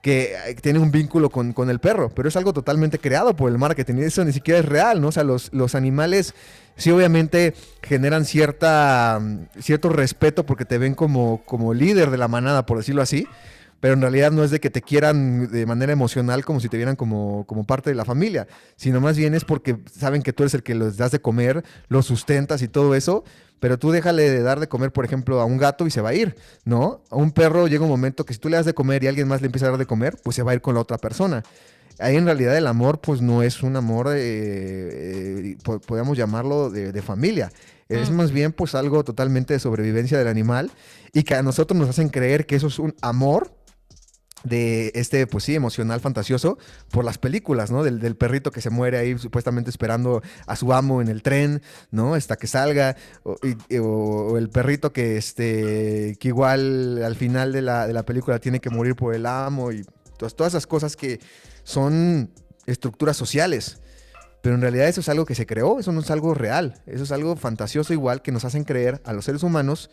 que eh, tiene un vínculo con, con el perro, pero es algo totalmente creado por el marketing eso ni siquiera es real, ¿no? O sea, los, los animales sí obviamente generan cierta, mm, cierto respeto porque te ven como, como líder de la manada, por decirlo así, pero en realidad no es de que te quieran de manera emocional como si te vieran como, como parte de la familia, sino más bien es porque saben que tú eres el que les das de comer, los sustentas y todo eso, pero tú déjale de dar de comer, por ejemplo, a un gato y se va a ir, ¿no? A un perro llega un momento que si tú le das de comer y alguien más le empieza a dar de comer, pues se va a ir con la otra persona. Ahí en realidad el amor pues no es un amor, eh, eh, po- podríamos llamarlo de, de familia. Es más bien pues algo totalmente de sobrevivencia del animal y que a nosotros nos hacen creer que eso es un amor de este, pues sí, emocional, fantasioso, por las películas, ¿no? Del, del perrito que se muere ahí supuestamente esperando a su amo en el tren, ¿no? Hasta que salga, o, el perrito que, este, que igual al final de la, de la película tiene que morir por el amo y todas, todas esas cosas que son estructuras sociales. Pero en realidad eso es algo que se creó, eso no es algo real, eso es algo fantasioso igual que nos hacen creer a los seres humanos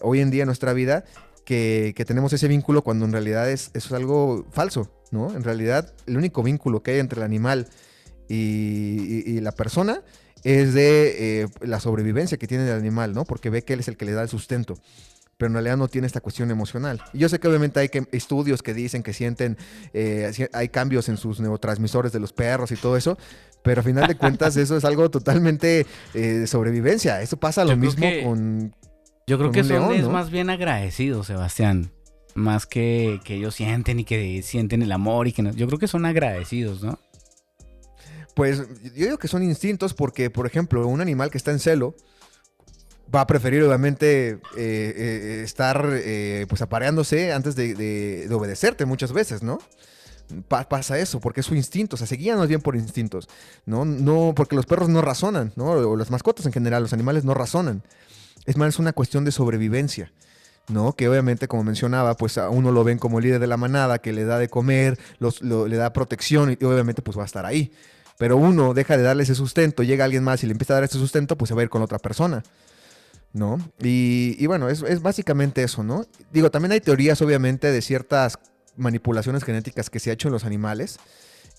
hoy en día en nuestra vida que, que tenemos ese vínculo cuando en realidad es, eso es algo falso, ¿no? En realidad el único vínculo que hay entre el animal y, y- y la persona es de eh, la sobrevivencia que tiene el animal, ¿no? Porque ve que él es el que le da el sustento. Pero en realidad no tiene esta cuestión emocional. Y yo sé que obviamente hay que- estudios que dicen que sienten, eh, hay cambios en sus neurotransmisores de los perros y todo eso, pero a final de cuentas <laughs> eso es algo totalmente eh, de sobrevivencia. Eso pasa lo Yo mismo que- con, Yo creo que son es ¿no? más bien agradecidos, Sebastián. Más que, que ellos sienten y que sienten el amor y que no. Yo creo que son agradecidos, ¿no? Pues yo digo que son instintos porque, por ejemplo, un animal que está en celo va a preferir obviamente eh, eh, estar eh, pues apareándose antes de, de- de obedecerte muchas veces, ¿no? Pa- pasa eso, porque es su instinto, o sea, se guían más bien por instintos, ¿no? No, porque los perros no razonan, ¿no? O las mascotas en general, los animales no razonan. Es más, una cuestión de sobrevivencia. ¿no? Que obviamente, como mencionaba, pues a uno lo ven como líder de la manada, que le da de comer, le da protección y obviamente pues va a estar ahí. Pero uno deja de darle ese sustento, llega alguien más y le empieza a dar ese sustento, pues se va a ir con otra persona. ¿No? Y, y bueno, es, es básicamente eso, ¿no? Digo, también hay teorías, obviamente, de ciertas manipulaciones genéticas que se ha hecho en los animales,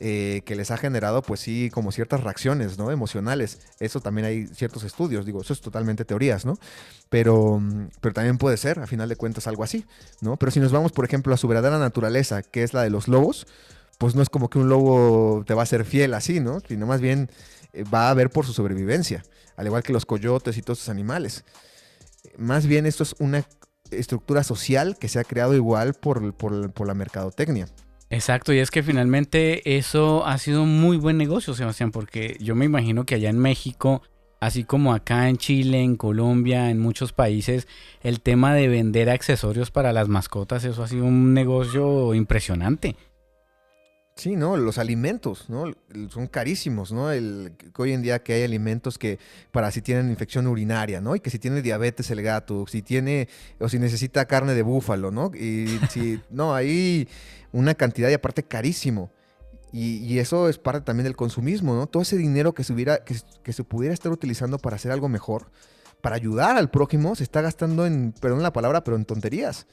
eh, que les ha generado, pues sí, como ciertas reacciones, ¿no? Emocionales. Eso también hay ciertos estudios, digo, eso es totalmente teorías, ¿no? Pero, pero también puede ser, a final de cuentas, algo así, ¿no? Pero si nos vamos, por ejemplo, a su verdadera naturaleza, que es la de los lobos, pues no es como que un lobo te va a ser fiel así, ¿no? Sino más bien eh, va a ver por su sobrevivencia, al igual que los coyotes y todos esos animales. Más bien esto es una estructura social que se ha creado igual por la mercadotecnia. Exacto, y es que finalmente eso ha sido un muy buen negocio, Sebastián, porque yo me imagino que allá en México, así como acá en Chile, en Colombia, en muchos países, el tema de vender accesorios para las mascotas, eso ha sido un negocio impresionante. Sí, ¿no? Los alimentos, ¿no? Son carísimos, ¿no? El, hoy en día que hay alimentos que para si tienen infección urinaria, ¿no? Y que si tiene diabetes el gato, si tiene o si necesita carne de búfalo, ¿no? Y si, no, hay una cantidad y aparte carísimo. Y, eso es parte también del consumismo, ¿no? Todo ese dinero que se, hubiera, que, se pudiera estar utilizando para hacer algo mejor, para ayudar al prójimo, se está gastando en, perdón la palabra, pero en tonterías.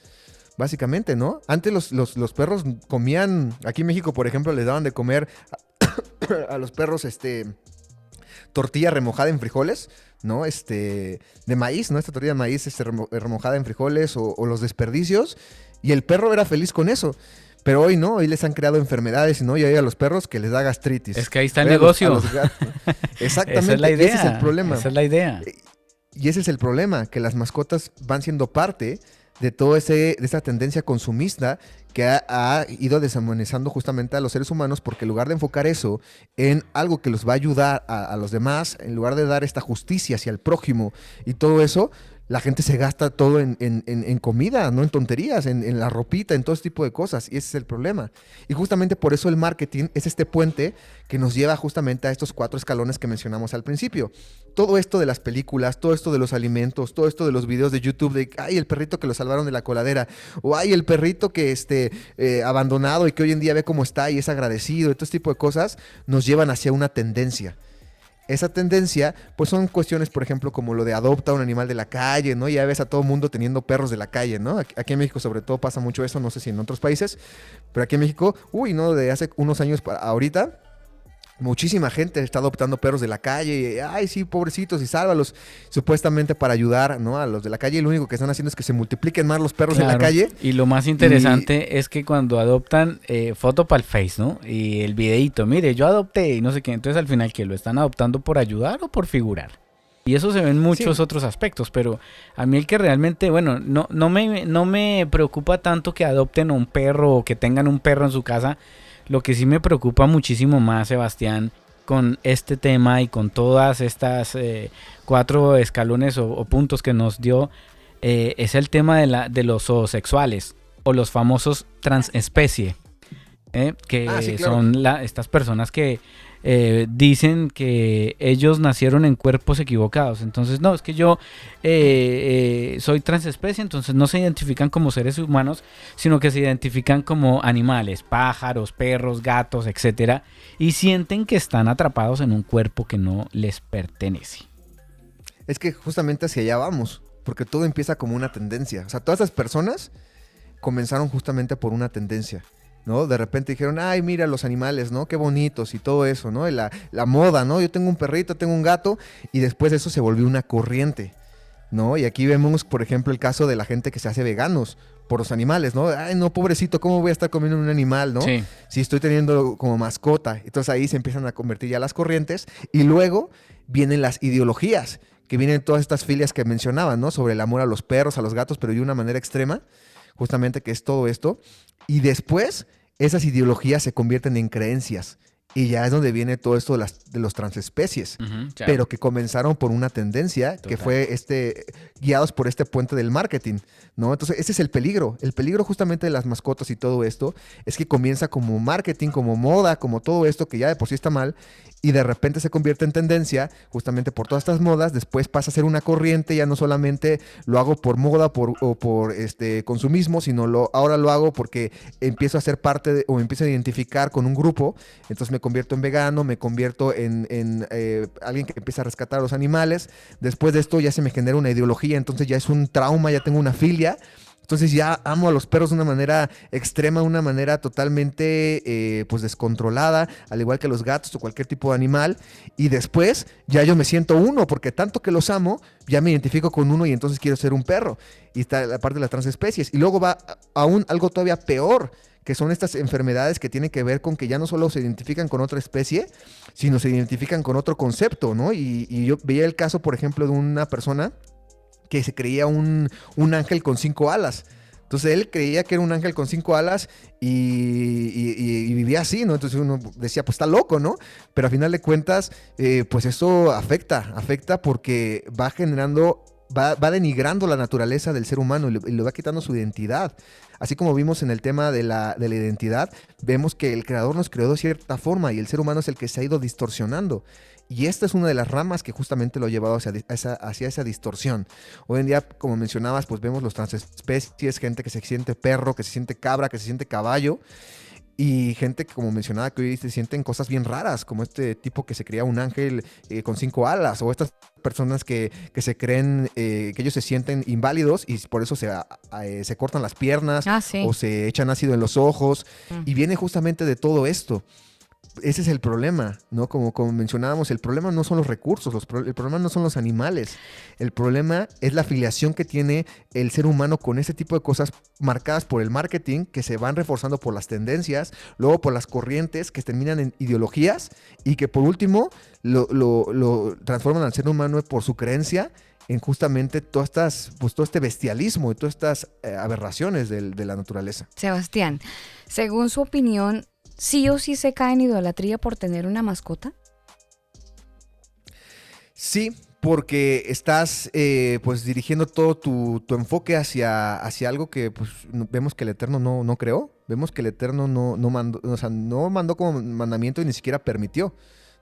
Básicamente, ¿no? Antes los, los, perros comían, aquí en México, por ejemplo, les daban de comer <coughs> a, los perros este, tortilla remojada en frijoles, ¿no? Este, de maíz, ¿no? Esta tortilla de maíz este, remojada en frijoles o, los desperdicios. Y el perro era feliz con eso. Pero hoy no, hoy les han creado enfermedades, ¿no? Y hay a los perros que les da gastritis. Es que ahí está el negocio. <laughs> <laughs> Exactamente, es la idea. ese es el problema. Esa es la idea. Y ese es el problema, que las mascotas van siendo parte de toda de esa tendencia consumista que ha, ido deshumanizando justamente a los seres humanos, porque en lugar de enfocar eso en algo que los va a ayudar a, a los demás, en lugar de dar esta justicia hacia el prójimo y todo eso, la gente se gasta todo en, comida, no en tonterías, en, la ropita, en todo ese tipo de cosas. Y ese es el problema. Y justamente por eso el marketing es este puente que nos lleva justamente a estos cuatro escalones que mencionamos al principio. Todo esto de las películas, todo esto de los alimentos, todo esto de los videos de YouTube de, ay, el perrito que lo salvaron de la coladera, o ay, el perrito que esté eh, abandonado y que hoy en día ve cómo está y es agradecido, todo este tipo de cosas, nos llevan hacia una tendencia esa tendencia, pues son cuestiones, por ejemplo, como lo de adopta un animal de la calle, ¿no? Ya ves a todo mundo teniendo perros de la calle, ¿no? Aquí en México sobre todo pasa mucho eso, no sé si en otros países, pero aquí en México, uy, ¿no? De hace unos años para ahorita, Muchísima gente está adoptando perros de la calle. Y, Ay, sí, pobrecitos, y sálvalos. Supuestamente para ayudar ¿no? a los de la calle. Y lo único que están haciendo es que se multipliquen más los perros de la calle. Y lo más interesante es que cuando adoptan eh, foto para el Face, ¿no? Y el videito, mire, yo adopté y no sé qué. Entonces al final, que lo están adoptando por ayudar o por figurar? Y eso se ve en muchos otros aspectos, pero a mí el que realmente, bueno, no, no, me, no me preocupa tanto que adopten un perro o que tengan un perro en su casa, lo que sí me preocupa muchísimo más, Sebastián, con este tema y con todas estas eh, cuatro escalones o, puntos que nos dio, eh, es el tema de, la, de los zoosexuales o los famosos transespecie, ¿eh? que ah, son la, estas personas que eh, dicen que ellos nacieron en cuerpos equivocados. Entonces, no, es que yo eh, eh, soy transespecie, entonces no se identifican como seres humanos, sino que se identifican como animales, pájaros, perros, gatos, etcétera, y sienten que están atrapados en un cuerpo que no les pertenece. Es que justamente hacia allá vamos, porque todo empieza como una tendencia. O sea, todas esas personas comenzaron justamente por una tendencia. ¿No? De repente dijeron, ay, mira los animales, ¿no? Qué bonitos y todo eso, ¿no? La, la moda, ¿no? Yo tengo un perrito, tengo un gato, y después eso se volvió una corriente, ¿no? Y aquí vemos, por ejemplo, el caso de la gente que se hace veganos por los animales, ¿no? Ay, no, pobrecito, ¿cómo voy a estar comiendo un animal, ¿no? Si estoy teniendo como mascota. Entonces ahí se empiezan a convertir ya las corrientes y luego vienen las ideologías, que vienen todas estas filias que mencionaban, ¿no? Sobre el amor a los perros, a los gatos, pero de una manera extrema, justamente que es todo esto. Y después esas ideologías se convierten en creencias. Y ya es donde viene todo esto de, las, de los transespecies, pero que comenzaron por una tendencia que fue este, guiados por este puente del marketing, ¿no? Entonces, ese es el peligro. El peligro justamente de las mascotas y todo esto es que comienza como marketing, como moda, como todo esto que ya de por sí está mal, y de repente se convierte en tendencia justamente por todas estas modas, después pasa a ser una corriente, ya no solamente lo hago por moda o por este consumismo, sino lo, ahora lo hago porque empiezo a ser parte o empiezo a identificar con un grupo, entonces me convierto en vegano, me convierto en, eh, alguien que empieza a rescatar a los animales, después de esto ya se me genera una ideología, entonces ya es un trauma, ya tengo una filia, entonces ya amo a los perros de una manera extrema, de una manera totalmente eh, pues descontrolada, al igual que los gatos o cualquier tipo de animal. Y después ya yo me siento uno, porque tanto que los amo, ya me identifico con uno y entonces quiero ser un perro. Y está la parte de las transespecies. Y luego va aún algo todavía peor, que son estas enfermedades que tienen que ver con que ya no solo se identifican con otra especie, sino se identifican con otro concepto, ¿no? Y, y yo veía el caso, por ejemplo, de una persona que se creía un, un ángel con cinco alas. Entonces él creía que era un ángel con cinco alas y, vivía así, ¿no? Entonces uno decía, pues está loco, ¿no? Pero a final de cuentas, eh, pues eso afecta, afecta porque va generando, va, va denigrando la naturaleza del ser humano y le, le va quitando su identidad. Así como vimos en el tema de la, de la identidad, vemos que el creador nos creó de cierta forma y el ser humano es el que se ha ido distorsionando. Y esta es una de las ramas que justamente lo ha llevado hacia, esa, hacia esa distorsión. Hoy en día, como mencionabas, pues vemos los transespecies, gente que se siente perro, que se siente cabra, que se siente caballo. Y gente que, como mencionaba, que hoy se sienten cosas bien raras, como este tipo que se crea un ángel eh, con cinco alas, o estas personas que, que se creen eh, que ellos se sienten inválidos y por eso se, a- a- eh, se cortan las piernas Ah, sí. o se echan ácido en los ojos. Mm. Y viene justamente de todo esto. Ese es el problema, ¿no? Como, como mencionábamos, el problema no son los recursos, los el problema no son los animales. El problema es la afiliación que tiene el ser humano con ese tipo de cosas marcadas por el marketing, que se van reforzando por las tendencias, luego por las corrientes que terminan en ideologías y que por último lo, lo- lo transforman al ser humano por su creencia en justamente todas estas, pues, todo este bestialismo y todas estas eh, aberraciones del- de la naturaleza. Sebastián, según su opinión, ¿sí o sí se cae en idolatría por tener una mascota? Sí, porque estás eh, pues dirigiendo todo tu, tu enfoque hacia, hacia algo que pues vemos que el Eterno no, no creó, vemos que el Eterno no, no mandó, o sea, no mandó como mandamiento y ni siquiera permitió.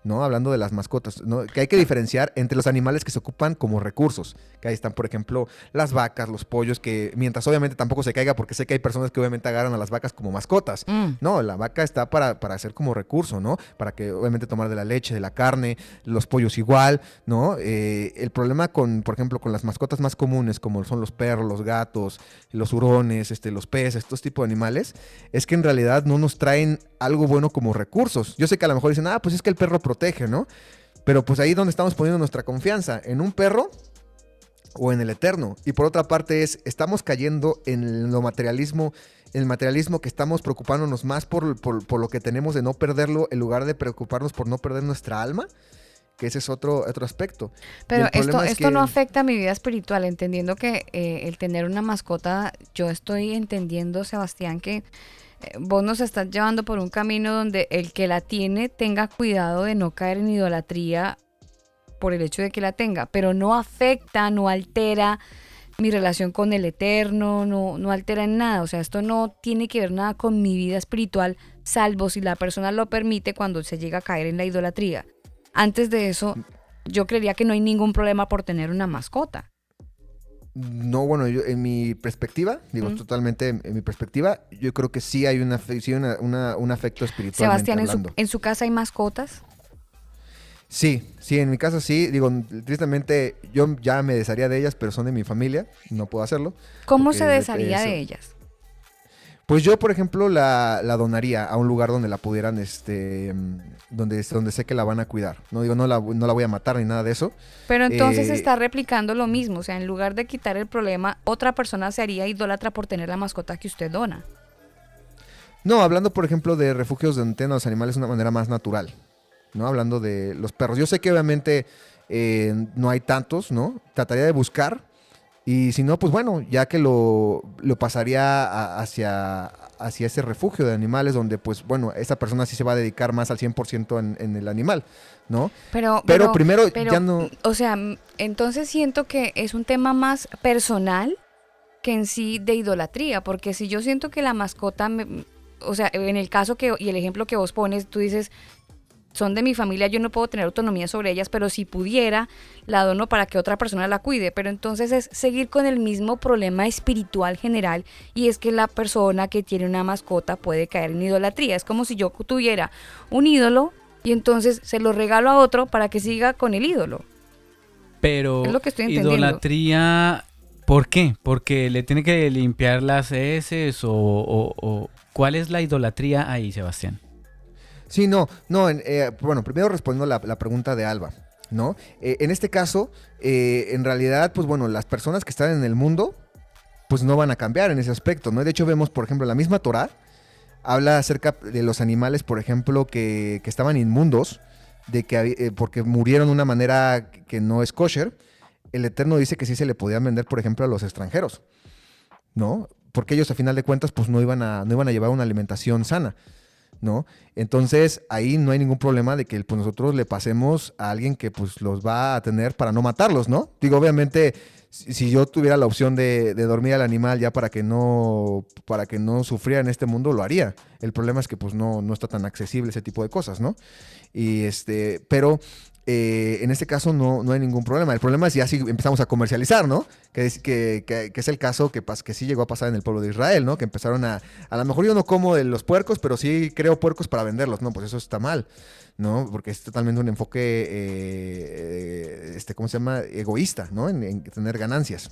¿No? Hablando de las mascotas, ¿no? Que hay que diferenciar entre los animales que se ocupan como recursos. Que ahí están, por ejemplo, las vacas, los pollos, que mientras obviamente tampoco se caiga, porque sé que hay personas que obviamente agarran a las vacas como mascotas. Mm. No, la vaca está para, para ser como recurso, ¿no? Para que obviamente tomar de la leche, de la carne, los pollos igual, ¿no? Eh, el problema con, por ejemplo, con las mascotas más comunes, como son los perros, los gatos, los hurones, este, los peces, estos tipos de animales, es que en realidad no nos traen algo bueno como recursos. Yo sé que a lo mejor dicen, ah, pues es que el perro protege, ¿no? Pero pues ahí es donde estamos poniendo nuestra confianza, en un perro o en el eterno. Y por otra parte es, estamos cayendo en lo materialismo, en el materialismo que estamos preocupándonos más por, por- por lo que tenemos de no perderlo, en lugar de preocuparnos por no perder nuestra alma, que ese es otro, otro aspecto. Pero esto, es esto no afecta a mi vida espiritual, entendiendo que eh, el tener una mascota, yo estoy entendiendo, Sebastián, que vos nos estás llevando por un camino donde el que la tiene tenga cuidado de no caer en idolatría por el hecho de que la tenga, pero no afecta, no altera mi relación con el eterno, no, no altera en nada, o sea, esto no tiene que ver nada con mi vida espiritual, salvo si la persona lo permite cuando se llega a caer en la idolatría. Antes de eso, yo creería que no hay ningún problema por tener una mascota. No, bueno, yo, en mi perspectiva, digo, Mm. totalmente en, en mi perspectiva, yo creo que sí hay una, sí una- una- un afecto espiritual. Sebastián, ¿en su, hablando. en su casa hay mascotas? Sí, sí, en mi casa sí. Digo, tristemente yo ya me desharía de ellas, pero son de mi familia, no puedo hacerlo. ¿Cómo se de- desharía de ellas? Pues yo, por ejemplo, la, la donaría a un lugar donde la pudieran, este, donde, donde sé que la van a cuidar. No digo, no la, no la voy a matar ni nada de eso. Pero entonces Eh, está replicando lo mismo, o sea, en lugar de quitar el problema, otra persona se haría idólatra por tener la mascota que usted dona. No, hablando, por ejemplo, de refugios donde tienen a los animales de una manera más natural. ¿No? Hablando de los perros. Yo sé que obviamente eh, no hay tantos, ¿no? Trataría de buscar. Y si no, pues bueno, ya que lo, lo pasaría a- hacia, hacia ese refugio de animales donde, pues bueno, esa persona sí se va a dedicar más al 100% en, en el animal, ¿no? Pero, Pero primero pero, ya no- O sea, entonces siento que es un tema más personal que en sí de idolatría, porque si yo siento que la mascota, me- o sea, en el caso que, y el ejemplo que vos pones, tú dices, son de mi familia, yo no puedo tener autonomía sobre ellas, pero si pudiera, la dono para que otra persona la cuide. Pero entonces es seguir con el mismo problema espiritual general y es que la persona que tiene una mascota puede caer en idolatría. Es como si yo tuviera un ídolo y entonces se lo regalo a otro para que siga con el ídolo. Pero Es lo que estoy entendiendo. idolatría, ¿por qué? Porque le tiene que limpiar las heces o, o- o- ¿cuál es la idolatría ahí, Sebastián? Sí, no, no, eh, bueno, primero respondiendo la, la pregunta de Alba, ¿no? Eh, en este caso, eh, en realidad, pues bueno, las personas que están en el mundo, pues no van a cambiar en ese aspecto, ¿no? De hecho, vemos, por ejemplo, la misma Torah, habla acerca de los animales, por ejemplo, que, estaban inmundos, de que eh, porque murieron de una manera que no es kosher. El Eterno dice que sí se le podían vender, por ejemplo, a los extranjeros, ¿no? Porque ellos a final de cuentas pues no iban a, no iban a llevar una alimentación sana. ¿No? Entonces ahí no hay ningún problema de que pues, nosotros le pasemos a alguien que pues los va a tener para no matarlos, ¿no? Digo, obviamente, si, yo tuviera la opción de, de dormir al animal ya para que no, para que no sufriera en este mundo, lo haría. El problema es que pues no, no está tan accesible ese tipo de cosas, ¿no? Y este, pero eh, en este caso no, no hay ningún problema. El problema es ya si empezamos a comercializar, ¿no? Que es, que, es el caso que, que sí llegó a pasar en el pueblo de Israel, ¿no? Que empezaron a... A lo mejor yo no como de los puercos, pero sí creo puercos para venderlos. No, pues eso está mal, ¿no? Porque es totalmente un enfoque, eh, este, ¿cómo se llama? Egoísta, ¿no? En, en tener ganancias.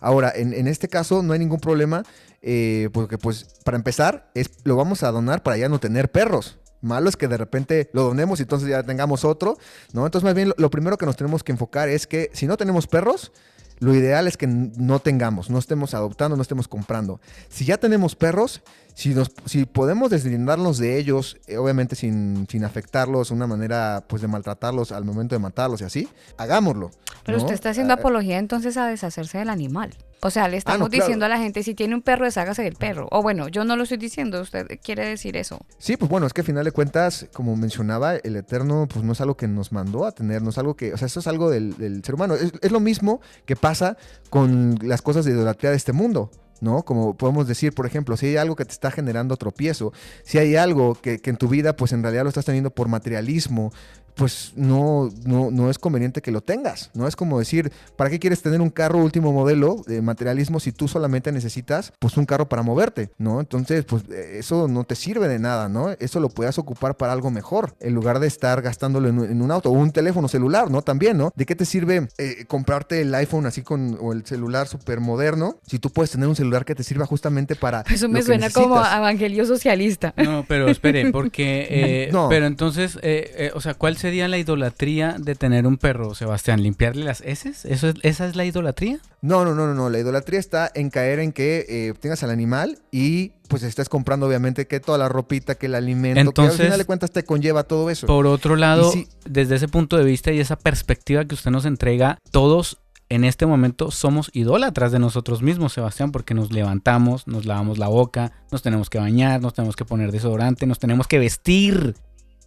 Ahora, en, en este caso no hay ningún problema, eh, porque pues para empezar, es, lo vamos a donar para ya no tener perros. Malo es que de repente lo donemos y entonces ya tengamos otro, ¿no? Entonces más bien lo, lo primero que nos tenemos que enfocar es que si no tenemos perros, lo ideal es que no tengamos, no estemos adoptando, no estemos comprando. Si ya tenemos perros, si, nos, si podemos deslindarnos de ellos, eh, obviamente sin, sin afectarlos, una manera pues de maltratarlos al momento de matarlos y así, hagámoslo. Pero ¿no? usted está haciendo Ah, apología entonces a deshacerse del animal. O sea, le estamos no, claro. diciendo a la gente, si tiene un perro, deshágase del perro. O bueno, yo no lo estoy diciendo, usted quiere decir eso. Sí, pues bueno, es que al final de cuentas, como mencionaba, el Eterno, pues no es algo que nos mandó a tener, no es algo que, o sea, eso es algo del, del ser humano. Es, es lo mismo que pasa con las cosas de idolatría de este mundo. ¿No? Como podemos decir, por ejemplo, si hay algo que te está generando tropiezo, si hay algo que, que en tu vida, pues en realidad lo estás teniendo por materialismo, pues no, no, no es conveniente que lo tengas. No es como decir, ¿para qué quieres tener un carro último modelo de materialismo si tú solamente necesitas pues un carro para moverte? ¿No? Entonces, pues eh, eso no te sirve de nada, ¿no? Eso lo puedes ocupar para algo mejor, en lugar de estar gastándolo en, un- en un auto o un teléfono celular, ¿no? También, ¿no? ¿De qué te sirve eh, comprarte el iPhone así con o el celular súper moderno si tú puedes tener un celular que te sirva justamente para... <laughs> Eso me lo que suena como necesitas? evangelio socialista. No, pero espere, <laughs> porque... eh, No. Pero entonces, eh, eh, o sea, ¿cuál sería la idolatría de tener un perro, Sebastián? ¿Limpiarle las heces? ¿Eso es, ¿Esa es la idolatría? No, no, no, no, no. La idolatría está en caer en que eh, tengas al animal y pues estés comprando obviamente que toda la ropita, que el alimento, que Entonces, al final de cuentas te conlleva todo eso. Por otro lado, desde ese punto de vista y esa perspectiva que usted nos entrega, todos en este momento somos idólatras de nosotros mismos, Sebastián, porque nos levantamos, nos lavamos la boca, nos tenemos que bañar, nos tenemos que poner desodorante, nos tenemos que vestir.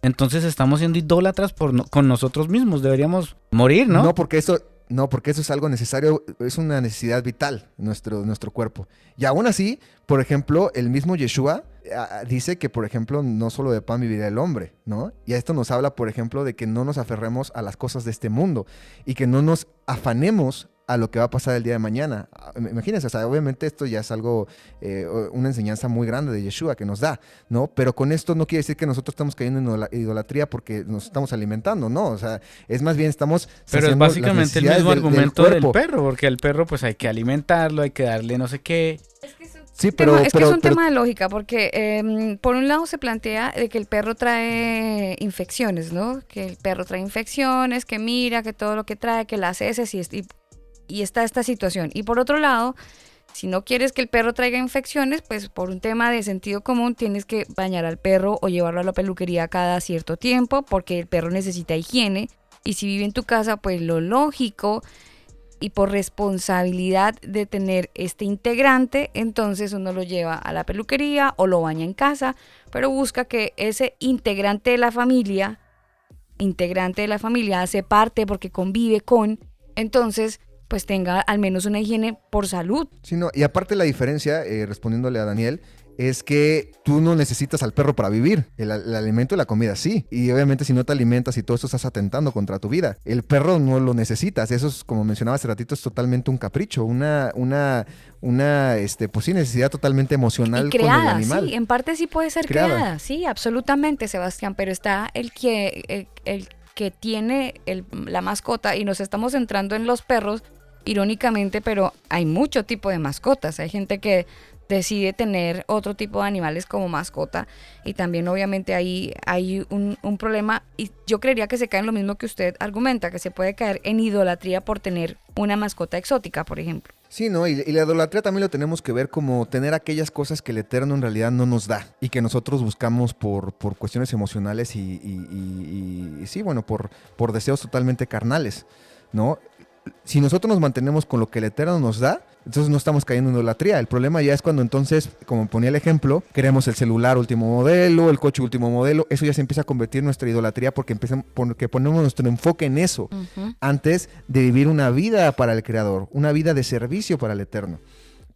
Entonces estamos siendo idólatras con nosotros mismos. Deberíamos morir, ¿no? No, porque eso, no, porque eso es algo necesario, es una necesidad vital nuestro, nuestro cuerpo. Y aún así, por ejemplo, el mismo Yeshua ah, dice que, por ejemplo, no solo de pan vivirá el hombre, ¿no? Y a esto nos habla, por ejemplo, de que no nos aferremos a las cosas de este mundo y que no nos afanemos a lo que va a pasar el día de mañana. Ah, Imagínense, o sea, obviamente esto ya es algo, eh, una enseñanza muy grande de Yeshua que nos da, ¿no? Pero con esto no quiere decir que nosotros estamos cayendo en idola- idolatría porque nos estamos alimentando, ¿no? O sea, es más bien estamos... Pero es básicamente el mismo del- del argumento del, perro, porque el perro pues hay que alimentarlo, hay que darle no sé qué. Sí, Tema- pero, es pero- que es un pero- tema de lógica, porque em, por un lado se plantea de que el perro trae infecciones, ¿no? Que el perro trae infecciones, que mira, que todo lo que trae, que las heces y, y, y está esta situación. Y por otro lado, si no quieres que el perro traiga infecciones, pues por un tema de sentido común tienes que bañar al perro o llevarlo a la peluquería cada cierto tiempo, porque el perro necesita higiene. Y si vive en tu casa, pues lo lógico y por responsabilidad de tener este integrante, entonces uno lo lleva a la peluquería o lo baña en casa, pero busca que ese integrante de la familia, integrante de la familia, hace parte porque convive con, entonces pues tenga al menos una higiene por salud. Sí, no, y aparte la diferencia, eh, respondiéndole a Daniel, es que tú no necesitas al perro para vivir. El, el alimento y la comida sí. Y obviamente si no te alimentas y todo eso estás atentando contra tu vida. El perro no lo necesitas. Eso es, como mencionaba hace ratito, es totalmente un capricho, una, una, una, este, pues sí, necesidad totalmente emocional y con el creada, animal. sí, en parte sí puede ser Creada. creada, sí, absolutamente, Sebastián, pero está el que, el, el que tiene el- la mascota y nos estamos centrando en los perros, irónicamente, pero hay mucho tipo de mascotas. Hay gente que decide tener otro tipo de animales como mascota y también obviamente ahí hay un, problema y yo creería que se cae en lo mismo que usted argumenta, que se puede caer en idolatría por tener una mascota exótica, por ejemplo. Sí, ¿no? Y, la idolatría también lo tenemos que ver como tener aquellas cosas que el Eterno en realidad no nos da y que nosotros buscamos por, por cuestiones emocionales y- y- y sí, bueno, por, por deseos totalmente carnales, ¿no? Si nosotros nos mantenemos con lo que el Eterno nos da, entonces no estamos cayendo en idolatría. El problema ya es cuando entonces, como ponía el ejemplo, queremos el celular último modelo, el coche último modelo, eso ya se empieza a convertir en nuestra idolatría porque, empiezan, porque ponemos nuestro enfoque en eso antes de vivir una vida para el Creador, una vida de servicio para el Eterno.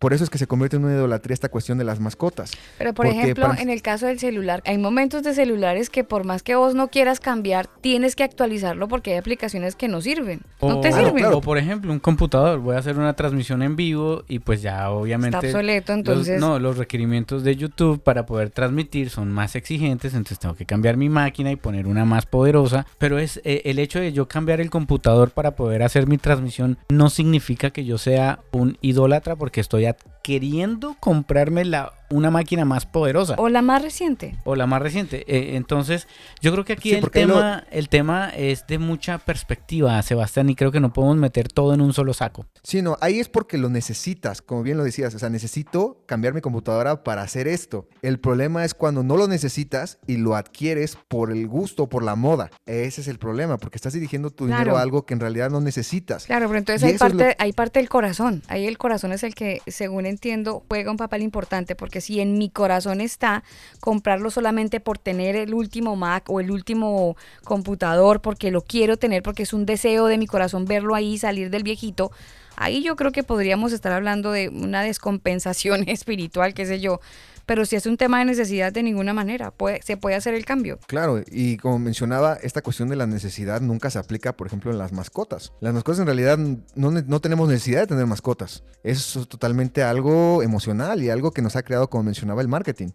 Por eso es que se convierte en una idolatría esta cuestión de las mascotas. Pero por Porque ejemplo, para- en el caso del celular, hay momentos de celulares que por más que vos no quieras cambiar, tienes que actualizarlo porque hay aplicaciones que no sirven. no te O- sirven. O por ejemplo, un computador. Voy a hacer una transmisión en vivo y pues ya obviamente... Está obsoleto, los- entonces- no, los requerimientos de YouTube para poder transmitir son más exigentes, entonces tengo que cambiar mi máquina y poner una más poderosa. Pero es eh, el hecho de yo cambiar el computador para poder hacer mi transmisión no significa que yo sea un idólatra porque estoy app queriendo comprarme la, una máquina más poderosa. O la más reciente. O la más reciente. Eh, entonces, yo creo que aquí Sí, el, lo- tema, el tema es de mucha perspectiva, Sebastián, y creo que no podemos meter todo en un solo saco. Sí, no, ahí es porque lo necesitas, como bien lo decías, o sea, necesito cambiar mi computadora para hacer esto. El problema es cuando no lo necesitas y lo adquieres por el gusto, por la moda. Ese es el problema, porque estás dirigiendo tu dinero a algo que en realidad no necesitas. Claro, pero entonces Y hay lo- parte, hay parte del corazón. Ahí el corazón es el que, según entiendo, juega un papel importante, porque si en mi corazón está comprarlo solamente por tener el último Mac o el último computador, porque lo quiero tener, porque es un deseo de mi corazón verlo ahí, salir del viejito, ahí yo creo que podríamos estar hablando de una descompensación <laughs> espiritual, qué sé yo. Pero si es un tema de necesidad, de ninguna manera, puede, se puede hacer el cambio. Claro, y como mencionaba, esta cuestión de la necesidad nunca se aplica, por ejemplo, en las mascotas. Las mascotas en realidad no, no tenemos necesidad de tener mascotas. Es totalmente algo emocional y algo que nos ha creado, como mencionaba, el marketing.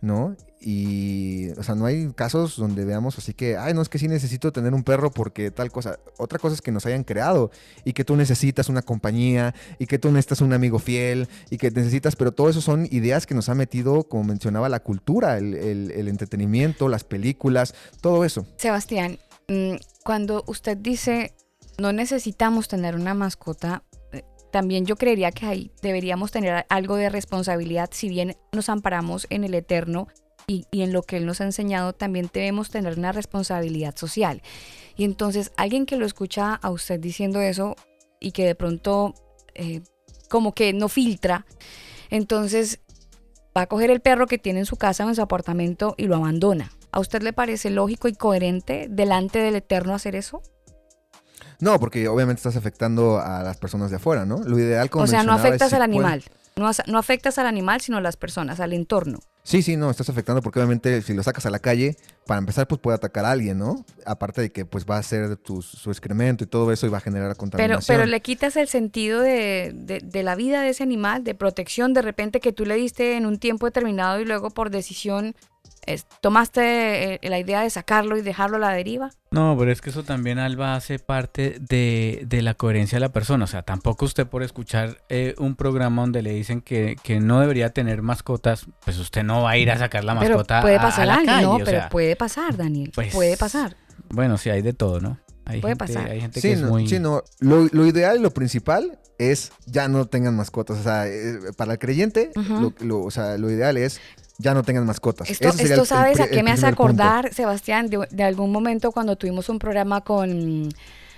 ¿No? Y, o sea, no hay casos donde veamos así que, ay, no, es que sí necesito tener un perro porque tal cosa. Otra cosa es que nos hayan creado y que tú necesitas una compañía y que tú necesitas un amigo fiel y que necesitas, pero todo eso son ideas que nos ha metido, como mencionaba, la cultura, el, el- el entretenimiento, las películas, todo eso. Sebastián, mm, cuando usted dice no necesitamos tener una mascota, también yo creería que ahí deberíamos tener algo de responsabilidad, si bien nos amparamos en el eterno y, en lo que él nos ha enseñado, también debemos tener una responsabilidad social. Y entonces alguien que lo escucha a usted diciendo eso y que de pronto eh, como que no filtra, entonces va a coger el perro que tiene en su casa o en su apartamento y lo abandona. ¿A usted le parece lógico y coherente delante del Eterno hacer eso? No, porque obviamente estás afectando a las personas de afuera, ¿no? Lo ideal, como o sea, no afectas al animal. No, no afectas al animal, sino a las personas, al entorno. Sí, sí, no, estás afectando porque obviamente si lo sacas a la calle, para empezar, pues puede atacar a alguien, ¿no? Aparte de que pues va a ser tu- su excremento y todo eso y va a generar Pero, contaminación. pero le quitas el sentido de, de- de la vida de ese animal, de protección, de repente que tú le diste en un tiempo determinado y luego por decisión tomaste eh, la idea de sacarlo y dejarlo a la deriva. No, pero es que eso también, Alba, hace parte de, de la coherencia de la persona. O sea, tampoco usted por escuchar eh, un programa donde le dicen que, que no debería tener mascotas, pues usted no va a ir a sacar la Pero mascota puede a- a, pasar la calle. ¿no? o Pero sea, puede pasar, Daniel. pues, puede pasar. Bueno, sí, hay de todo, ¿no? Hay Puede gente, pasar. Hay gente Sí, que es no, muy... sí, no. Lo, lo ideal y lo principal es ya no tengan mascotas. O sea, eh, para el creyente, lo, lo- o sea, lo ideal es ya no tengan mascotas. Esto, Ese sería esto el- el ¿sabes a qué me hace punto. acordar, Sebastián? De, de algún momento cuando tuvimos un programa con,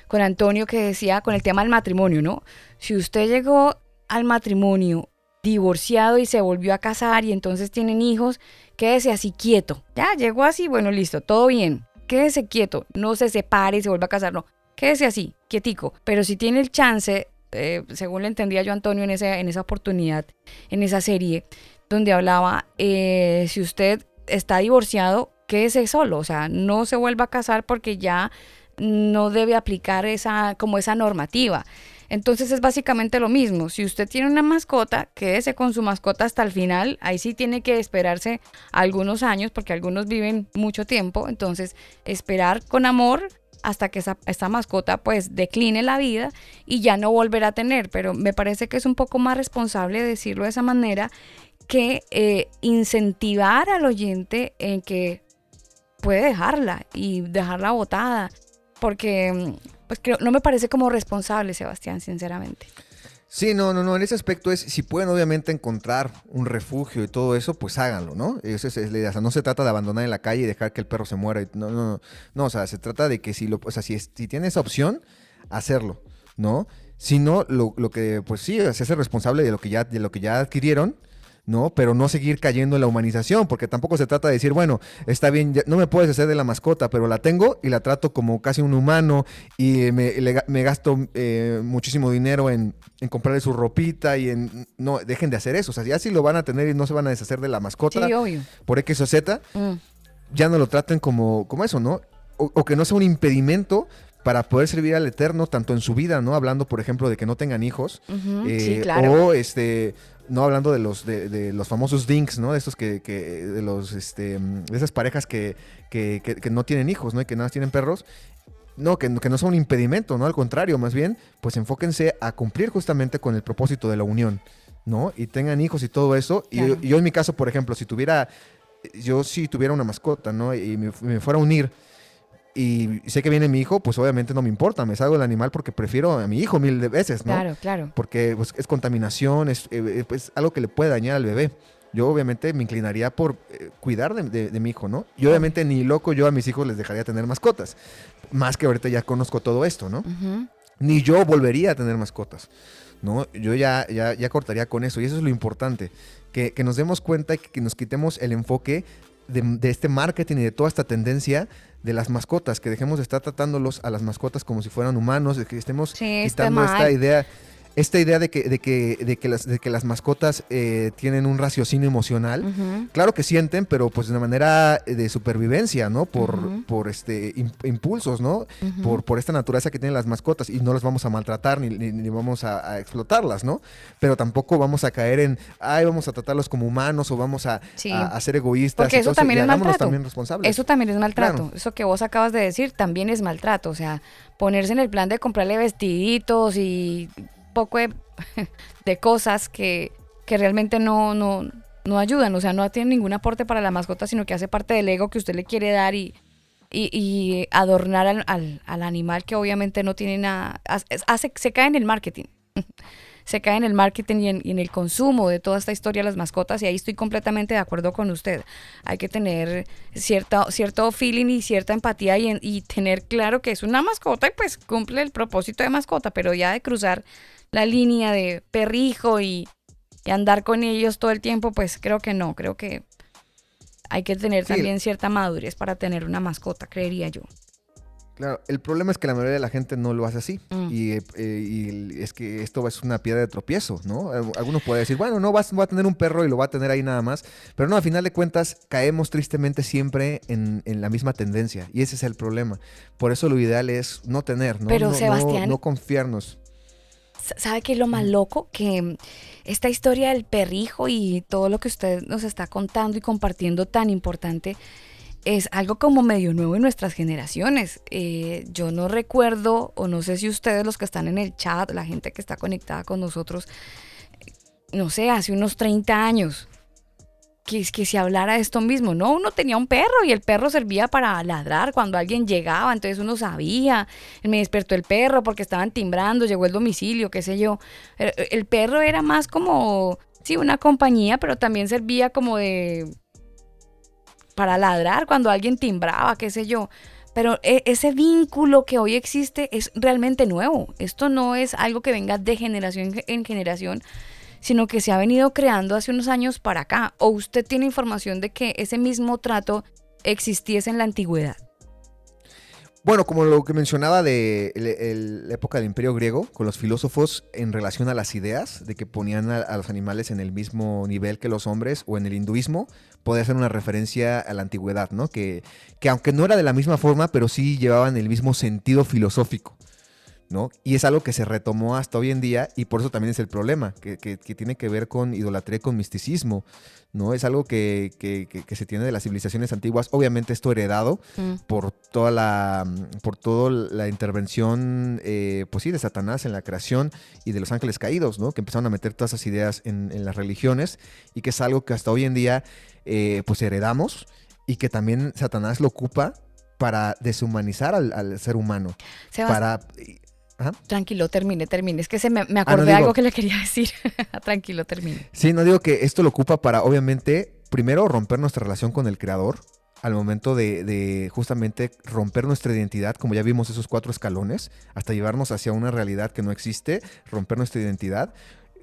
con Antonio que decía con el tema del matrimonio, ¿no? Si usted llegó al matrimonio divorciado y se volvió a casar y entonces tienen hijos, quédese así quieto. Ya, llegó así, bueno, listo, todo bien. Quédese quieto, no se separe y se vuelva a casar, no. Quédese así, quietico. Pero si tiene el chance, eh, según le entendía yo Antonio en, ese, en esa oportunidad, en esa serie, donde hablaba, eh, si usted está divorciado, quédese solo, o sea, no se vuelva a casar porque ya no debe aplicar esa, como esa normativa. Entonces es básicamente lo mismo. Si usted tiene una mascota, quédese con su mascota hasta el final. Ahí sí tiene que esperarse algunos años porque algunos viven mucho tiempo. Entonces esperar con amor hasta que esa, esta mascota pues decline la vida y ya no volverá a tener. Pero me parece que es un poco más responsable decirlo de esa manera que eh, incentivar al oyente en que puede dejarla y dejarla botada. Porque mm, pues creo, no me parece como responsable, Sebastián, sinceramente. Sí, no, no, no. En ese aspecto es, si pueden obviamente encontrar un refugio y todo eso, pues háganlo, ¿no? Esa es, la idea. O sea, no se trata de abandonar en la calle y dejar que el perro se muera. No, no, no. No, o sea, se trata de que si lo, o sea, si, si tiene esa opción, hacerlo, ¿no? Si no, lo, lo que, pues sí, se hace responsable de lo que ya, de lo que ya adquirieron ¿no? Pero no seguir cayendo en la humanización, porque tampoco se trata de decir, bueno, está bien, no me puedes hacer de la mascota, pero la tengo y la trato como casi un humano y me, gasto eh, muchísimo dinero en, comprarle su ropita y en... No, dejen de hacer eso, o sea, ya si lo van a tener y no se van a deshacer de la mascota por X o Z, mm. ya no lo traten como, como eso, ¿no? O, que no sea un impedimento para poder servir al Eterno tanto en su vida, ¿no? Hablando, por ejemplo, de que no tengan hijos. sí, claro. O este no hablando de los de, los famosos dinks, ¿no? De estos que, de los este de esas parejas que, no tienen hijos, ¿no? Y que nada más tienen perros. No, que, no son un impedimento, ¿no? Al contrario, más bien, pues enfóquense a cumplir justamente con el propósito de la unión, ¿no? Y tengan hijos y todo eso. Y, yo, en mi caso, por ejemplo, si tuviera, yo si tuviera una mascota, ¿no? Y me fuera a unir y sé que viene mi hijo, pues obviamente no me importa, me salgo del animal porque prefiero a mi hijo mil veces, ¿no? Claro, claro. Porque pues, es contaminación, es eh, pues, algo que le puede dañar al bebé. Yo obviamente me inclinaría por eh, cuidar de, mi hijo, ¿no? Y obviamente ni loco yo a mis hijos les dejaría tener mascotas. Más que ahorita ya conozco todo esto, ¿no? Ni yo volvería a tener mascotas, ¿no? Yo ya, ya, ya cortaría con eso y eso es lo importante. Que, que nos demos cuenta y que nos quitemos el enfoque de, de este marketing y de toda esta tendencia de las mascotas, que dejemos de estar tratándolos a las mascotas como si fueran humanos, de que estemos quitando esta idea esta idea de que, de que, de que, las, de que las mascotas eh, tienen un raciocinio emocional, claro que sienten, pero pues de una manera de supervivencia, ¿no? Por, por este impulsos, ¿no? por, por esta naturaleza que tienen las mascotas y no las vamos a maltratar ni, ni, vamos a, explotarlas, ¿no? Pero tampoco vamos a caer en, ay, vamos a tratarlos como humanos o vamos a, a, ser egoístas. Porque eso también es maltrato. También responsables. Eso también es maltrato. Eso que vos acabas de decir también es maltrato. O sea, ponerse en el plan de comprarle vestiditos y poco <laughs> de, cosas que, que realmente no, no, no ayudan, o sea, no tienen ningún aporte para la mascota, sino que hace parte del ego que usted le quiere dar y, y, adornar al, al, animal que obviamente no tiene nada, hace, se cae en el marketing. <laughs> se cae en el marketing y en, el consumo de toda esta historia de las mascotas y ahí estoy completamente de acuerdo con usted. Hay que tener cierta, cierto feeling y cierta empatía y, y tener claro que es una mascota y pues cumple el propósito de mascota, pero ya de cruzar la línea de perrijo y, andar con ellos todo el tiempo, pues creo que no, creo que hay que tener también cierta madurez para tener una mascota, creería yo. Claro, el problema es que la mayoría de la gente no lo hace así. Mm. Eh, y, es que esto es una piedra de tropiezo, ¿no? Algunos pueden decir, bueno, no, va a tener un perro y lo va a tener ahí nada más. Pero no, a final de cuentas, caemos tristemente siempre en, la misma tendencia. Y ese es el problema. Por eso lo ideal es no tener, ¿no? Pero no, Sebastián. no confiarnos. ¿Sabe qué es lo más loco? Que esta historia del perrijo y todo lo que usted nos está contando y compartiendo tan importante es algo como medio nuevo en nuestras generaciones. Eh, yo no recuerdo, o no sé si ustedes los que están en el chat, la gente que está conectada con nosotros, no sé, hace unos 30 años, que, que se hablara de esto mismo. No, uno tenía un perro y el perro servía para ladrar cuando alguien llegaba, entonces uno sabía, me despertó el perro porque estaban timbrando, llegó el domicilio, qué sé yo. El, perro era más como, sí, una compañía, pero también servía como de... para ladrar cuando alguien timbraba, qué sé yo. Pero e, ese vínculo que hoy existe es realmente nuevo. Esto no es algo que venga de generación en generación, sino que se ha venido creando hace unos años para acá. ¿O usted tiene información de que ese mismo trato existiese en la antigüedad? Bueno, como lo que mencionaba de la época del Imperio Griego, con los filósofos en relación a las ideas, de que ponían a, a los animales en el mismo nivel que los hombres, o en el hinduismo, podía ser una referencia a la antigüedad, ¿no? Que, que aunque no era de la misma forma, pero sí llevaban el mismo sentido filosófico. ¿No? Y es algo que se retomó hasta hoy en día y por eso también es el problema, que, que- que tiene que ver con idolatría y con misticismo, ¿no? Es algo que, que- que- que se tiene de las civilizaciones antiguas, obviamente esto heredado Mm. por toda la, por toda la intervención, eh, pues sí, de Satanás en la creación y de los ángeles caídos, ¿no? Que empezaron a meter todas esas ideas en, en las religiones y que es algo que hasta hoy en día, eh, pues heredamos y que también Satanás lo ocupa para deshumanizar al, al ser humano, Sebas, para... Tranquilo, termine, termine. Es que se me, me Ah, no, acordé de digo- algo que le quería <laughs> decir. <laughs> Tranquilo, termine. Sí, no digo que esto lo ocupa para, obviamente, primero romper nuestra relación con el creador, al momento de, de justamente romper nuestra identidad, como ya vimos esos cuatro escalones, hasta llevarnos hacia una realidad que no existe, romper nuestra identidad.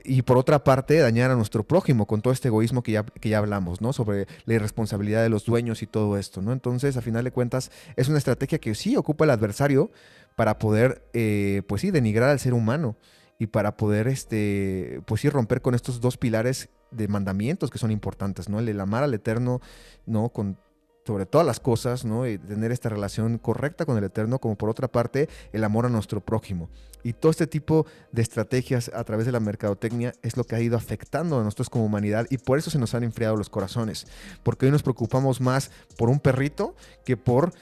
Y por otra parte, dañar a nuestro prójimo con todo este egoísmo que ya, que ya hablamos, ¿no? Sobre la irresponsabilidad de los dueños y todo esto, ¿no? Entonces, a final de cuentas, es una estrategia que sí ocupa el adversario para poder, eh, pues sí, denigrar al ser humano y para poder, este, pues sí, romper con estos dos pilares de mandamientos que son importantes, ¿no? El del amar al Eterno, ¿no? Con sobre todas las cosas, ¿no? Y tener esta relación correcta con el Eterno, como por otra parte, el amor a nuestro prójimo. Y todo este tipo de estrategias a través de la mercadotecnia es lo que ha ido afectando a nosotros como humanidad y por eso se nos han enfriado los corazones. Porque hoy nos preocupamos más por un perrito que por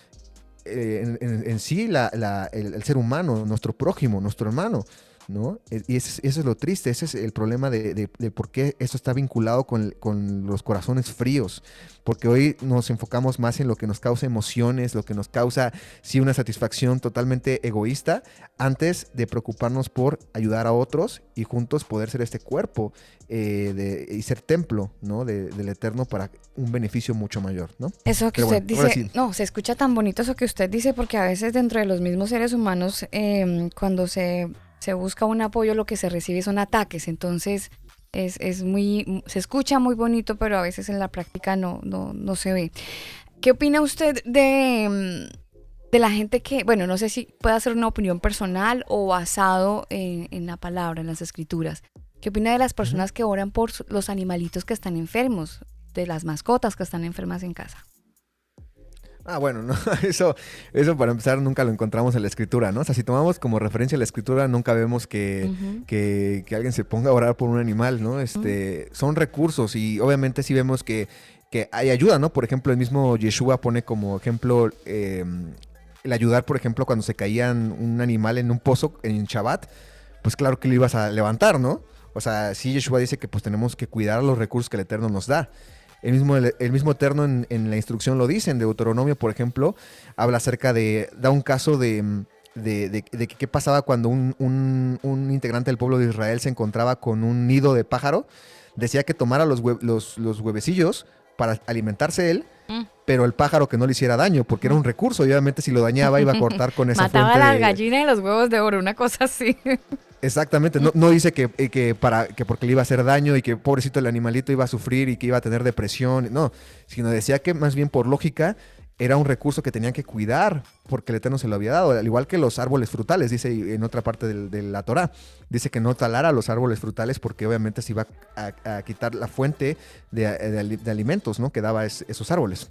eh, en, en- sí la- la- el ser humano, nuestro prójimo, nuestro hermano. ¿No? E- Y es- eso es lo triste, ese es el problema de, de- de por qué esto está vinculado con, con los corazones fríos. Porque hoy nos enfocamos más en lo que nos causa emociones, lo que nos causa, sí, una satisfacción totalmente egoísta, antes de preocuparnos por ayudar a otros y juntos poder ser este cuerpo eh, de- y ser templo, ¿no? de- del Eterno para un beneficio mucho mayor, ¿no? Eso que Pero usted bueno, dice, sí. no, se escucha tan bonito eso que usted dice porque a veces dentro de los mismos seres humanos, eh, cuando se, se busca un apoyo, lo que se recibe son ataques. Entonces, es, es muy, se escucha muy bonito, pero a veces en la práctica no, no, no se ve. ¿Qué opina usted de, mm, de la gente que, bueno, no sé si puede hacer una opinión personal o basado en, en la palabra, en las escrituras? ¿Qué opina de las personas que oran por los animalitos que están enfermos, de las mascotas que están enfermas en casa? Ah, bueno, no, <laughs> eso, eso para empezar nunca lo encontramos en la escritura, ¿no? O sea, si tomamos como referencia la escritura, nunca vemos que, que, que alguien se ponga a orar por un animal, ¿no? Este, son recursos y obviamente sí vemos que, que hay ayuda, ¿no? Por ejemplo, el mismo Yeshua pone como ejemplo eh, el ayudar, por ejemplo, cuando se caían un animal en un pozo en Shabbat, pues claro que lo ibas a levantar, ¿no? O sea, sí Yeshua dice que pues tenemos que cuidar los recursos que el Eterno nos da. El mismo, el, mismo Eterno en, la instrucción lo dice, en Deuteronomio, por ejemplo, habla acerca de, da un caso de, de, de- de qué pasaba cuando un, un- integrante del pueblo de Israel se encontraba con un nido de pájaro. Decía que tomara los, hue- los huevecillos para alimentarse él, Mm. pero el pájaro que no le hiciera daño, porque era un recurso y obviamente si lo dañaba iba a cortar con esa <laughs> Mataba fuente a las de- gallinas y los huevos de oro, una cosa así. Exactamente, no, no dice que, eh, que para que porque le iba a hacer daño y que pobrecito el animalito iba a sufrir y que iba a tener depresión, no, sino decía que más bien por lógica era un recurso que tenían que cuidar porque el Eterno se lo había dado, al igual que los árboles frutales, dice en otra parte de la Torá, dice que no talara los árboles frutales porque obviamente se iba a, quitar la fuente de, de ali- de alimentos, ¿no? Que daba es- esos árboles.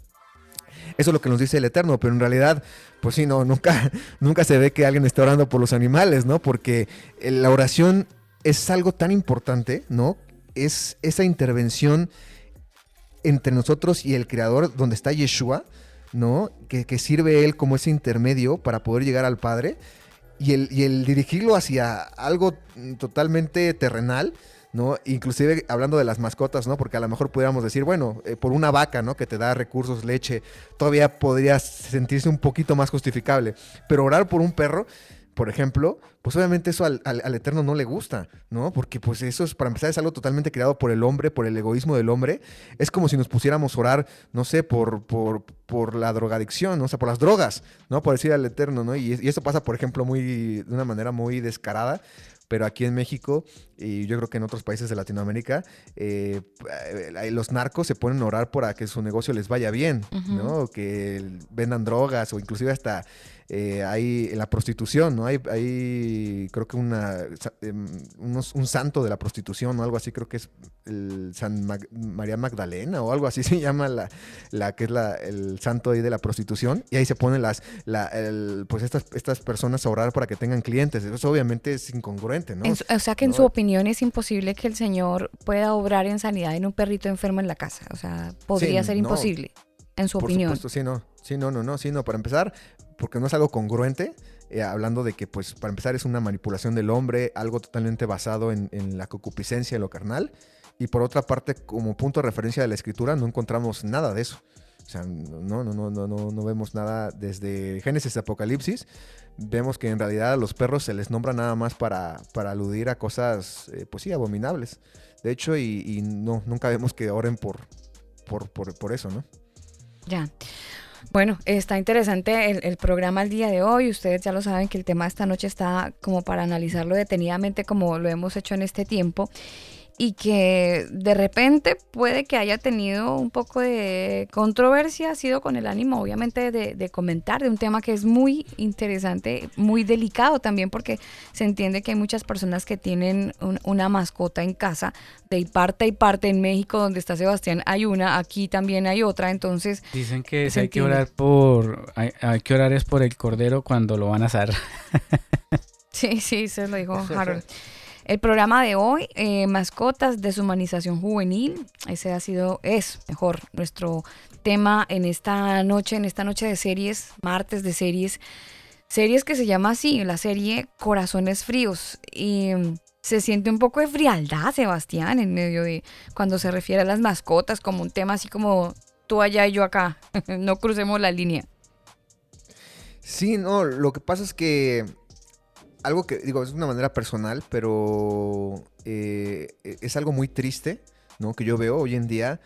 Eso es lo que nos dice el Eterno, pero en realidad, pues sí, no, nunca, <laughs> nunca se ve que alguien esté orando por los animales, ¿no? Porque eh, la oración es algo tan importante, ¿no? Es esa intervención entre nosotros y el Creador, donde está Yeshua, ¿no? Que, que sirve Él como ese intermedio para poder llegar al Padre. Y el, y el dirigirlo hacia algo totalmente terrenal, ¿no? Inclusive hablando de las mascotas, ¿no? Porque a lo mejor pudiéramos decir, bueno, eh, por una vaca, ¿no? Que te da recursos, leche, todavía podría sentirse un poquito más justificable. Pero orar por un perro, por ejemplo, pues obviamente eso al, al- al Eterno no le gusta, ¿no? Porque pues eso es, para empezar, es algo totalmente creado por el hombre, por el egoísmo del hombre. Es como si nos pusiéramos a orar, no sé, por, por, por la drogadicción, ¿no? o sea, por las drogas, ¿no? Por decir al Eterno, ¿no? Y, y eso pasa, por ejemplo, muy, de una manera muy descarada. pero aquí en México y yo creo que en otros países de Latinoamérica, eh, eh, los narcos se ponen a orar para que su negocio les vaya bien, ¿no? Que vendan drogas o inclusive hasta eh, hay en la prostitución, ¿no? Hay, hay creo que una, em, un santo de la prostitución o algo así, creo que es el San María Magdalena o algo así <laughs> se llama la, la que es la, el santo ahí de la prostitución y ahí se ponen las, la, pues estas, estas personas a orar para que tengan clientes. Eso obviamente es incongruente, ¿no? o sea que en su opinión es imposible que el Señor pueda obrar en sanidad en un perrito enfermo en la casa. O sea, podría ser imposible, en su opinión. sí, no. Sí, no, no, no, sí, no. Para empezar, porque no es algo congruente, eh, hablando de que, pues, para empezar, es una manipulación del hombre, algo totalmente basado en, la concupiscencia, en lo carnal. Y por otra parte, como punto de referencia de la escritura, no encontramos nada de eso. O sea, no, no, no, no, no, no vemos nada desde Génesis Apocalipsis. Vemos que en realidad a los perros se les nombra nada más para, para aludir a cosas, eh, pues sí, abominables. De hecho, y, no, nunca vemos que oren por, por, por, por eso, ¿no? Ya. Bueno, está interesante el, el, programa el día de hoy. Ustedes ya lo saben que el tema esta noche está como para analizarlo detenidamente como lo hemos hecho en este tiempo y que de repente puede que haya tenido un poco de controversia, ha sido con el ánimo obviamente de, comentar de un tema que es muy interesante, muy delicado también porque se entiende que hay muchas personas que tienen una mascota en casa, de parte y parte en México donde está Sebastián hay una, aquí también hay otra, entonces... Dicen que hay que orar por, hay, que orar es por el cordero cuando lo van a asar. sí, sí, se lo dijo Harold. <laughs> El programa de hoy, eh, mascotas, deshumanización juvenil, ese ha sido, es mejor, nuestro tema en esta noche, en esta noche de series, martes de series, series que se llama así, la serie Corazones Fríos. Y mm, se siente un poco de frialdad, Sebastián, en medio de cuando se refiere a las mascotas, como un tema así como tú allá y yo acá, <laughs> no crucemos la línea. Sí, no, lo que pasa es que algo que digo, es una manera personal, pero eh, es algo muy triste, ¿no? Que yo veo hoy en día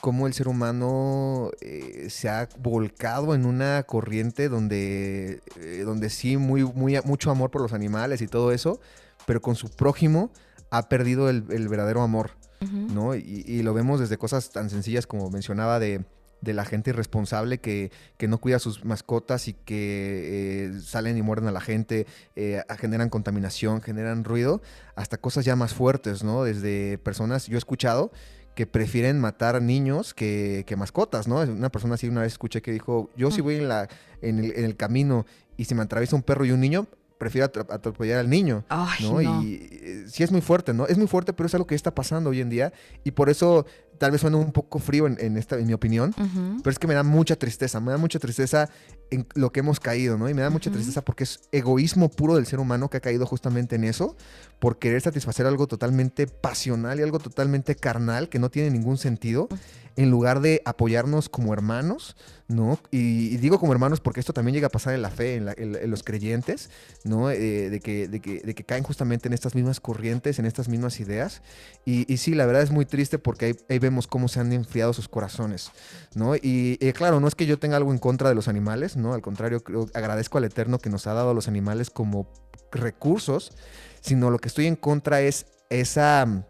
cómo el ser humano eh, se ha volcado en una corriente donde, eh, donde sí, muy, muy, mucho amor por los animales y todo eso, pero con su prójimo ha perdido el, verdadero amor, ¿no? y, lo vemos desde cosas tan sencillas como mencionaba de de la gente irresponsable que, que no cuida a sus mascotas y que eh, salen y muerden a la gente, eh, generan contaminación, generan ruido, hasta cosas ya más fuertes, ¿no? Desde personas, yo he escuchado que prefieren matar niños que, que mascotas, ¿no? Una persona así una vez escuché que dijo, yo si voy en, la, en, el, en el camino y se me atraviesa un perro y un niño, prefiero atropellar al niño, ¿no? Y eh, sí es muy fuerte, ¿no? Es muy fuerte, pero es algo que está pasando hoy en día y por eso tal vez suena un poco frío en, esta, en mi opinión, pero es que me da mucha tristeza, me da mucha tristeza en lo que hemos caído, ¿no? Y me da mucha tristeza porque es egoísmo puro del ser humano que ha caído justamente en eso, por querer satisfacer algo totalmente pasional y algo totalmente carnal que no tiene ningún sentido, en lugar de apoyarnos como hermanos, ¿no? Y, digo como hermanos porque esto también llega a pasar en la fe, en, los creyentes, ¿no? Eh, de, que, de, que, caen justamente en estas mismas corrientes, en estas mismas ideas. Y, sí, la verdad es muy triste porque hay vemos cómo se han enfriado sus corazones, ¿no? Y claro, no es que yo tenga algo en contra de los animales, ¿no? Al contrario, agradezco al Eterno que nos ha dado a los animales como recursos, sino lo que estoy en contra es esa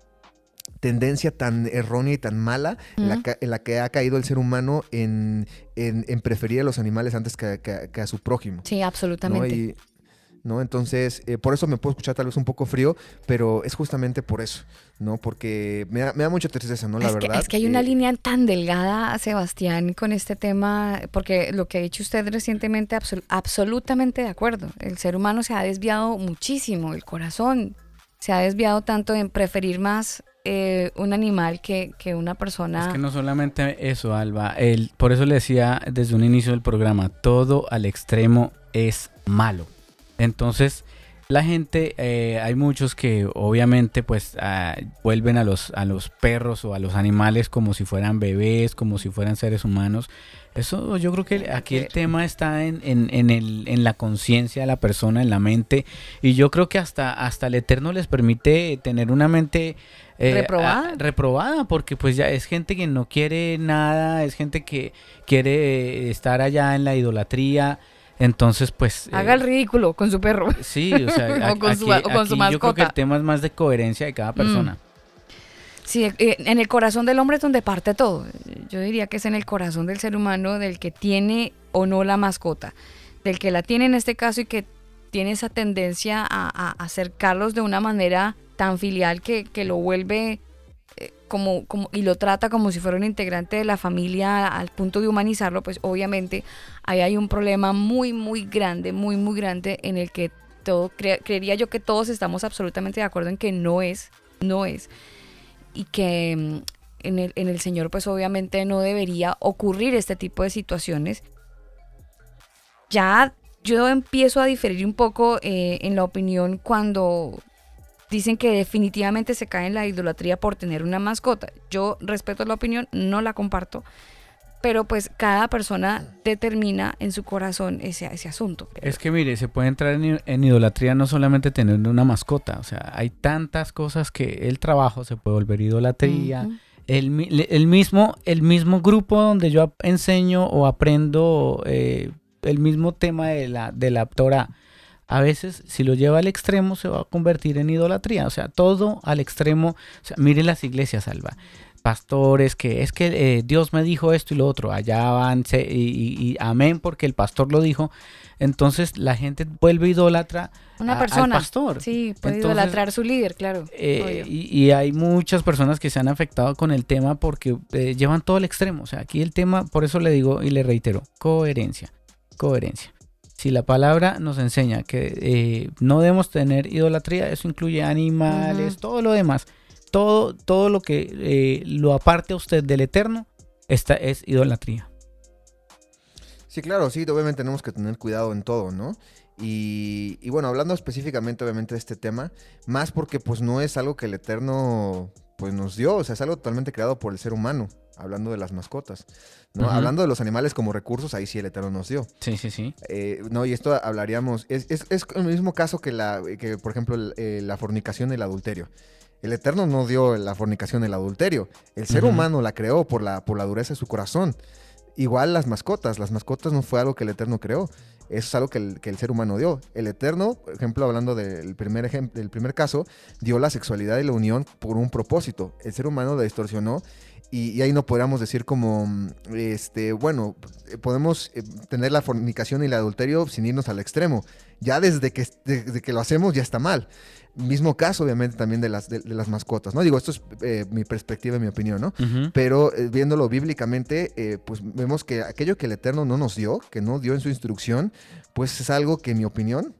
tendencia tan errónea y tan mala en, la que, ha caído el ser humano en, preferir a los animales antes que, a su prójimo. Sí, absolutamente. ¿no? Entonces, eh, por eso me puedo escuchar tal vez un poco frío, pero es justamente por eso, ¿no? Porque me da, mucha tristeza, ¿no? La verdad. es que hay una línea tan delgada, Sebastián, con este tema, porque lo que ha dicho usted recientemente, absolutamente de acuerdo. El ser humano se ha desviado muchísimo, el corazón se ha desviado tanto en preferir más eh, un animal que, que, una persona. Es que no solamente eso, Alba. El, por eso le decía desde un inicio del programa, todo al extremo es malo. Entonces, la gente, eh, hay muchos que obviamente pues ah, vuelven a los, a los perros o a los animales como si fueran bebés, como si fueran seres humanos. Eso yo creo que aquí el tema está en, en, el, en la conciencia de la persona, en la mente. Y yo creo que hasta, hasta el Eterno les permite tener una mente eh, reprobada. reprobada, porque pues ya es gente que no quiere nada, es gente que quiere estar allá en la idolatría Entonces, pues... Haga el ridículo con su perro. Sí, <laughs> o sea, O con aquí, su- o con su aquí yo creo que el mascota. tema es más de coherencia de cada persona. Sí, eh, en el corazón del hombre es donde parte todo. Yo diría que es en el corazón del ser humano del que tiene o no la mascota, del que la tiene en este caso y que tiene esa tendencia a, acercarlos de una manera tan filial que, lo vuelve eh, como, como y lo trata como si fuera un integrante de la familia al punto de humanizarlo, pues obviamente ahí hay un problema muy, muy grande, muy, muy grande en el que todo, cre- creería yo que todos estamos absolutamente de acuerdo en que no es, no es y que mm, en el, en el Señor pues obviamente no debería ocurrir este tipo de situaciones. Ya yo empiezo a diferir un poco eh, en la opinión cuando dicen que definitivamente se cae en la idolatría por tener una mascota. Yo respeto la opinión, no la comparto, pero pues cada persona determina en su corazón ese, ese asunto. Es que mire, se puede entrar en, en idolatría no solamente teniendo una mascota, o sea, hay tantas cosas que el trabajo se puede volver idolatría. El, el mismo, el mismo grupo donde yo enseño o aprendo eh, el mismo tema de la, de la Torah, a veces si lo lleva al extremo se va a convertir en idolatría. O sea, todo al extremo. O sea, mire las iglesias, Alba. Pastores que es que eh, Dios me dijo esto y lo otro. Allá van se- y, y- y amén porque el pastor lo dijo. Entonces la gente vuelve idólatra Una a- persona. al pastor. Sí, puede Entonces, idolatrar su líder, claro. eh, y, y hay muchas personas que se han afectado con el tema porque eh, llevan todo al extremo. O sea, aquí el tema, por eso le digo y le reitero, coherencia, coherencia. Si la palabra nos enseña que eh, no debemos tener idolatría, eso incluye animales, todo lo demás, todo, todo lo que eh, lo aparte a usted del eterno, esta es idolatría. Sí, claro, sí, obviamente tenemos que tener cuidado en todo, ¿no? Y, y bueno, hablando específicamente obviamente de este tema, más porque pues no es algo que el Eterno pues nos dio, o sea, es algo totalmente creado por el ser humano, hablando de las mascotas, ¿no? Hablando de los animales como recursos, ahí sí el Eterno nos dio. Sí, sí, sí. Eh, no, y esto hablaríamos, es, es, es el mismo caso que, la, que por ejemplo, el- eh, la fornicación y el adulterio. El Eterno no dio la fornicación y el adulterio. El ser humano la creó por la, por la dureza de su corazón. Igual las mascotas. Las mascotas no fue algo que el Eterno creó. Eso es algo que el, ser humano dio. El Eterno, por ejemplo, hablando del primer, del primer caso, dio la sexualidad y la unión por un propósito. El ser humano la distorsionó y, y ahí no podríamos decir como, este, bueno, eh, podemos eh, tener la fornicación y el adulterio sin irnos al extremo. Ya desde que, desde que lo hacemos ya está mal. Mismo caso, obviamente, también de las, de, de las mascotas, ¿no? Digo, esto es eh, mi perspectiva y mi opinión, ¿no? Pero eh, viéndolo bíblicamente, eh, pues vemos que aquello que el Eterno no nos dio, que no dio en su instrucción, pues es algo que, en mi opinión,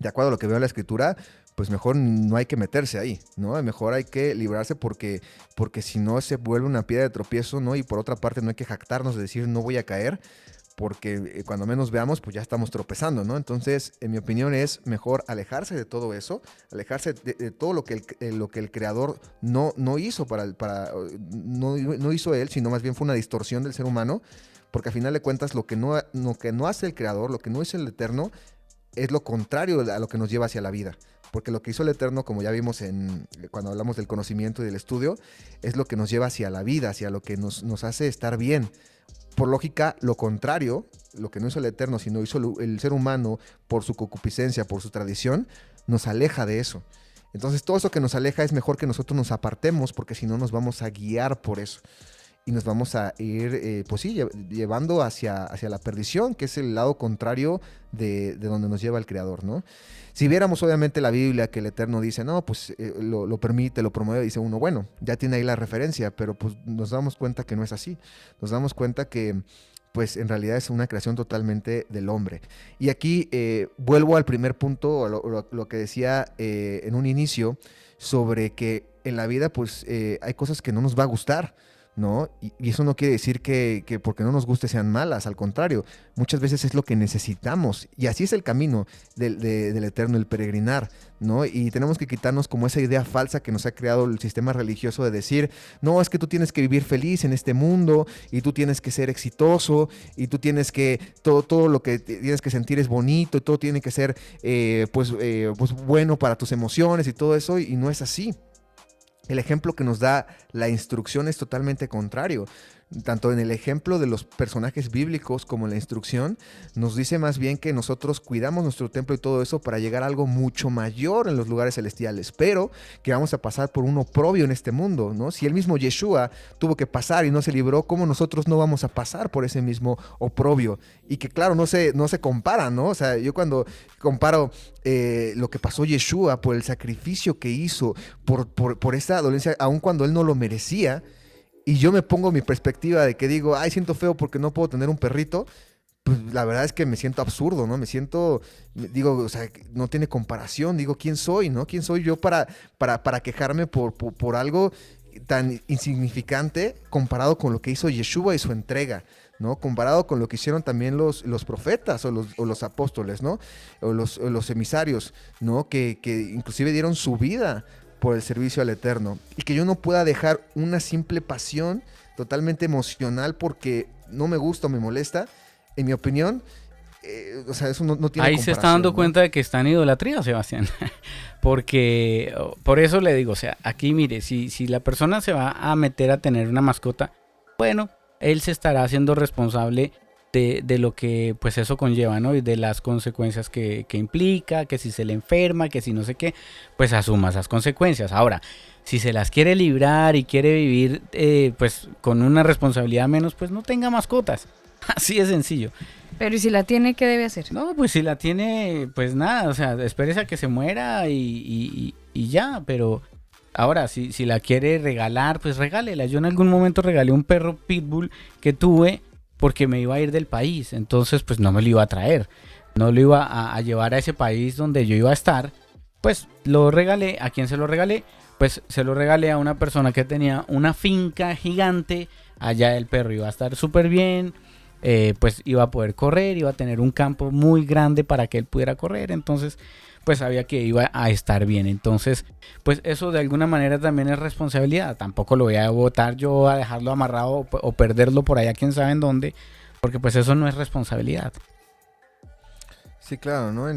de acuerdo a lo que veo en la escritura, pues mejor no hay que meterse ahí, ¿no? Mejor hay que librarse porque, porque si no se vuelve una piedra de tropiezo, ¿no? Y por otra parte no hay que jactarnos de decir no voy a caer, porque eh, cuando menos veamos, pues ya estamos tropezando, ¿no? Entonces, en mi opinión es mejor alejarse de todo eso, alejarse de, todo lo que el, eh, lo que el creador no, no hizo para, para no, no hizo él, sino más bien fue una distorsión del ser humano, porque a final de cuentas lo que no, lo que no hace el creador, lo que no hizo el eterno, es lo contrario a lo que nos lleva hacia la vida. Porque lo que hizo el Eterno, como ya vimos en, cuando hablamos del conocimiento y del estudio, es lo que nos lleva hacia la vida, hacia lo que nos, nos hace estar bien. Por lógica, lo contrario, lo que no hizo el Eterno, sino hizo el, el ser humano por su concupiscencia, por su tradición, nos aleja de eso. Entonces todo eso que nos aleja es mejor que nosotros nos apartemos porque si no nos vamos a guiar por eso. Y nos vamos a ir, eh, pues sí, lle- llevando hacia, hacia la perdición, que es el lado contrario de, de donde nos lleva el Creador, ¿no? Si viéramos obviamente la Biblia que el Eterno dice, no, pues eh, lo, permite, lo promueve, dice uno, bueno, ya tiene ahí la referencia, pero pues nos damos cuenta que no es así. Nos damos cuenta que pues en realidad es una creación totalmente del hombre. Y aquí eh, vuelvo al primer punto, lo, lo- que decía eh, en un inicio, sobre que en la vida pues hay cosas que no nos va a gustar. ¿No? Y, eso no quiere decir que, que porque no nos guste sean malas, al contrario, muchas veces es lo que necesitamos. Y así es el camino del, de- del eterno, el peregrinar, ¿no? Y tenemos que quitarnos como esa idea falsa que nos ha creado el sistema religioso de decir, no, es que tú tienes que vivir feliz en este mundo y tú tienes que ser exitoso y tú tienes que, todo, todo lo que tienes que sentir es bonito y todo tiene que ser, eh, pues, eh, pues bueno para tus emociones y todo eso y no es así. El ejemplo que nos da la instrucción es totalmente contrario. Tanto en el ejemplo de los personajes bíblicos como en la instrucción, nos dice más bien que nosotros cuidamos nuestro templo y todo eso para llegar a algo mucho mayor en los lugares celestiales, pero que vamos a pasar por un oprobio en este mundo, ¿no? Si el mismo Yeshua tuvo que pasar y no se libró, ¿cómo nosotros no vamos a pasar por ese mismo oprobio? Y que claro, no se, no se compara, ¿no? O sea, yo cuando comparo eh, lo que pasó Yeshua por el sacrificio que hizo, por, por, por esta dolencia, aun cuando él no lo merecía, y yo me pongo mi perspectiva de que digo, ay, siento feo porque no puedo tener un perrito, pues la verdad es que me siento absurdo, ¿no? Me siento, digo, o sea, no tiene comparación, digo, ¿quién soy, no? ¿Quién soy yo para, para, para quejarme por, por, algo tan insignificante comparado con lo que hizo Yeshua y su entrega, ¿no? Comparado con lo que hicieron también los, los profetas o los, los apóstoles, ¿no? O los, los emisarios, ¿no? Que, que inclusive dieron su vida por el servicio al Eterno. Y que yo no pueda dejar una simple pasión totalmente emocional porque no me gusta o me molesta, en mi opinión, eh, o sea, eso no, tiene Ahí se está dando cuenta de que está en idolatría, Sebastián. <laughs> Porque por eso le digo, o sea, aquí mire, si, si la persona se va a meter a tener una mascota, bueno, él se estará haciendo responsable de, lo que pues eso conlleva, ¿no? Y de las consecuencias que, implica, que si se le enferma, que si no sé qué, pues asuma esas consecuencias. Ahora, si se las quiere librar y quiere vivir eh, pues con una responsabilidad menos, pues no tenga mascotas. <laughs> Así de sencillo. Pero ¿y si la tiene, qué debe hacer? No, pues si la tiene, pues nada, o sea, espérese a que se muera y, y, ya, pero ahora, si, si la quiere regalar, pues regálela. Yo en algún momento regalé un perro pitbull que tuve porque me iba a ir del país, entonces pues no me lo iba a traer, no lo iba a, llevar a ese país donde yo iba a estar, pues lo regalé, ¿a quién se lo regalé? Pues se lo regalé a una persona que tenía una finca gigante, allá el perro iba a estar súper bien, eh, pues iba a poder correr, iba a tener un campo muy grande para que él pudiera correr, entonces pues sabía que iba a estar bien. Entonces, pues eso de alguna manera también es responsabilidad. Tampoco lo voy a votar yo a dejarlo amarrado o, perderlo por allá, quién sabe en dónde, porque pues eso no es responsabilidad. Sí, claro, ¿no?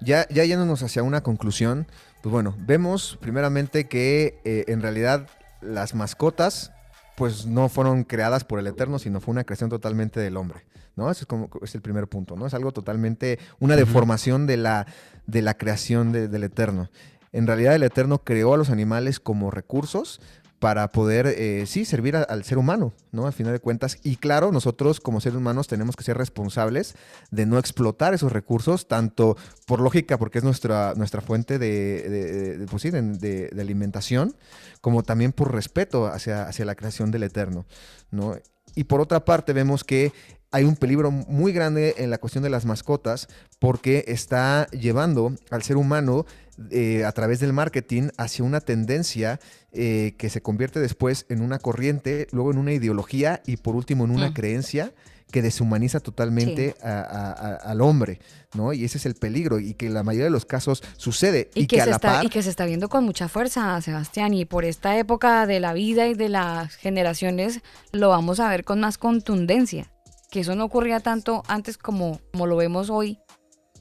ya, ya yéndonos hacia una conclusión, pues bueno, vemos primeramente que eh, en realidad las mascotas pues no fueron creadas por el Eterno, sino fue una creación totalmente del hombre, ¿no? Ese es como es el primer punto, ¿no? Es algo totalmente una deformación de la de la creación del Eterno. En realidad el Eterno creó a los animales como recursos para poder, eh, sí, servir al ser humano, ¿no? Al final de cuentas. Y claro, nosotros como seres humanos tenemos que ser responsables de no explotar esos recursos, tanto por lógica, porque es nuestra, nuestra fuente de, pues de, alimentación, como también por respeto hacia, hacia la creación del Eterno, ¿no? Y por otra parte vemos que hay un peligro muy grande en la cuestión de las mascotas porque está llevando al ser humano eh, a través del marketing hacia una tendencia eh, que se convierte después en una corriente, luego en una ideología y por último en una mm. creencia que deshumaniza totalmente al hombre, ¿no? Y ese es el peligro y que en la mayoría de los casos sucede. Y, que, se está, y que se está viendo con mucha fuerza, Sebastián, y por esta época de la vida y de las generaciones lo vamos a ver con más contundencia que eso no ocurría tanto antes como, como lo vemos hoy,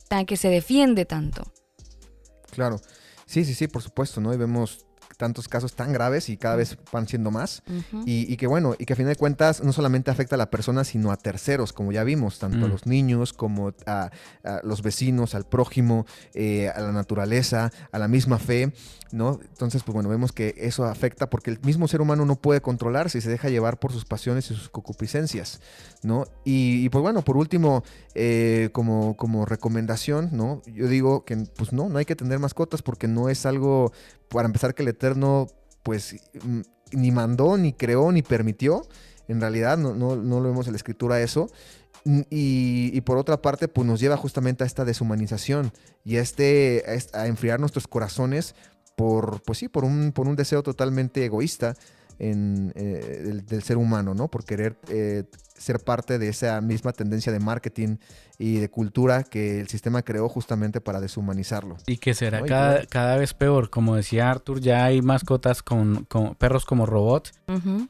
tan que se defiende tanto. Claro, sí, sí, sí, por supuesto, ¿no? Y vemos tantos casos tan graves y cada vez van siendo más. y, que bueno, y que a fin de cuentas no solamente afecta a la persona, sino a terceros, como ya vimos, tanto a mm. los niños como a, los vecinos, al prójimo, eh, a la naturaleza, a la misma fe. ¿no? Entonces, pues bueno, vemos que eso afecta porque el mismo ser humano no puede controlarse y se deja llevar por sus pasiones y sus concupiscencias, ¿no? Y, pues bueno, por último, eh, como, como recomendación, ¿no? Yo digo que pues no, no hay que tener mascotas porque no es algo para empezar que el Eterno pues mm, ni mandó, ni creó, ni permitió. En realidad no, no, lo vemos en la escritura eso. Y, por otra parte, pues nos lleva justamente a esta deshumanización y a, este, a enfriar nuestros corazones por, pues sí, por un, por un deseo totalmente egoísta en, eh, del, ser humano, ¿no? Por querer eh, ser parte de esa misma tendencia de marketing y de cultura que el sistema creó justamente para deshumanizarlo. Y que será cada, cada, vez peor. Como decía Arthur, ya hay mascotas con, con perros como robots.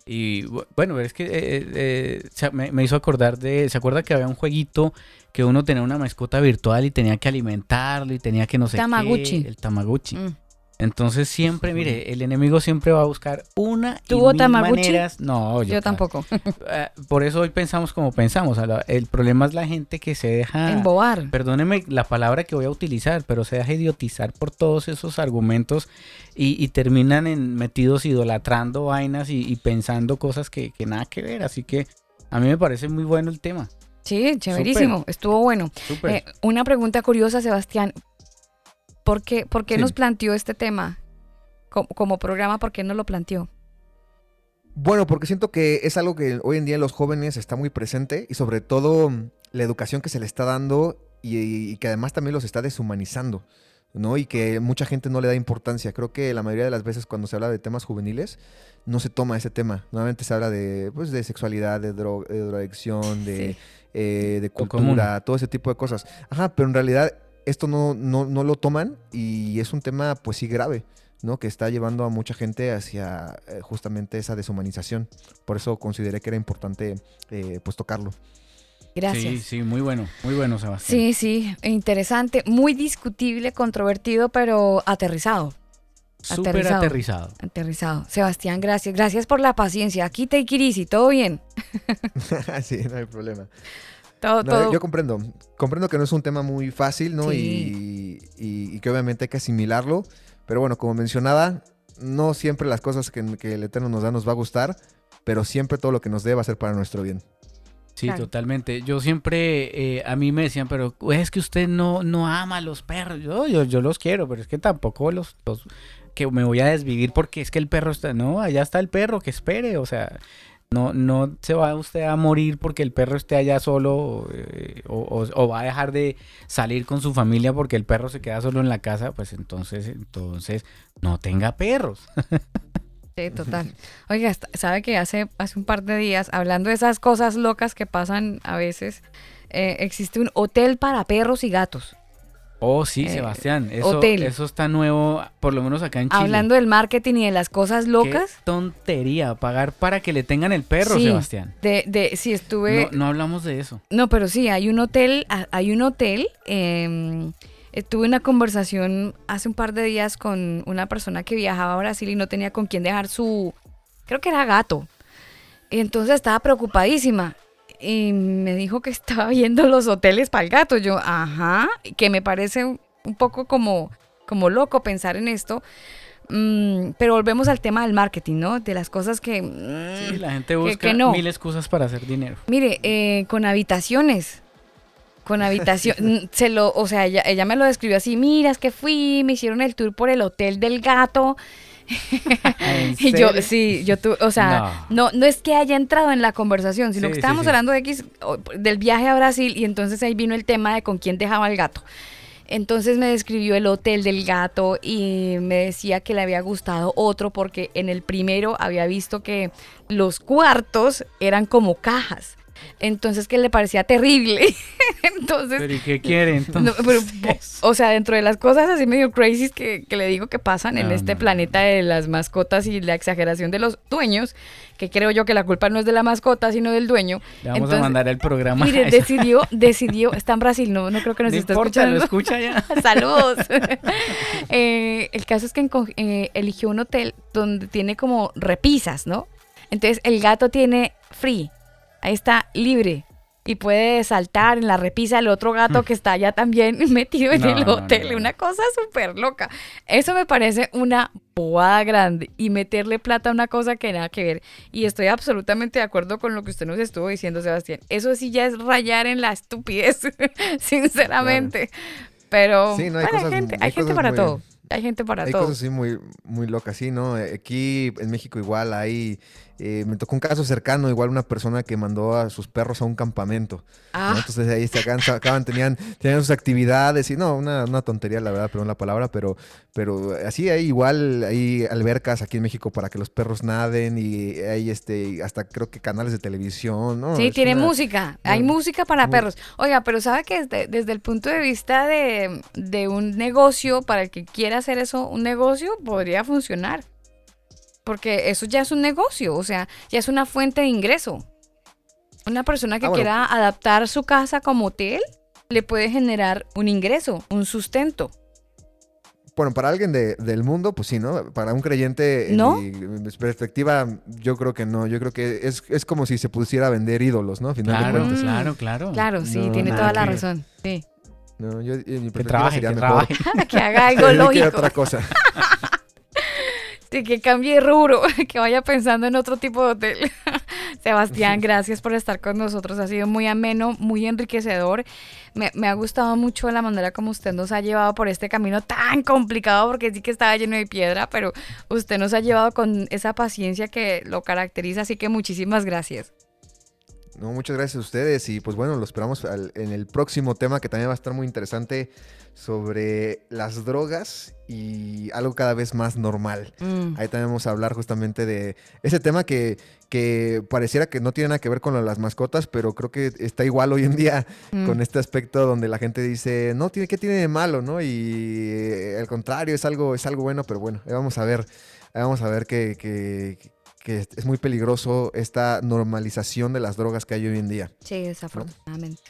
Y bueno, es que eh, me, hizo acordar de... ¿Se acuerda que había un jueguito que uno tenía una mascota virtual y tenía que alimentarlo y tenía que no sé Tamaguchi. qué? El Tamaguchi. Mm. Entonces siempre, mire, el enemigo siempre va a buscar una y ¿Tuvo mil maneras. No, Yo tampoco. <laughs> Eh, Por eso hoy pensamos como pensamos. El problema es la gente que se deja... Embobar. Perdóneme la palabra que voy a utilizar, pero se deja idiotizar por todos esos argumentos y, y terminan en, metidos idolatrando vainas y, y pensando cosas que, que nada que ver. Así que a mí me parece muy bueno el tema. Sí, chéverísimo. Estuvo bueno. Súper. Eh, una pregunta curiosa, Sebastián. ¿Por qué, por qué Sí. nos planteó este tema? Co- Como, programa, ¿por qué nos lo planteó? Bueno, porque siento que es algo que hoy en día en los jóvenes está muy presente y sobre todo mm, la educación que se le está dando y, y que además también los está deshumanizando, ¿no? Y que mucha gente no le da importancia. Creo que la mayoría de las veces cuando se habla de temas juveniles no se toma ese tema. Nuevamente se habla de, pues, de sexualidad, de, dro- de drogadicción, de, Sí. eh, de cultura, todo ese tipo de cosas. Ajá, pero en realidad esto no, no, no lo toman y es un tema pues sí grave. ¿no? que está llevando a mucha gente hacia eh, justamente esa deshumanización. Por eso consideré que era importante eh, pues tocarlo. Gracias. Sí, sí, muy bueno, muy bueno, Sebastián. Sí, sí, interesante, muy discutible, controvertido, pero aterrizado. Súper aterrizado. aterrizado. Aterrizado. Sebastián, gracias. Gracias por la paciencia. Aquí te Kirisi, todo bien. <laughs> sí, no hay problema. Todo, No, todo. Yo comprendo, comprendo que no es un tema muy fácil, ¿no? Sí. Y, y- y que obviamente hay que asimilarlo. Pero bueno, como mencionaba, no siempre las cosas que, que el Eterno nos da nos va a gustar, pero siempre todo lo que nos dé va a ser para nuestro bien. Sí, Claro. totalmente. Yo siempre, eh, a mí me decían, pero es que usted no, no ama a los perros. Yo, yo, yo los quiero, pero es que tampoco los, los- que me voy a desvivir porque es que el perro está, no, allá está el perro, que espere, o sea, no, no se va usted a morir porque el perro esté allá solo eh, o, o- o va a dejar de salir con su familia porque el perro se queda solo en la casa, pues entonces, entonces no tenga perros. <laughs> Sí, total. Oiga, sabe que hace, hace un par de días, hablando de esas cosas locas que pasan a veces, eh, existe un hotel para perros y gatos. Oh, sí, Eh, Sebastián, eso, hotel. eso está nuevo, por lo menos acá en Chile. Hablando del marketing y de las cosas locas. Qué tontería, pagar para que le tengan el perro, Sí, Sebastián. De, de, sí, estuve. No, no hablamos de eso. No, pero sí, hay un hotel, hay un hotel. eh, eh, tuve una conversación hace un par de días con una persona que viajaba a Brasil y no tenía con quién dejar su, creo que era gato. Y entonces estaba preocupadísima y me dijo que estaba <laughs> viendo los hoteles para el gato. Yo, ajá, que me parece un poco como, como loco pensar en esto. Mm, pero volvemos al tema del marketing, ¿no? De las cosas que... mm, Sí, la gente busca que no. mil excusas para hacer dinero. Mire, eh, con habitaciones. Con habitación, <laughs> mm, se lo, o sea, ella, ella me lo describió así, mira, es que fui, me hicieron el tour por el hotel del gato. ¿En <laughs> Y yo, sí, yo tu, o sea, no. no, es que haya entrado en la conversación, sino Sí, que estábamos sí. hablando de X, del viaje a Brasil y entonces ahí vino el tema de con quién dejaba el gato. Entonces me describió el hotel del gato y me decía que le había gustado otro porque en el primero había visto que los cuartos eran como cajas. Entonces que le parecía terrible. <laughs> Entonces, Pero ¿y qué quiere entonces? no, pero, <laughs> o sea, dentro de las cosas así medio crazy que, que le digo que pasan en este no, planeta de las mascotas y la exageración de los dueños, que creo yo que la culpa no es de la mascota, sino del dueño. Le vamos Entonces, a mandar el programa. Mire, decidió, decidió, está en Brasil, no, no creo que nos no esté importa, escuchando. lo escucha ya. <laughs> Saludos. Eh, el caso es que eh, eligió un hotel donde tiene como repisas, ¿no? Entonces el gato tiene free, ahí está libre. Y puede saltar en la repisa del otro gato que está allá también <laughs> metido en No, el hotel. no, no. Una cosa súper loca. Eso me parece una bobada grande. Y meterle plata a una cosa que nada que ver. Y estoy absolutamente de acuerdo con lo que usted nos estuvo diciendo, Sebastián. Eso sí ya es rayar en la estupidez, <laughs> sinceramente. Pero Sí, hay cosas- gente, hay hay gente cosas para muy- todo. Hay gente para Hay todo. cosas así muy, muy locas, sí, ¿no? Aquí en México igual hay, eh, me tocó un caso cercano, igual una persona que mandó a sus perros a un campamento. ¿no? Ah. Entonces ahí sacaban, sacaban, tenían, tenían sus actividades y no, una, una tontería la verdad, perdón la palabra, pero, pero así hay igual, hay albercas aquí en México para que los perros naden y hay este, hasta creo que canales de televisión, ¿no? Sí, Es tiene una- música. Hay música para muy- perros. Oiga, pero sabe que desde, desde el punto de vista de, de un negocio, para el que quiera hacer eso, un negocio podría funcionar. Porque eso ya es un negocio, o sea, ya es una fuente de ingreso. Una persona que Ah, bueno. quiera adaptar su casa como hotel le puede generar un ingreso, un sustento. bueno, para alguien de- del mundo, pues sí, ¿no? Para un creyente, en ¿No? mi, en mi perspectiva, yo creo que no. Yo creo que es, es como si se pusiera a vender ídolos, ¿no? Final de Claro, cuentas. claro, claro. Claro, sí, No, tiene toda la que razón. Sí. No, yo, en mi Que perspectiva trabaje, sería que mejor trabaje. <laughs> que haga algo <laughs> lógico. otra cosa. <laughs> Sí, que cambie de rubro, <laughs> que vaya pensando en otro tipo de hotel. <laughs> Sebastián, gracias por estar con nosotros. Ha sido muy ameno, muy enriquecedor. Me, me ha gustado mucho la manera como usted nos ha llevado por este camino tan complicado, porque sí que estaba lleno de piedra, pero usted nos ha llevado con esa paciencia que lo caracteriza. Así que muchísimas gracias. No, muchas gracias a ustedes y pues bueno, lo esperamos al- en el próximo tema que también va a estar muy interesante sobre las drogas y algo cada vez más normal. Mm. Ahí también vamos a hablar justamente de ese tema que, que pareciera que no tiene nada que ver con las mascotas, pero creo que está igual hoy en día Mm. con este aspecto donde la gente dice, no, tiene, ¿qué tiene de malo? ¿no? Y eh, al contrario, es algo, es algo bueno, pero bueno, ahí vamos a ver, ahí vamos a ver que, que- que es muy peligroso esta normalización de las drogas que hay hoy en día. Sí, desafortunadamente.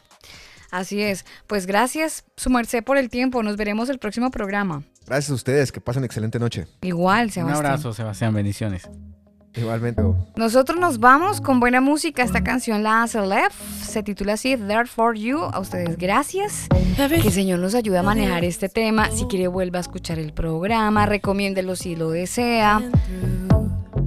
Así es. Pues gracias, su merced, por el tiempo. Nos veremos el próximo programa. Gracias a ustedes, que pasen excelente noche. Igual, Un Sebastián. abrazo, Sebastián. Bendiciones. Igualmente. Nosotros nos vamos con buena música. Esta canción la hace Left. Se titula así, There for You. A ustedes gracias. Que el Señor nos ayude a manejar este tema. Si quiere, vuelva a escuchar el programa. Recomiéndelo si lo desea.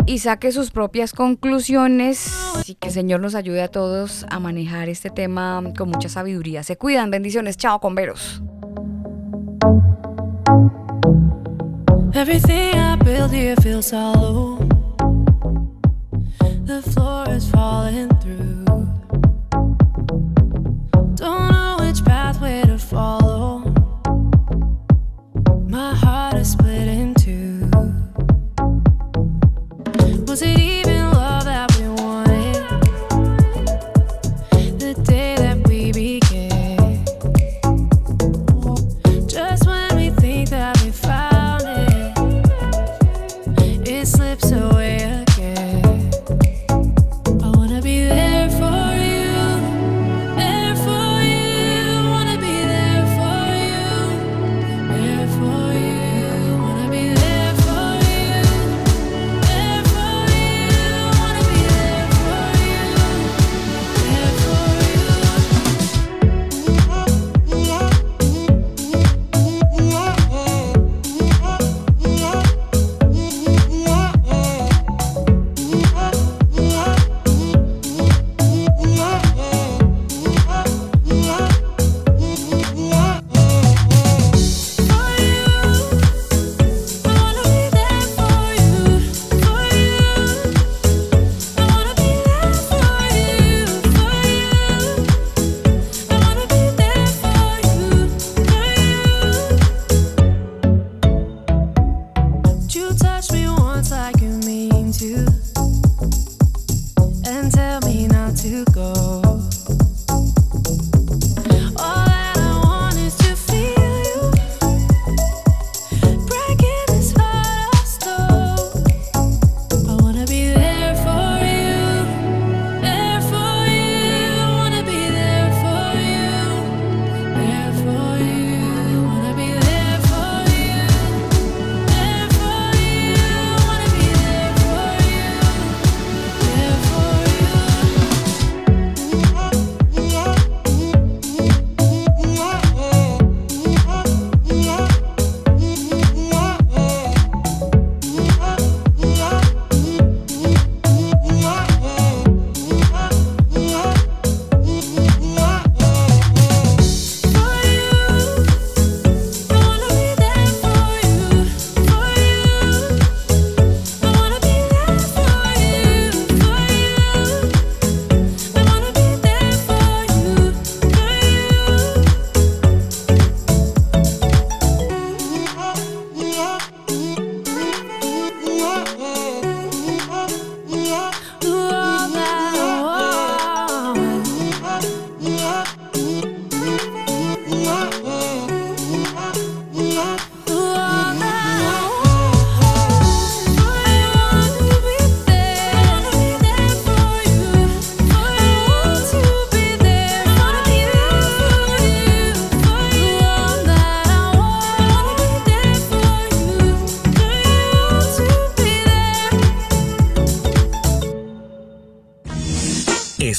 Y saque sus propias conclusiones. Y que el Señor nos ayude a todos a manejar este tema con mucha sabiduría. Se cuidan. Bendiciones. Chao, converos. Everything I build here feels hollow. The floor is falling through. Don't know which pathway to follow. My heart is split city.